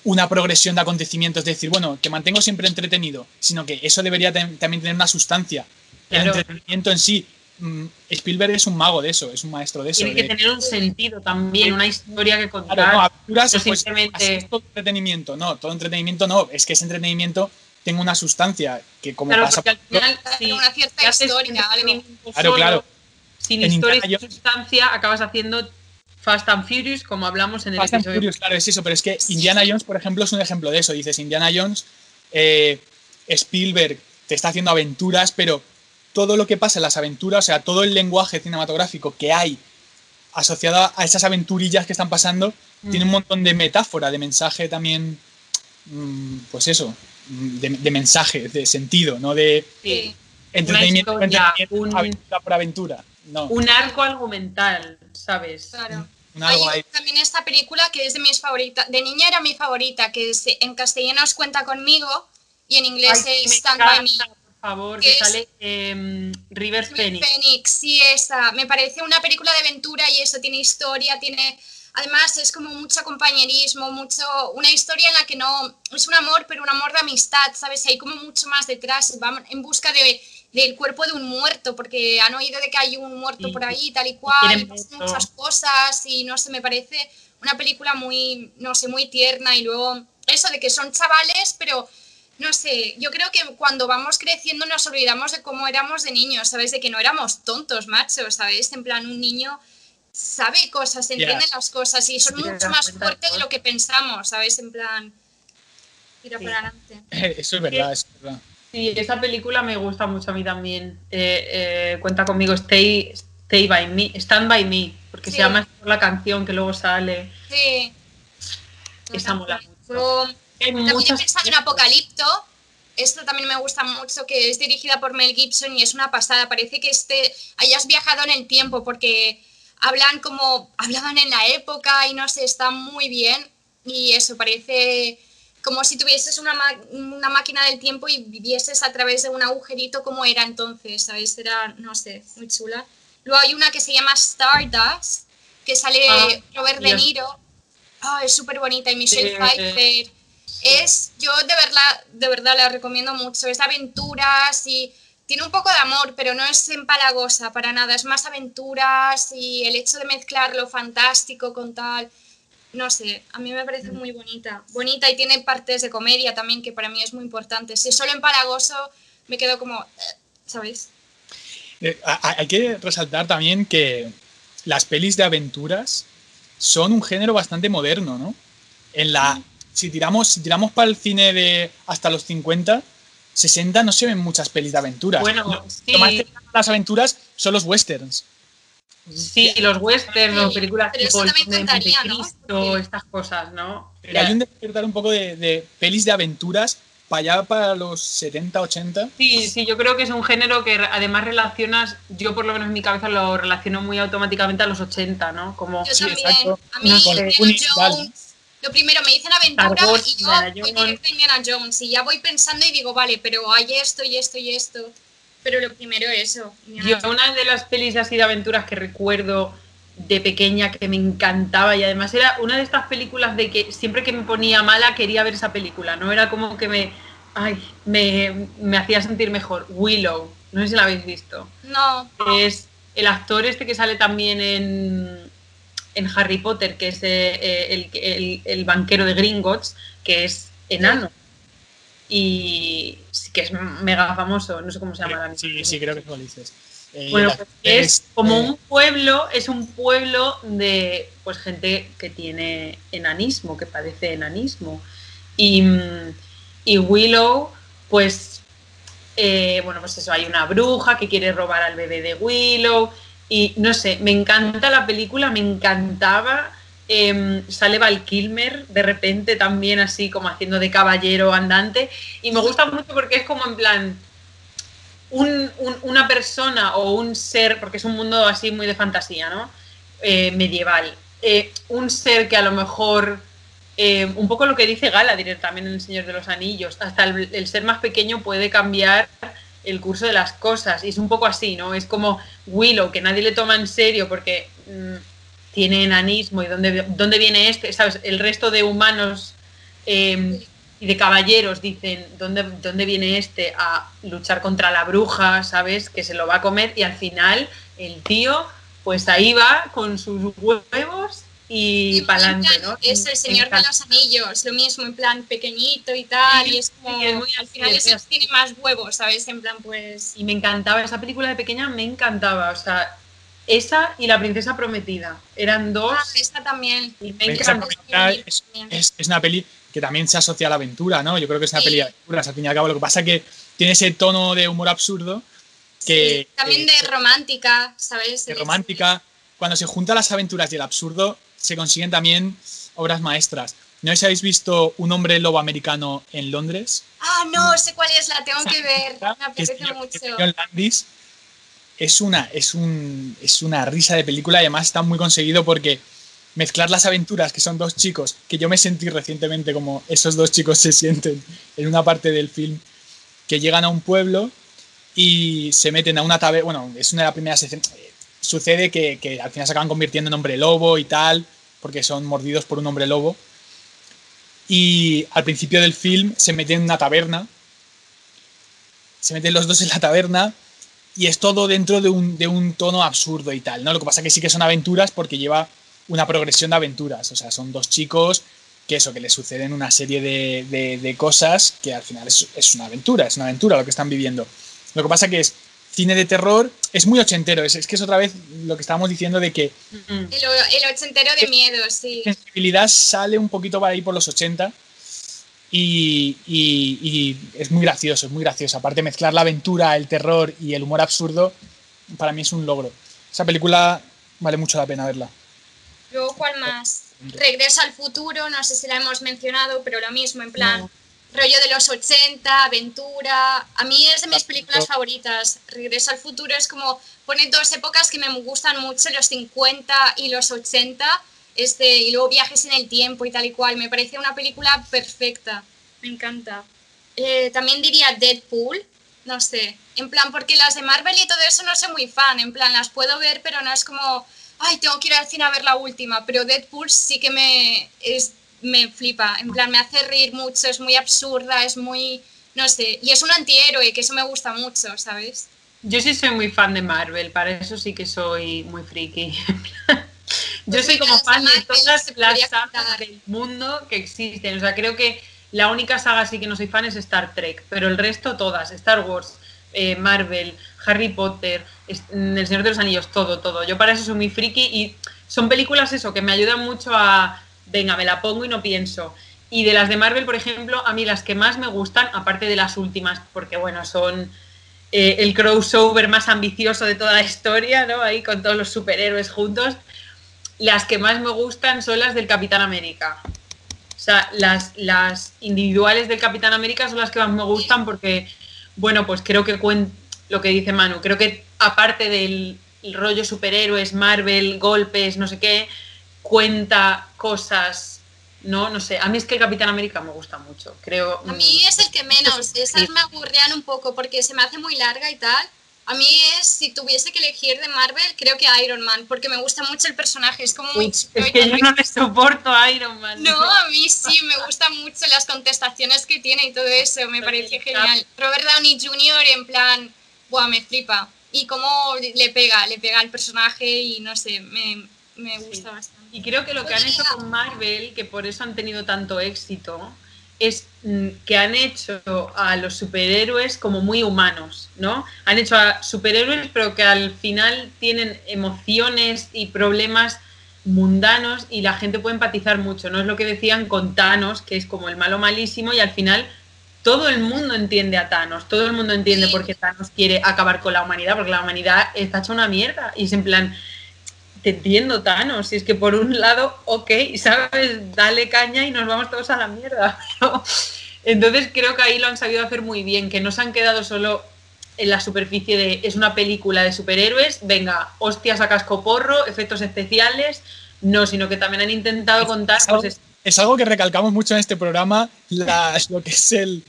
una progresión de acontecimientos, es decir, bueno, que mantengo siempre entretenido, sino que eso debería también tener una sustancia. El Claro. entretenimiento en sí, mm, Spielberg es un mago de eso, es un maestro de eso. Tiene que de- tener un sentido también, una historia que contar. Claro, no, aventuras, no pues, simplemente- es todo entretenimiento. No, todo entretenimiento no. Es que ese entretenimiento tenga una sustancia que como Claro, pasa porque al final, si una cierta historia, algo. Claro, solo, claro. Sin En historia y sustancia, acabas haciendo Fast and Furious, como hablamos en el Fast and episodio. Furious, claro, es eso, pero es que Indiana Jones, por ejemplo, es un ejemplo de eso. Dices, Indiana Jones, eh, Spielberg te está haciendo aventuras, pero todo lo que pasa en las aventuras, o sea, todo el lenguaje cinematográfico que hay asociado a esas aventurillas que están pasando, Mm. tiene un montón de metáfora, de mensaje también, mm, pues eso, mm, de, de mensaje, de sentido, no de Sí. entretenimiento, por historia, entretenimiento, un- aventura por aventura. No, Un arco argumental, ¿sabes? Claro. Hay ahí. también esta película que es de mis favoritas. De niña era mi favorita, que es- en castellano es Cuenta conmigo y en inglés Ay, es Stand by Me. por favor, Que que es- sale em, River Phoenix. Phoenix, sí, esa. Me parece una película de aventura y eso tiene historia, tiene. Además, es como mucho compañerismo, mucho. Una historia en la que no. Es un amor, pero un amor de amistad, ¿sabes? Hay como mucho más detrás. Van en busca de, del cuerpo de un muerto, porque han oído de que hay un muerto Sí. por ahí, tal y cual, y pasan muchas cosas, y no sé, me parece una película muy, no sé, muy tierna. Y luego, eso de que son chavales, pero no sé, yo creo que cuando vamos creciendo nos olvidamos de cómo éramos de niños, ¿sabes? De que no éramos tontos, macho, ¿sabes? En plan, un niño sabe cosas, entiende las cosas y son mucho más fuertes de lo que pensamos, ¿sabes? En plan, tira Sí. para adelante. [LAUGHS] Eso es verdad, eso es verdad. Sí, esa película me gusta mucho a mí también. Eh, eh, cuenta conmigo, Stay, Stay by Me, Stand by Me, porque Sí. se llama la canción que luego sale. Sí. Esa mola mucho. Hay También he pensado en Apocalipto. Esto también me gusta mucho, que es dirigida por Mel Gibson y es una pasada. Parece que este hayas viajado en el tiempo porque hablan como hablaban en la época y no sé, está muy bien. Y eso parece como si tuvieses una, una máquina del tiempo y vivieses a través de un agujerito como era entonces, ¿sabes? Era, no sé, muy chula. Luego hay una que se llama Stardust, que sale Ah, Robert De. Niro. Ah, es súper bonita y Michelle Sí, Pfeiffer. Es, yo de verdad, de verdad la recomiendo mucho. Es de aventuras y tiene un poco de amor, pero no es empalagosa para nada. Es más aventuras y el hecho de mezclar lo fantástico con tal. No sé, a mí me parece muy bonita. Bonita y tiene partes de comedia también, que para mí es muy importante. Si es solo empalagoso, me quedo como. eh, ¿Sabes? Eh, Hay que resaltar también que las pelis de aventuras son un género bastante moderno, ¿no? En la, si tiramos, si tiramos para el cine de hasta los 50, 60 no se ven muchas pelis de aventuras. Bueno, lo, sí. lo más las aventuras son los westerns. Sí, los westerns o Sí, películas pero tipo eso El de Porque- estas cosas, ¿no? Pero hay un despertar un poco de, de pelis de aventuras para allá, para los 70, 80. Sí, sí, yo creo que es un género que además relacionas, yo por lo menos en mi cabeza lo relaciono muy automáticamente a los 80, ¿no? Como, Yo Sí, también. exacto. A mí, No, con Indiana. Jones. Lo primero, me dicen aventura y yo Indiana voy directo a Indiana Jones. Y ya voy pensando y digo, vale, pero hay esto y esto y esto. Pero lo primero eso. Yo una de las pelis así de aventuras que recuerdo de pequeña que me encantaba y además era una de estas películas de que siempre que me ponía mala quería ver esa película, no era como que me, ay, me, me hacía sentir mejor. Willow, no sé si la habéis visto. No, Es el actor este que sale también en, en Harry Potter, que es eh, eh, el, el- el banquero de Gringotts, que es enano. Y sí que es mega famoso, no sé cómo se llama. la Sí, sí, creo que es lo dices. Eh, bueno, pues es como eh, un pueblo, es un pueblo de pues gente que tiene enanismo, que padece enanismo. Y, y Willow, pues, eh, bueno, pues eso, hay una bruja que quiere robar al bebé de Willow. Y no sé, me encanta la película, me encantaba. Em, sale Val Kilmer de repente también así como haciendo de caballero andante. Y me gusta mucho porque es como en plan, un- un- una persona o un ser, porque es un mundo así muy de fantasía, ¿no? Eh, medieval. Eh, un ser que a lo mejor, eh, un poco lo que dice Galadriel también en El Señor de los Anillos, hasta el, el ser más pequeño puede cambiar el curso de las cosas. Y es un poco así, ¿no? Es como Willow, que nadie le toma en serio porque mm, tiene enanismo y dónde, dónde viene este, ¿sabes? El resto de humanos eh, y de caballeros dicen, ¿dónde, ¿dónde viene este a luchar contra la bruja, ¿sabes? Que se lo va a comer y al final el tío, pues ahí va con sus huevos y para adelante, ¿no? Es el Señor de los Anillos, lo mismo, en plan pequeñito y tal, Sí, y es como, sí, es muy al final es ese muy así. tiene más huevos, ¿sabes? En plan, pues... Y me encantaba, esa película de pequeña me encantaba, o sea, esa y La Princesa Prometida, eran dos Ah, esta también. y me. Prometida es, es- es una peli que también se asocia a la aventura, ¿no? Yo creo que es una Sí. peli de aventuras, al fin y al cabo. Lo que pasa que tiene ese tono de humor absurdo que, Sí, también de romántica, ¿sabes? que romántica. Cuando se juntan las aventuras y el absurdo, se consiguen también obras maestras. ¿No sé si habéis visto Un hombre lobo americano en Londres? Ah, no, sé cuál es, la tengo que ver. [LAUGHS] Me que es apetece de- mucho. de John Landis. Es una, es, un, es una risa de película y además está muy conseguido porque mezclar las aventuras, que son dos chicos, que yo me sentí recientemente como esos dos chicos se sienten en una parte del film, que llegan a un pueblo y se meten a una taberna, bueno, es una de las primeras escenas, sucede que, que al final se acaban convirtiendo en hombre lobo y tal, porque son mordidos por un hombre lobo. Y al principio del film se meten en una taberna, se meten los dos en la taberna y es todo dentro de un, de un tono absurdo y tal, ¿no? Lo que pasa que sí que son aventuras porque lleva una progresión de aventuras, o sea, son dos chicos que eso, que les suceden una serie de, de- de cosas que al final es, es una aventura, es una aventura lo que están viviendo. Lo que pasa que es cine de terror, es muy ochentero, es, es que es otra vez lo que estábamos diciendo de que Mm. El, el ochentero de miedo, sí. sensibilidad sale un poquito para ahí por los 80 y, y- y es muy gracioso, es muy gracioso. Aparte mezclar la aventura, el terror y el humor absurdo, para mí es un logro. Esa película vale mucho la pena verla. Luego, ¿cuál más? Regreso al futuro, no sé si la hemos mencionado, pero lo mismo, en plan, No. rollo de los 80, aventura. A mí es de mis películas favoritas. Regreso al futuro es como, pone dos épocas que me gustan mucho, los 50 y los 80, este, y luego viajes en el tiempo y tal y cual. Me parece una película perfecta, me encanta. Eh, también diría Deadpool, no sé, en plan, porque las de Marvel y todo eso no soy muy fan, en plan, las puedo ver, pero no es como, ay, tengo que ir al cine a ver la última, pero Deadpool sí que me, es, me flipa, en plan, me hace reír mucho, es muy absurda, es muy, no sé, y es un antihéroe, que eso me gusta mucho, ¿sabes? Yo sí soy muy fan de Marvel, para eso sí que soy muy friki. [LAUGHS] Yo soy como fan de todas las sagas del mundo que existen. O sea, creo que la única saga sí que no soy fan es Star Trek, pero el resto todas, Star Wars, eh, Marvel, Harry Potter, mm, El Señor de los Anillos, todo, todo. Yo para eso soy muy friki y son películas eso que me ayudan mucho a, venga, me la pongo y no pienso. Y de las de Marvel, por ejemplo, a mí las que más me gustan, aparte de las últimas, porque bueno, son eh, el crossover más ambicioso de toda la historia, ¿no? Ahí con todos los superhéroes juntos. Las que más me gustan son las del Capitán América. O sea, las, las individuales del Capitán América son las que más me gustan porque, bueno, pues creo que lo que dice Manu, creo que aparte del rollo superhéroes, Marvel, golpes, no sé qué, cuenta cosas no, no sé. A mí es que el Capitán América me gusta mucho. Creo. A mí es el que menos. Esas me aburrían un poco porque se me hace muy larga y tal. A mí es, si tuviese que elegir de Marvel, creo que Iron Man, porque me gusta mucho el personaje, es como muy Es que yo no le soporto a Iron Man. No, a mí sí, me gustan mucho las contestaciones que tiene y todo eso, me parece genial. Robert Downey Jr. en plan, buah, me flipa. Y cómo le pega, le pega al personaje y no sé, me, me gusta bastante. Y creo que lo que han hecho con Marvel, que por eso han tenido tanto éxito, es mm, que han hecho a los superhéroes como muy humanos, ¿no? Han hecho a superhéroes, pero que al final tienen emociones y problemas mundanos y la gente puede empatizar mucho, ¿no? Es lo que decían con Thanos, que es como el malo malísimo y al final todo el mundo entiende a Thanos, todo el mundo entiende por qué Thanos quiere acabar con la humanidad, porque la humanidad está hecha una mierda y es en plan, te entiendo, Thanos. Si es que por un lado, ok, ¿sabes? Dale caña y nos vamos todos a la mierda. [LAUGHS] Entonces creo que ahí lo han sabido hacer muy bien, que no se han quedado solo en la superficie de es una película de superhéroes, venga, hostias a cascoporro, efectos especiales, no, sino que también han intentado contar... Es algo, pues, es algo que recalcamos mucho en este programa, lo que es el,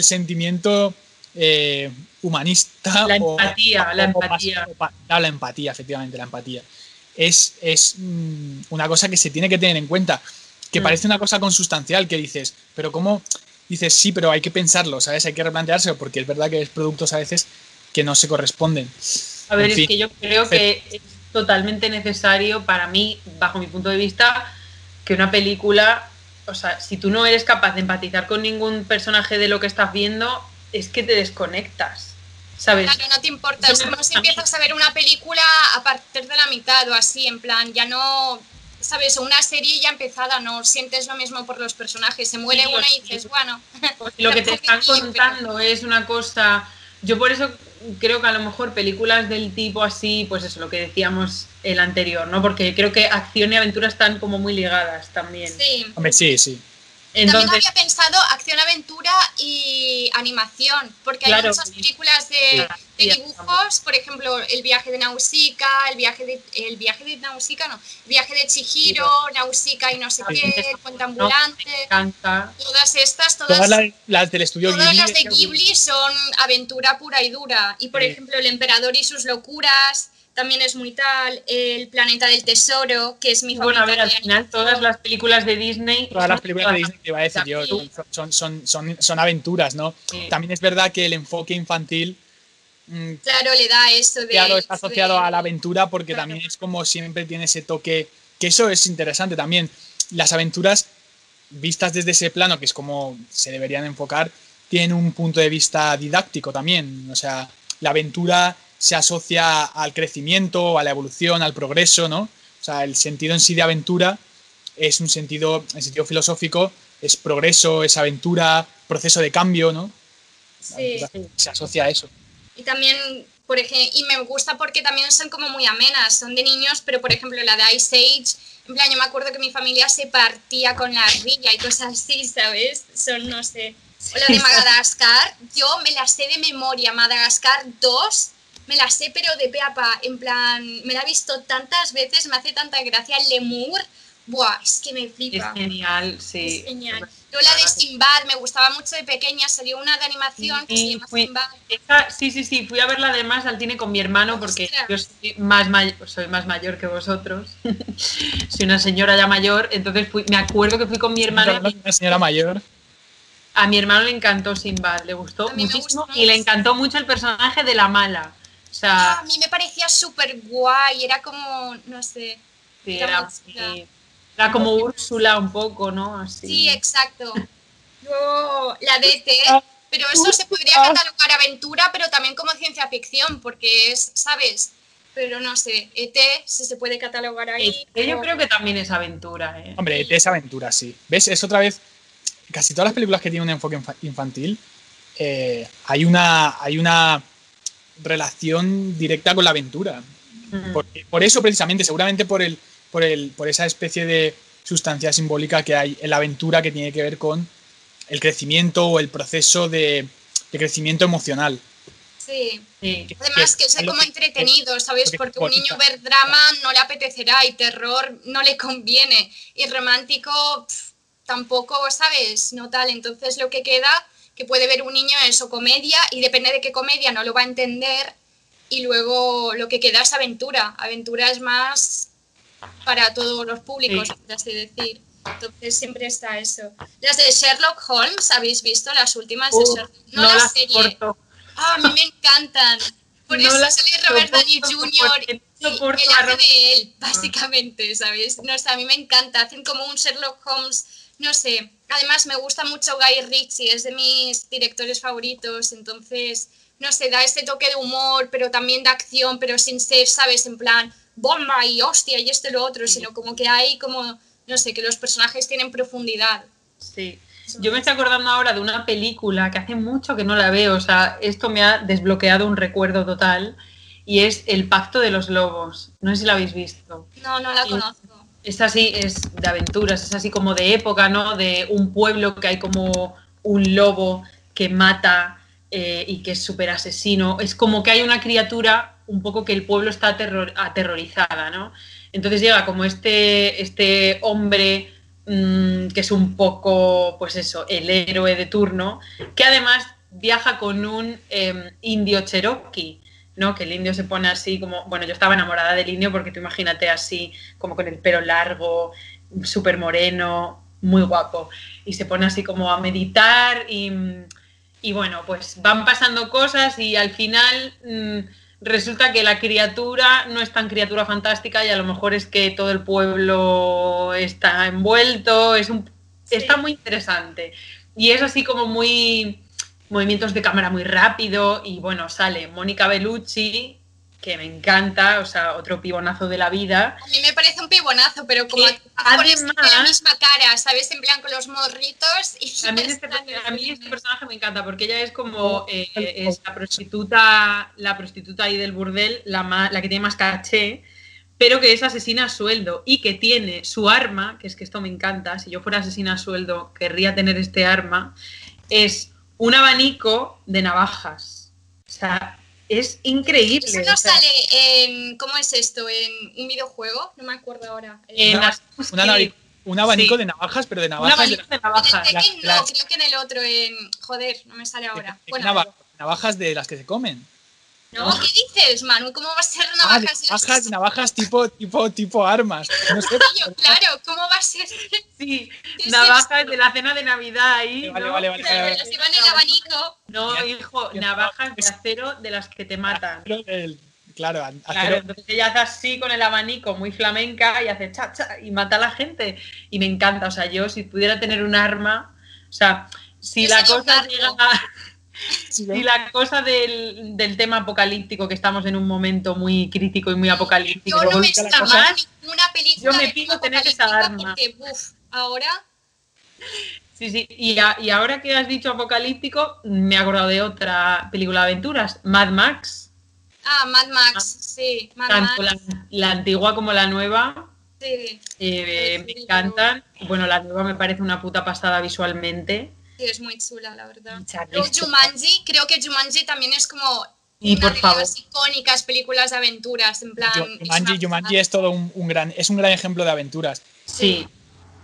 sentimiento eh, humanista. La empatía, la empatía. la empatía, efectivamente, la empatía es, mm, una cosa que se tiene que tener en cuenta, que mm. parece una cosa consustancial que dices, pero ¿cómo? Dices, sí, pero hay que pensarlo, ¿sabes? Hay que replanteárselo porque es verdad que es productos a veces que no se corresponden. A ver, es que yo creo que es totalmente necesario para mí, bajo mi punto de vista, que una película, o sea, si tú no eres capaz de empatizar con ningún personaje de lo que estás viendo, es que te desconectas. ¿Sabes? Claro, no te importa. Es como si empiezas a ver una película a partir de la mitad o así, en plan, ya no. ¿Sabes? Una serie ya empezada, no sientes lo mismo por los personajes. Se muere una y dices, bueno. lo que te están contando es una cosa. Yo por eso creo que a lo mejor películas del tipo así, pues eso, lo que decíamos el anterior, ¿no? Porque creo que acción y aventura están como muy ligadas también. Sí. Hombre, sí, sí. También había pensado acción, aventura y animación, porque hay muchas películas de, dibujos, por ejemplo, el viaje de Nausicaa, el viaje de, el viaje de Nausicaa, no, el viaje de Chihiro, Nausicaa y no sé qué, el puente ambulante, todas estas, todas, las, del estudio todas las de Ghibli son aventura pura y dura, y por ejemplo, el emperador y sus locuras, también es muy tal, El planeta del tesoro, que es mi favorita. Bueno, a ver, al final todas las películas de Disney... Todas las películas de Disney, te iba a decir yo, son, son, son, son aventuras, ¿no? También es verdad que el enfoque infantil... Mm, claro, le da eso de... Claro, está asociado a la aventura porque también es como siempre tiene ese toque, que eso es interesante también. Las aventuras vistas desde ese plano, que es como se deberían enfocar, tienen un punto de vista didáctico también. O sea, la aventura se asocia al crecimiento, a la evolución, al progreso, ¿no? O sea, el sentido en sí de aventura es un sentido, en sentido filosófico, es progreso, es aventura, proceso de cambio, ¿no? Sí. Se asocia a eso. Y también, por ejemplo, y me gusta porque también son como muy amenas, son de niños, pero por ejemplo la de Ice Age, en plan, yo me acuerdo que mi familia se partía con la ardilla y cosas así, ¿sabes? Son, no sé. O la de Madagascar, yo me la sé de memoria, Madagascar 2 me la sé, pero de peapa, en plan, me la he visto tantas veces, me hace tanta gracia el lemur. Buah, es que me flipa. Es genial, sí. Es genial. Yo la de Sinbad, me gustaba mucho de pequeña, salió una de animación que se llama Sinbad. sí, sí, sí, fui a verla además al cine con mi hermano porque yo soy más, soy más mayor que vosotros. [LAUGHS] soy una señora ya mayor, entonces fui, me acuerdo que fui con mi hermano. Una señora mayor. A mi hermano le encantó Sinbad, le gustó muchísimo y le encantó mucho el personaje de la mala. Ah, a mí me parecía súper guay, era como, no sé. era, como Úrsula un poco, ¿no? Así. Sí, exacto. Luego la DT, pero eso se podría catalogar aventura, pero también como ciencia ficción, porque es, ¿sabes? Pero no sé, ET si se puede catalogar ahí. E yo creo que también es aventura. ¿eh? Hombre, ET es aventura, sí. ¿Ves? Es otra vez. Casi todas las películas que tienen un enfoque infantil, eh, hay una. Hay una relación directa con la aventura. por eso, precisamente, seguramente por, el, por, el, por esa especie de sustancia simbólica que hay en la aventura que tiene que ver con el crecimiento o el proceso de, de crecimiento emocional. Sí. Sí. Además que es como entretenido, ¿sabes? Porque un niño ver drama no le apetecerá y terror no le conviene. Y romántico tampoco, ¿sabes? No tal. Entonces lo que queda, que puede ver un niño es o comedia y depende de qué comedia no lo va a entender. Y luego lo que queda es aventura. Aventura es más para todos los públicos, Sí. por así decir. Entonces siempre está eso. Las de Sherlock Holmes, ¿habéis visto las últimas de Uh, Sherlock? No, no la las serie. Ah, a mí me encantan. Por No eso sale Robert Downey Jr. y no soporto él a hace Robert- de él, básicamente, ¿sabes? No sé, a mí me encanta. Hacen como un Sherlock Holmes, no sé. Además, me gusta mucho Guy Ritchie, es de mis directores favoritos. Entonces, no sé, da ese toque de humor, pero también de acción, pero sin ser, ¿sabes? En plan, bomba y hostia y esto y lo otro, sino como que hay como, no sé, que los personajes tienen profundidad. Sí. Yo me estoy acordando ahora de una película que hace mucho que no la veo, o sea, esto me ha desbloqueado un recuerdo total y es El Pacto de los Lobos. No sé si la habéis visto. No, no la conozco. Es así, es de aventuras, es así como de época, ¿no? De un pueblo que hay como un lobo que mata eh, y que es súper asesino. Es como que hay una criatura un poco que el pueblo está aterror- aterrorizada, ¿no? Entonces llega como este, este hombre mm, que es un poco, pues eso, el héroe de turno, que además viaja con un em, indio cherokee, ¿no? Que el indio se pone así como, bueno, yo estaba enamorada del indio porque tú imagínate así, como con el pelo largo, súper moreno, muy guapo, y se pone así como a meditar y, y bueno, pues van pasando cosas y al final mm, resulta que la criatura no es tan criatura fantástica y a lo mejor es que todo el pueblo está envuelto, es un, Sí. está muy interesante. Y es así como muy movimientos de cámara muy rápido y bueno, sale Mónica Bellucci, que me encanta, o sea, otro pibonazo de la vida. A mí me parece un pibonazo, pero como Que la misma cara, ¿sabes? En plan con los morritos y A mí, este, está. a mí este personaje me encanta porque ella es como Oh, eh, oh. es la prostituta, la prostituta ahí del burdel, la, ma- la que tiene más caché, pero que es asesina a sueldo y que tiene su arma, que es que esto me encanta, si yo fuera asesina a sueldo querría tener este arma, es un abanico de navajas. O sea, es increíble. Eso no o sea, sale en. ¿Cómo es esto? ¿En un videojuego? No me acuerdo ahora. en Una- Assassin's Una Creed, un abanico Sí. de navajas, pero de un navajas. abanico de En navajas. el Tekken no, las- creo que en el otro, en. Joder, no me sale ahora. Bueno, nava- navajas de las que se comen. No, ¿qué dices, Manu? ¿Cómo va a ser Ah, navajas? de las navajas, navajas tipo, tipo, tipo armas. No sé. Tío, Claro, ¿cómo va a ser? Sí, ¿Qué es navajas de la cena de Navidad ahí. Vale, ¿no? vale, vale, Claro, vale. las llevan el abanico. No, hijo, navajas de acero de las que te matan. Acero del- Claro, a- Claro, acero- entonces ella hace así con el abanico, muy flamenca, y hace cha, cha, y mata a la gente. Y me encanta, o sea, yo si pudiera tener un arma, o sea, si Yo la cosa llega, sí, si la cosa del, del tema apocalíptico, que estamos en un momento muy crítico y muy apocalíptico, Yo no me está cosa. mal ninguna película Yo me pido tener esa arma. Porque, uf, ahora Sí, sí. Y, a- y ahora que has dicho apocalíptico, me he acordado de otra película de aventuras, Mad Max. Ah, Mad Max, sí, Mad Tanto Max, la, la antigua como la nueva sí, eh, Sí, me sí, encantan. Bueno, la nueva me parece una puta pasada visualmente. Sí, es muy chula, la verdad. Luego Jumanji, creo que Jumanji también es como Y una por de favor. las icónicas películas de aventuras, en plan... Yo- es Jumanji, Jumanji es todo un, un gran, es un gran ejemplo de aventuras. Sí,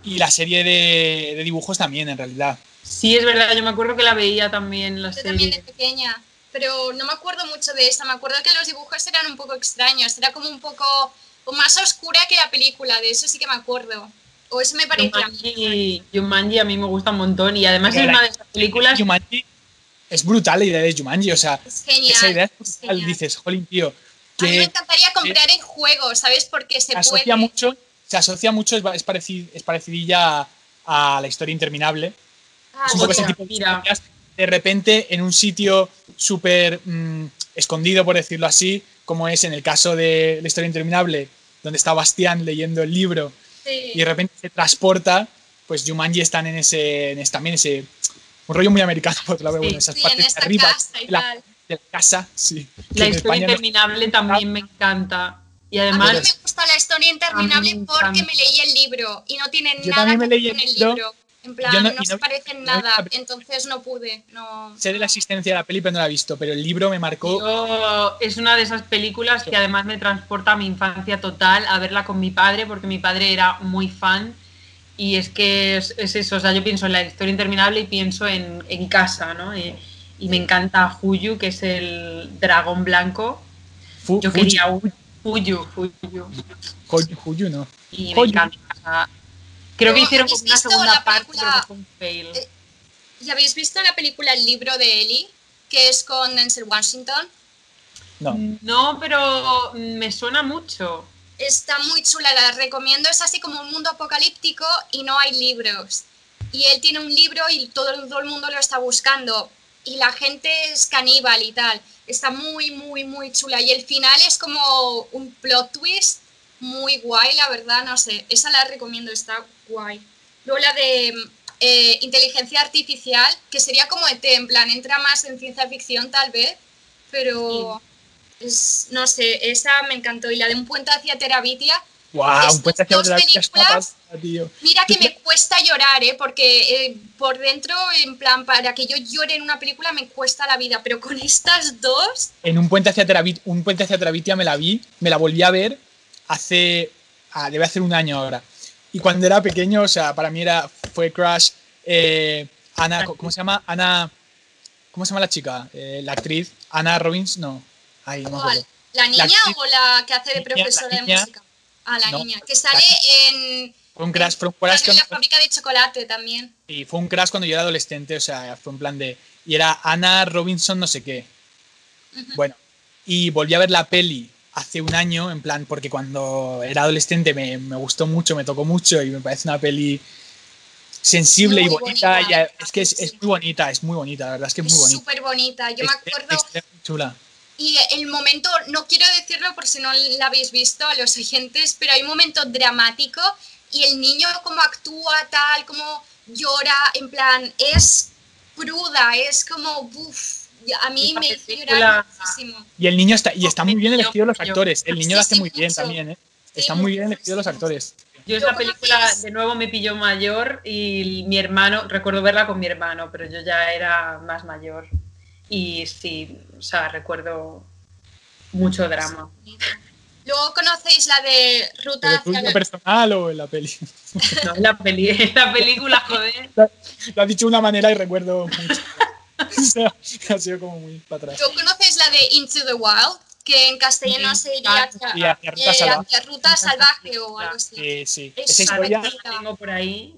Y la serie de, de dibujos también, en realidad. sí es verdad. Yo me acuerdo que la veía también la Yo también de serie. pequeña, pero no me acuerdo mucho de esa. Me acuerdo que los dibujos eran un poco extraños, era como un poco más oscura que la película, de eso sí que me acuerdo. O eso me parece a mí. Jumanji, Jumanji a mí me gusta un montón y además Pero es una de esas películas Jumanji es brutal la idea de Jumanji, o sea, Es genial. esa idea es brutal. genial. Dices, jolín, tío, A mí me encantaría comprar el juego, ¿sabes? Porque se se puede. asocia mucho, se asocia mucho, es, es, pareci- es parecidilla a, a la historia interminable. Ah, Es un poco ese tipo de historias, De repente, en un sitio súper mm, escondido, por decirlo así, como es en el caso de la historia interminable, donde está Bastián leyendo el libro sí. y de repente se transporta, pues Jumanji están en ese, en ese- también ese un rollo muy americano por otro lado, Sí, bueno, esas Sí, en partes de arriba casa y de la, tal. de la casa, sí. La en historia no- interminable también me encanta. Y A mí además, no me gusta la historia interminable porque me leí el libro y no tiene Yo nada que ver con el el libro. libro. En plan, Yo no- no, se no- parecen no- nada, entonces no pude. No. Sé de la existencia de la peli, pero no la he visto, pero el libro me marcó. yo- es una de esas películas que además me transporta a mi infancia total, a verla con mi padre, porque mi padre era muy fan. Y es que es, es eso, o sea, yo pienso en la historia interminable y pienso en, en casa, ¿no? Y, y me encanta Huyu, que es el dragón blanco. Fu- Yo Fuji- quería Huyu, Huyu. Hoyu, Huyu, no. Y me Huyu. encanta. o sea, creo que hicieron ¿habéis como una visto segunda la parte, película- pero fue un fail. Eh, ¿Y habéis visto la película El libro de Ellie? Que es con Denzel Washington. No. No, pero me suena mucho. Está muy chula, la recomiendo. Es así como un mundo apocalíptico y no hay libros. Y él tiene un libro y todo, todo el mundo lo está buscando. Y la gente es caníbal y tal. Está muy, muy, muy chula. Y el final es como un plot twist muy guay, la verdad, no sé. Esa la recomiendo, está guay. Luego la de eh, inteligencia artificial, que sería como ET, en plan, entra más en ciencia ficción tal vez, pero es, no sé, esa me encantó. Y la de un puente hacia Terabitia, ¡Wow! Un puente hacia tío. Mira que me cuesta llorar, ¿eh? Porque eh, por dentro, en plan, para que yo llore en una película me cuesta la vida, pero con estas dos, En un puente hacia un puente hacia Terabitia me la vi, me la volví a ver hace. ah, debe hacer un año ahora. Y cuando era pequeño, o sea, para mí era. Fue Crush. eh, Ana, ¿cómo se llama? Ana. ¿Cómo se llama la chica? Eh, la actriz. Ana Robbins, no. Ay, no. ¿La niña actriz- o la que hace de niña, profesora de música? Ah, la no, niña, que sale en, Fue un crash, fue un en crash la cuando- fábrica de chocolate también. y fue un crash cuando yo era adolescente, o sea, fue en plan de. Y era Ana Robinson, no sé qué. Bueno, y volví a ver la peli hace un año, en plan, porque cuando era adolescente me, me gustó mucho, me tocó mucho y me parece una peli sensible y bonita. bonita, y es que es, es muy bonita, es muy bonita, la verdad es que es Es muy bonita. súper bonita. Yo me Es- acuerdo, es- es chula. y el momento, no quiero decirlo por si no la habéis visto a los oyentes, pero hay un momento dramático y el niño como actúa tal, como llora, en plan, es cruda, es como, uff, a mí me hizo película- llorar muchísimo. Y el niño está, y está muy bien elegido los actores. El niño lo hace Sí, sí, muy bien también, ¿eh? Sí, Está muy bien elegido los actores. Yo ¿Lo esa película de nuevo me pilló mayor y mi hermano, recuerdo verla con mi hermano, pero yo ya era más mayor. Y sí, o sea, recuerdo mucho drama. Luego conocéis la de Ruta ¿Pero hacia tuyo la... personal o en la peli? No, en la, peli, en [LAUGHS] la película, joder. [LAUGHS] Lo has dicho de una manera y recuerdo mucho. [LAUGHS] [LAUGHS] O sea, ha sido como muy para atrás. ¿Luego conocéis la de Into the Wild? Que en castellano Sí. sería Ah, hacia, sí, hacia Ruta eh, Salvaje. hacia Ruta Salvaje o algo así. Sí, sí. Es Esa historia. La tengo por ahí.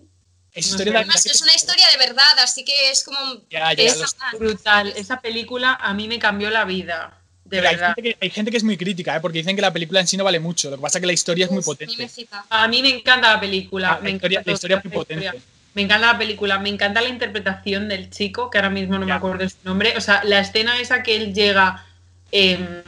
esa no historia Además, es una historia de verdad, así que es como... Ya, ya, Es los- brutal. Esa película a mí me cambió la vida. De pero hay verdad. gente, que, hay gente que es muy crítica, ¿eh? porque dicen que la película en sí no vale mucho. Lo que pasa es que la historia es muy Uf, a mí me potente. A mí me encanta la película. Ah, me la, historia, la historia es muy la historia. Me encanta la película, me encanta la interpretación del chico, que ahora mismo no me acuerdo su nombre. O sea, la escena esa que él llega em,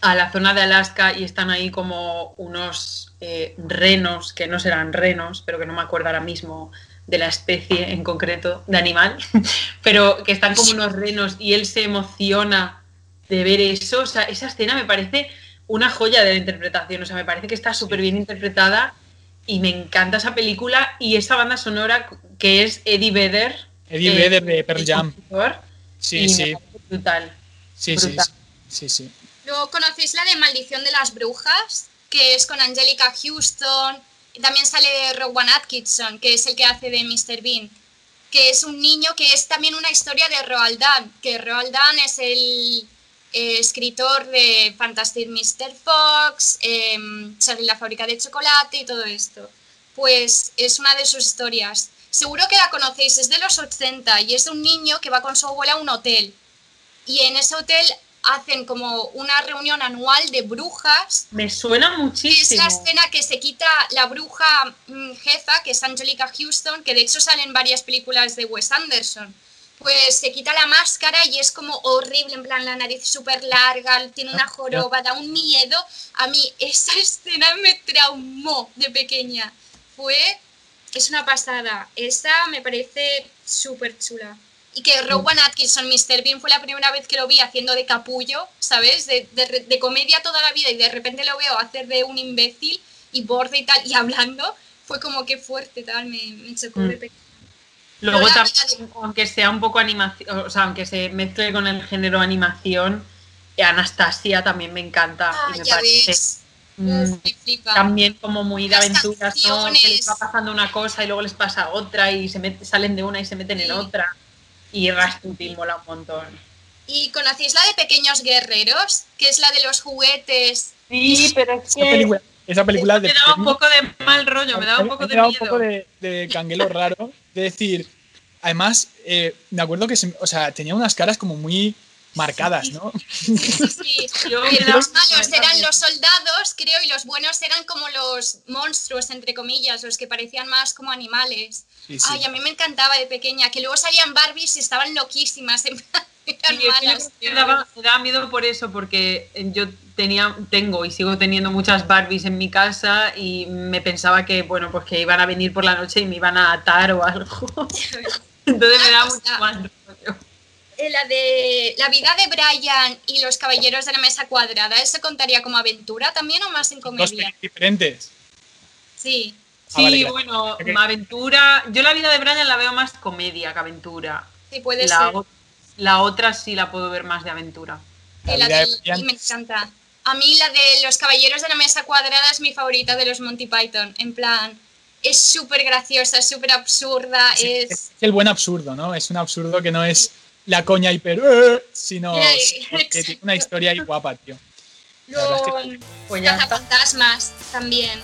a la zona de Alaska y están ahí como unos eh, renos, que no serán renos, pero que no me acuerdo ahora mismo de la especie en concreto, de animal, [LAUGHS] pero que están como unos renos y él se emociona de ver eso. O sea, esa escena me parece una joya de la interpretación. O sea, me parece que está súper bien interpretada y me encanta esa película y esa banda sonora que es Eddie Vedder. Eddie Vedder de Pearl Jam. compositor, Sí, sí, brutal. sí, sí, brutal. sí, sí, sí. Luego conocéis la de Maldición de las Brujas, que es con Angelica Houston. Y También sale Rowan Atkinson, que es el que hace de Mr. Bean, que es un niño que es también una historia de Roald Dahl, que Roald Dahl es el eh, escritor de Fantastic Mr. Fox, eh, Charlie la fábrica de chocolate y todo esto. Pues es una de sus historias. Seguro que la conocéis, es de los 80 y es de un niño que va con su abuela a un hotel. Y en ese hotel hacen como una reunión anual de brujas. Me suena Y es muchísimo. la escena que se quita la bruja mm, jefa, que es Angelica Houston, que de hecho sale en varias películas de Wes Anderson. Pues se quita la máscara y es como horrible, en plan la nariz súper larga, tiene una Ah, joroba, da un miedo. A mí [LAUGHS] esa escena me traumó de pequeña. Fue, es una pasada. Esa me parece súper chula. Y que Rowan Atkinson, Mr. Bean, fue la primera vez que lo vi haciendo de capullo, ¿sabes? De, de- de comedia toda la vida y de repente lo veo hacer de un imbécil y borde y tal, y hablando, fue como que fuerte, tal, me, me chocó de Mm. pequeña. Luego también, aunque sea un poco animación, o sea, aunque se mezcle con el género animación, Anastasia también me encanta. Ah, y me ya parece ves. mm, me también como muy de Las aventuras, ¿no? Que les va pasando una cosa y luego les pasa otra y se met- salen de una y se meten en otra. Y Rasputin mola un montón. ¿Y conocéis la de Pequeños Guerreros? Que es la de los juguetes. Sí, pero es Esa película, esa película de me daba un poco de mal rollo, me daba un poco me de daba un miedo. poco de, de canguelo raro. De decir, además, eh, me acuerdo que se- o sea, tenía unas caras como muy marcadas, Sí. ¿no? Sí, sí. Daba- [LAUGHS] los malos eran los soldados, creo, y los buenos eran como los monstruos, entre comillas, los que parecían más como animales. Sí, sí. Ay, a mí me encantaba de pequeña, que luego salían Barbies y estaban loquísimas, en plan, Sí, me daba, me daba miedo por eso, porque yo tenía, tengo y sigo teniendo muchas Barbies en mi casa y me pensaba que, bueno, pues que iban a venir por la noche y me iban a atar o algo. [LAUGHS] Entonces me Una da cosa. mucho mal. Eh, La de la vida de Brian y los caballeros de la mesa cuadrada, ¿eso contaría como aventura también o más en Dos comedia? pelis diferentes. Sí. Ah, Sí, vale, bueno, Ok. aventura. Yo la vida de Brian la veo más comedia que aventura. Sí, puede La, ser. La otra sí la puedo ver más de aventura. La la de y me encanta. A mí la de los caballeros de la mesa cuadrada es mi favorita de los Monty Python. En plan, es súper graciosa, es súper absurda, Sí, es... es el buen absurdo, ¿no? Es un absurdo que no es la coña hiper, "Eh", sino [LAUGHS] que tiene una historia ahí guapa, tío. Es Los Pues también.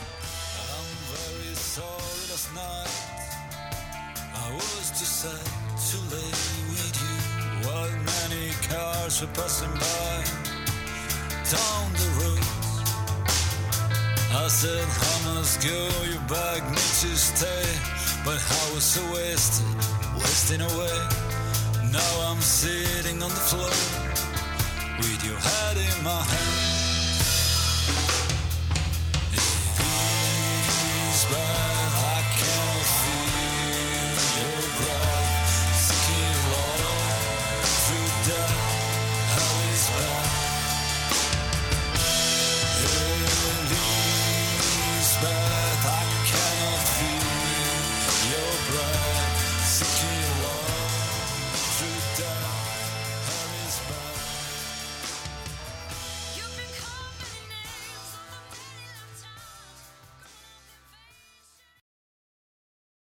Cars were passing by down the road. I said, I must go, your bag needs to stay. But I was so wasted, wasting away. Now I'm sitting on the floor with your head in my hand.